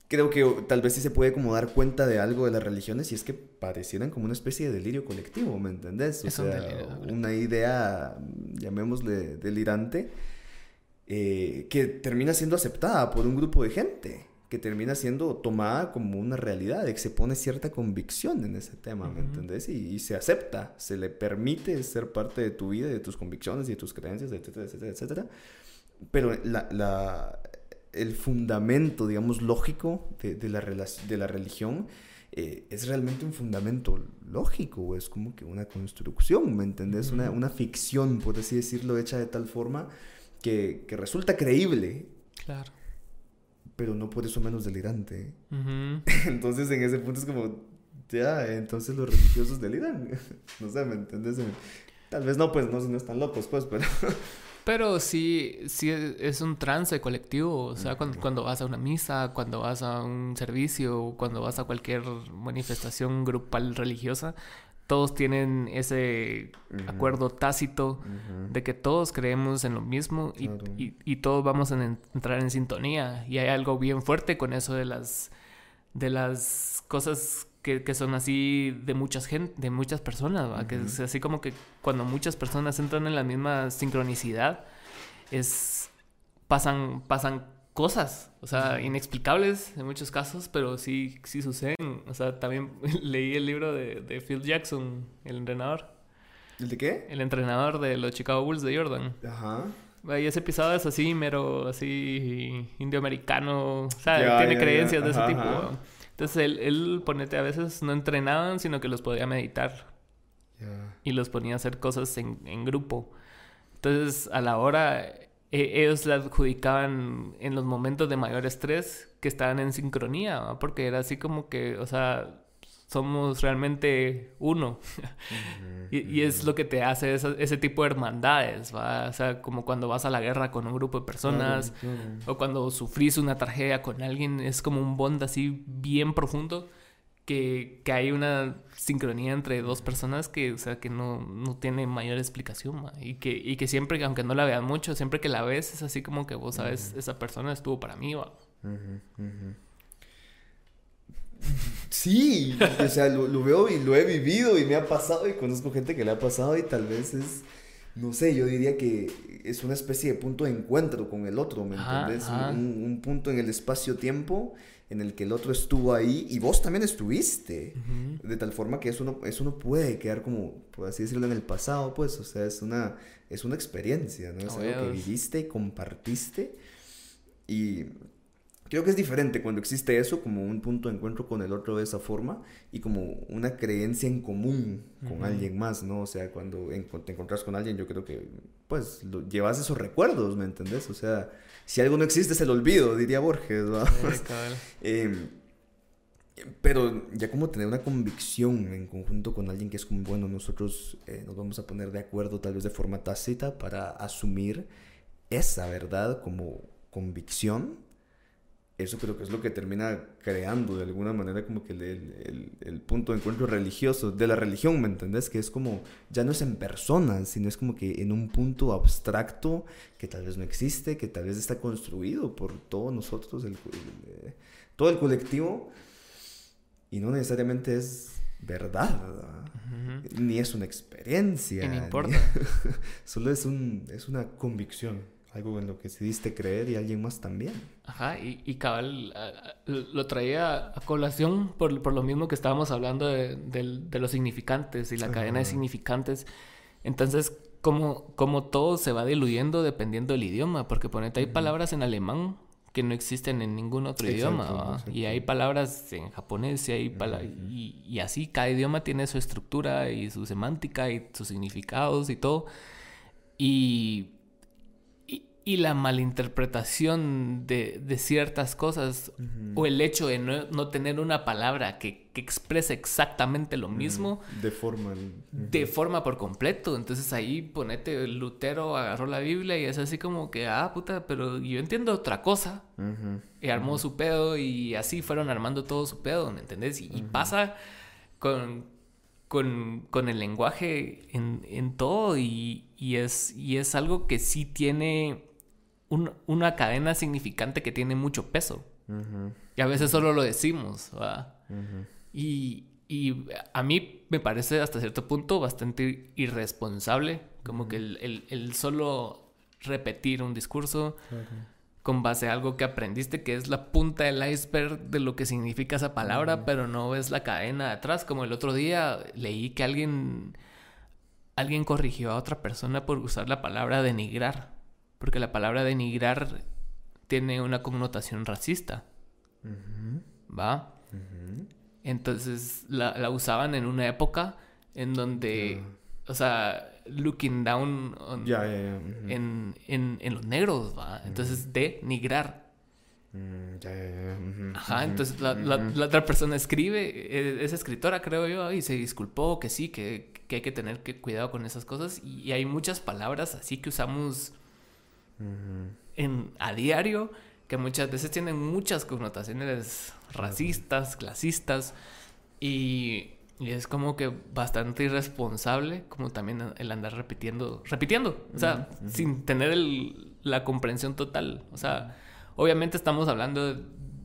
creo que tal vez sí se puede como dar cuenta de algo de las religiones y es que parecieran como una especie de delirio colectivo, ¿me entendés? O sea, una idea, llamémosle delirante, eh, que termina siendo aceptada por un grupo de gente que termina siendo tomada como una realidad, de que se pone cierta convicción en ese tema, ¿me entendés? Y, se acepta, se le permite ser parte de tu vida, de tus convicciones y de tus creencias, etcétera, etcétera, etcétera. Pero la, la, el fundamento, digamos, lógico de, de la, de la religión eh, es realmente un fundamento lógico, es como que una construcción, ¿me entendés? una, una, ficción, por así decirlo, hecha de tal forma que, que resulta creíble. Claro pero no por eso menos delirante. <laughs> entonces en ese punto es como, ya, entonces los religiosos deliran. <laughs> no sé, ¿me entiendes? Tal vez no, pues no, no están locos, pues, pero... <laughs> Pero sí, sí es un trance colectivo, o sea, cuando, cuando, vas a una misa, cuando vas a un servicio, cuando vas a cualquier manifestación grupal religiosa, todos tienen ese acuerdo tácito de que todos creemos en lo mismo y, y, todos vamos a entrar en sintonía. Y hay algo bien fuerte con eso de las, de las cosas que, que son así de muchas gente, de muchas personas, que es así como que cuando muchas personas entran en la misma sincronicidad, es pasan, pasan cosas, o sea, inexplicables en muchos casos, pero sí, sí suceden. O sea, también <laughs> leí el libro de, de Phil Jackson, el entrenador. ¿El de qué? El entrenador de los Chicago Bulls de Jordan. Ajá. Y ese episodio es así, mero, así, indioamericano. O sea, tiene creencias de ese tipo. Entonces, él, él, ponete, a veces no entrenaban, sino que los podía meditar. Y los ponía a hacer cosas en, en grupo. Entonces, a la hora eh, ellos le adjudicaban en los momentos de mayor estrés que estaban en sincronía, porque era así como que, o sea, somos realmente uno. <laughs> y, es lo que te hace ese tipo de hermandades, ¿va? O sea, como cuando vas a la guerra con un grupo de personas o cuando sufrís una tragedia con alguien, es como un bond así bien profundo que, que, hay una sincronía entre dos personas que, o sea, que no, no tiene mayor explicación, y que, y que siempre, aunque no la veas mucho, siempre que la ves es así como que vos sabes, esa persona estuvo para mí, ¿va? Sí, o sea, lo, lo, veo y lo he vivido y me ha pasado y conozco gente que le ha pasado y tal vez es, no sé, yo diría que es una especie de punto de encuentro con el otro, ¿me entiendes? Un, un, punto en el espacio-tiempo en el que el otro estuvo ahí y vos también estuviste. De tal forma que eso no, eso no puede quedar como, por así decirlo, en el pasado, pues, o sea, es una, es una experiencia, ¿no? Es algo que viviste y compartiste. Y creo que es diferente cuando existe eso como un punto de encuentro con el otro de esa forma y como una creencia en común con alguien más, ¿no? O sea, cuando te encontrás con alguien, yo creo que, pues, llevas esos recuerdos, ¿me entendés? O sea si algo no existe es el olvido, diría Borges. <laughs> Em, Pero ya como tener una convicción en conjunto con alguien que es como, bueno, nosotros eh, nos vamos a poner de acuerdo tal vez de forma tácita para asumir esa verdad como convicción eso creo que es lo que termina creando de alguna manera como que el, el, punto de encuentro religioso de la religión, ¿me entendés? Que es como, ya no es en persona, sino es como que en un punto abstracto que tal vez no existe, que tal vez está construido por todos nosotros, el, eh, todo el colectivo, y no necesariamente es verdad, ni es una experiencia. no importa. <laughs> solo es, un, es una convicción algo en lo que decidiste creer y alguien más también. Ajá, y, y cabal lo traía a colación por, por, lo mismo que estábamos hablando de, de, los significantes y la cadena de significantes. Entonces, como, como todo se va diluyendo dependiendo del idioma, porque ponete, hay palabras en alemán que no existen en ningún otro idioma, y hay palabras en japonés y, hay y, y así, cada idioma tiene su estructura y su semántica y sus significados y todo. Y y la malinterpretación de, de ciertas cosas o el hecho de no, no tener una palabra que, que, exprese exactamente lo mismo. De forma. De forma por completo. Entonces ahí ponete, Lutero agarró la Biblia y es así como que, ah, puta, pero yo entiendo otra cosa. Y armó su pedo y así fueron armando todo su pedo, ¿me entendés? Y, y pasa con, con, con, el lenguaje en, en todo y, y, es, y es algo que sí tiene una cadena significante que tiene mucho peso. Y a veces solo lo decimos. y, a mí me parece hasta cierto punto bastante irresponsable, como que el, solo repetir un discurso con base a algo que aprendiste, que es la punta del iceberg de lo que significa esa palabra, pero no ves la cadena de atrás. Como el otro día leí que alguien, alguien corrigió a otra persona por usar la palabra denigrar porque la palabra denigrar tiene una connotación racista. ¿Va? Entonces la, usaban en una época en donde, o sea, looking down en, en, los negros, ¿va? Entonces, denigrar. Ajá, entonces la, la, otra persona escribe, e, es, escritora creo yo, y se disculpó que sí, que, que hay que tener que cuidado con esas cosas. y hay muchas palabras así que usamos en, a diario que muchas veces tienen muchas connotaciones racistas, clasistas y, es como que bastante irresponsable como también el andar repitiendo, repitiendo, o sea, sin tener la comprensión total, o sea, obviamente estamos hablando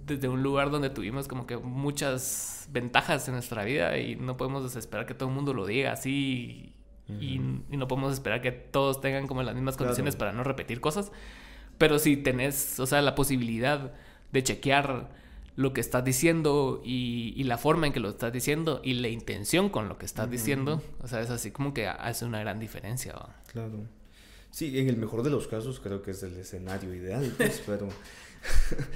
desde un lugar donde tuvimos como que muchas ventajas en nuestra vida y no podemos esperar que todo el mundo lo diga así y, no podemos esperar que todos tengan como las mismas condiciones para no repetir cosas. Pero si tenés, o sea, la posibilidad de chequear lo que estás diciendo y, la forma en que lo estás diciendo y la intención con lo que estás diciendo, o sea, es así como que hace una gran diferencia. Claro. Sí, en el mejor de los casos creo que es el escenario ideal, pues, <laughs> pero...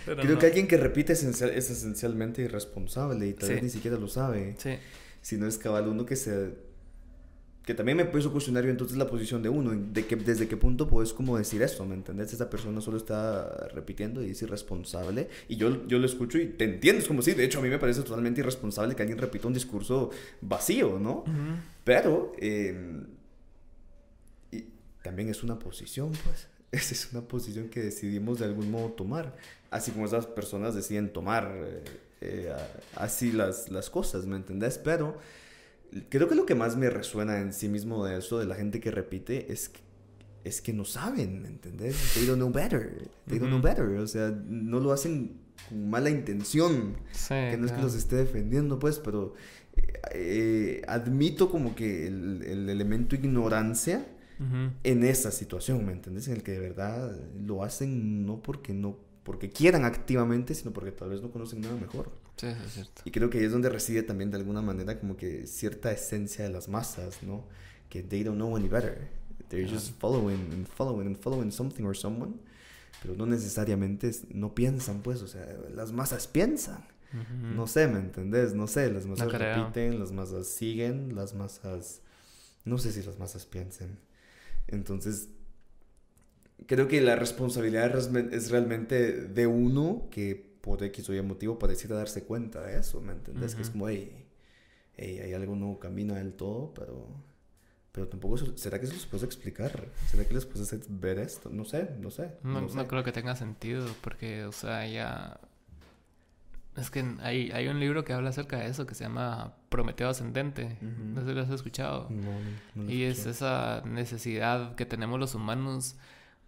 creo que alguien que repite es, esencialmente irresponsable y tal vez ni siquiera lo sabe. Sí. Si no es cabal uno que se que también me puso cuestionario entonces la posición de uno, de que desde qué punto puedes como decir eso, ¿me entendés? Esa persona solo está repitiendo y es irresponsable y yo, yo lo escucho y te entiendes como si, de hecho a mí me parece totalmente irresponsable que alguien repita un discurso vacío, ¿no? Pero em, y también es una posición, pues, <laughs> esa es una posición que decidimos de algún modo tomar, así como esas personas deciden tomar eh, eh, así las, las cosas, ¿me entendés? Pero creo que lo que más me resuena en sí mismo de eso, de la gente que repite, es que, es que no saben, ¿entendés? They don't know better. They don't know better. O sea, no lo hacen con mala intención. que no es que los esté defendiendo, pues, pero eh, admito como que el, el elemento ignorancia en esa situación, ¿me entendés? En el que de verdad lo hacen no porque no porque quieran activamente, sino porque tal vez no conocen nada mejor. Sí, es cierto. Y creo que ahí es donde reside también de alguna manera como que cierta esencia de las masas, ¿no? Que they don't know any better. They're just following and following and following something or someone. Pero no necesariamente no piensan, pues, o sea, las masas piensan. No sé, ¿me entendés? No sé, las masas repiten, las masas siguen, las masas... No sé si las masas piensen. Entonces, creo que la responsabilidad es realmente de uno que por X o Y motivo pareciera darse cuenta de eso, ¿me entendés? Que es como, hey, hay algo no camina del todo, pero, pero tampoco, ¿será que eso les puedes explicar? ¿Será que les puedes ver esto? No sé, no sé. No, no, creo que tenga sentido, porque, o sea, ya... Es que hay, hay un libro que habla acerca de eso, que se llama Prometeo Ascendente. No sé si lo has escuchado. No, y es esa necesidad que tenemos los humanos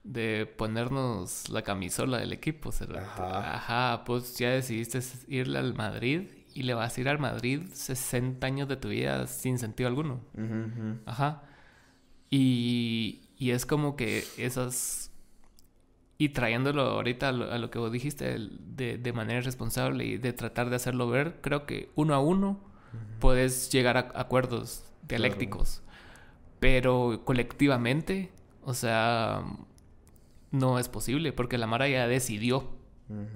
de ponernos la camisola del equipo. Ajá. Ajá, pues ya decidiste irle al Madrid y le vas a ir al Madrid 60 años de tu vida sin sentido alguno. Ajá. Y, y, es como que esas... Y trayéndolo ahorita a lo, que vos dijiste, de, de, manera responsable y de tratar de hacerlo ver, creo que uno a uno puedes llegar a acuerdos dialécticos. Pero colectivamente, o sea, no es posible porque la Mara ya decidió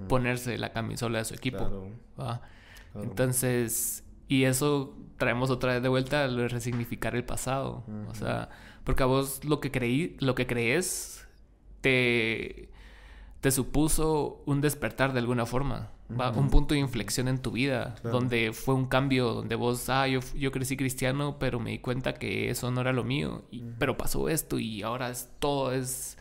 ponerse la camisola de su equipo. Entonces, y eso traemos otra vez de vuelta a lo de resignificar el pasado. O sea, porque a vos lo que creí, lo que crees te, te supuso un despertar de alguna forma. Un punto de inflexión en tu vida, donde fue un cambio, donde vos, ah, yo, yo crecí cristiano, pero me di cuenta que eso no era lo mío, y, pero pasó esto y ahora es, todo es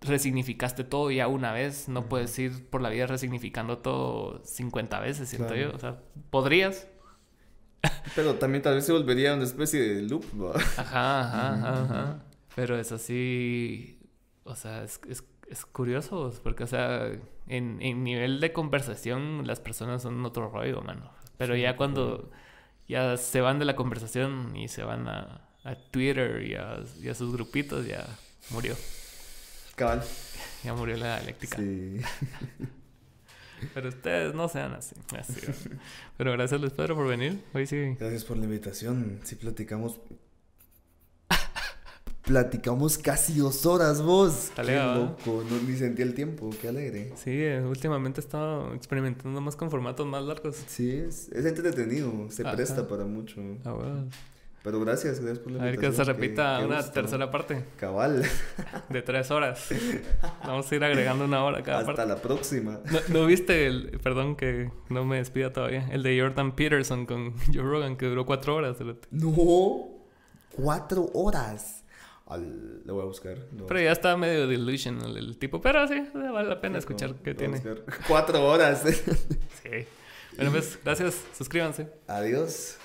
resignificaste todo ya una vez, no puedes ir por la vida resignificando todo 50 veces, siento yo. O sea, podrías. Pero también tal vez se volvería una especie de loop, Ajá, ajá, ajá, Pero es así. O sea, es, es, curioso, porque, o sea, en, en, nivel de conversación, las personas son otro rollo, mano. Pero ya cuando ya se van de la conversación y se van a, a Twitter y a, y a sus grupitos, ya murió. Ya murió la eléctrica. Sí. <laughs> Pero ustedes no sean así. <laughs> Pero gracias Luis Pedro por venir. Hoy sí. Gracias por la invitación. Sí platicamos. platicamos casi dos horas vos. Qué loco. No, ni sentí el tiempo. Qué alegre. Sí, eh, últimamente he estado experimentando más con formatos más largos. Sí, es, es entretenido. Se presta para mucho. Ah, bueno. Pero gracias, gracias por la A ver que se repita una tercera parte. Cabal. <laughs> De tres horas. Vamos a ir agregando una hora cada parte. Hasta la próxima. ¿No, viste el, perdón que no me despida todavía, el de Jordan Peterson con <laughs> Joe Rogan que duró cuatro horas? No, cuatro horas. Al, lo voy a buscar. pero ya está medio delusional el, tipo, pero sí, vale la pena escuchar qué tiene. <laughs> Cuatro horas. sí. Bueno, pues, gracias. Suscríbanse. Adiós.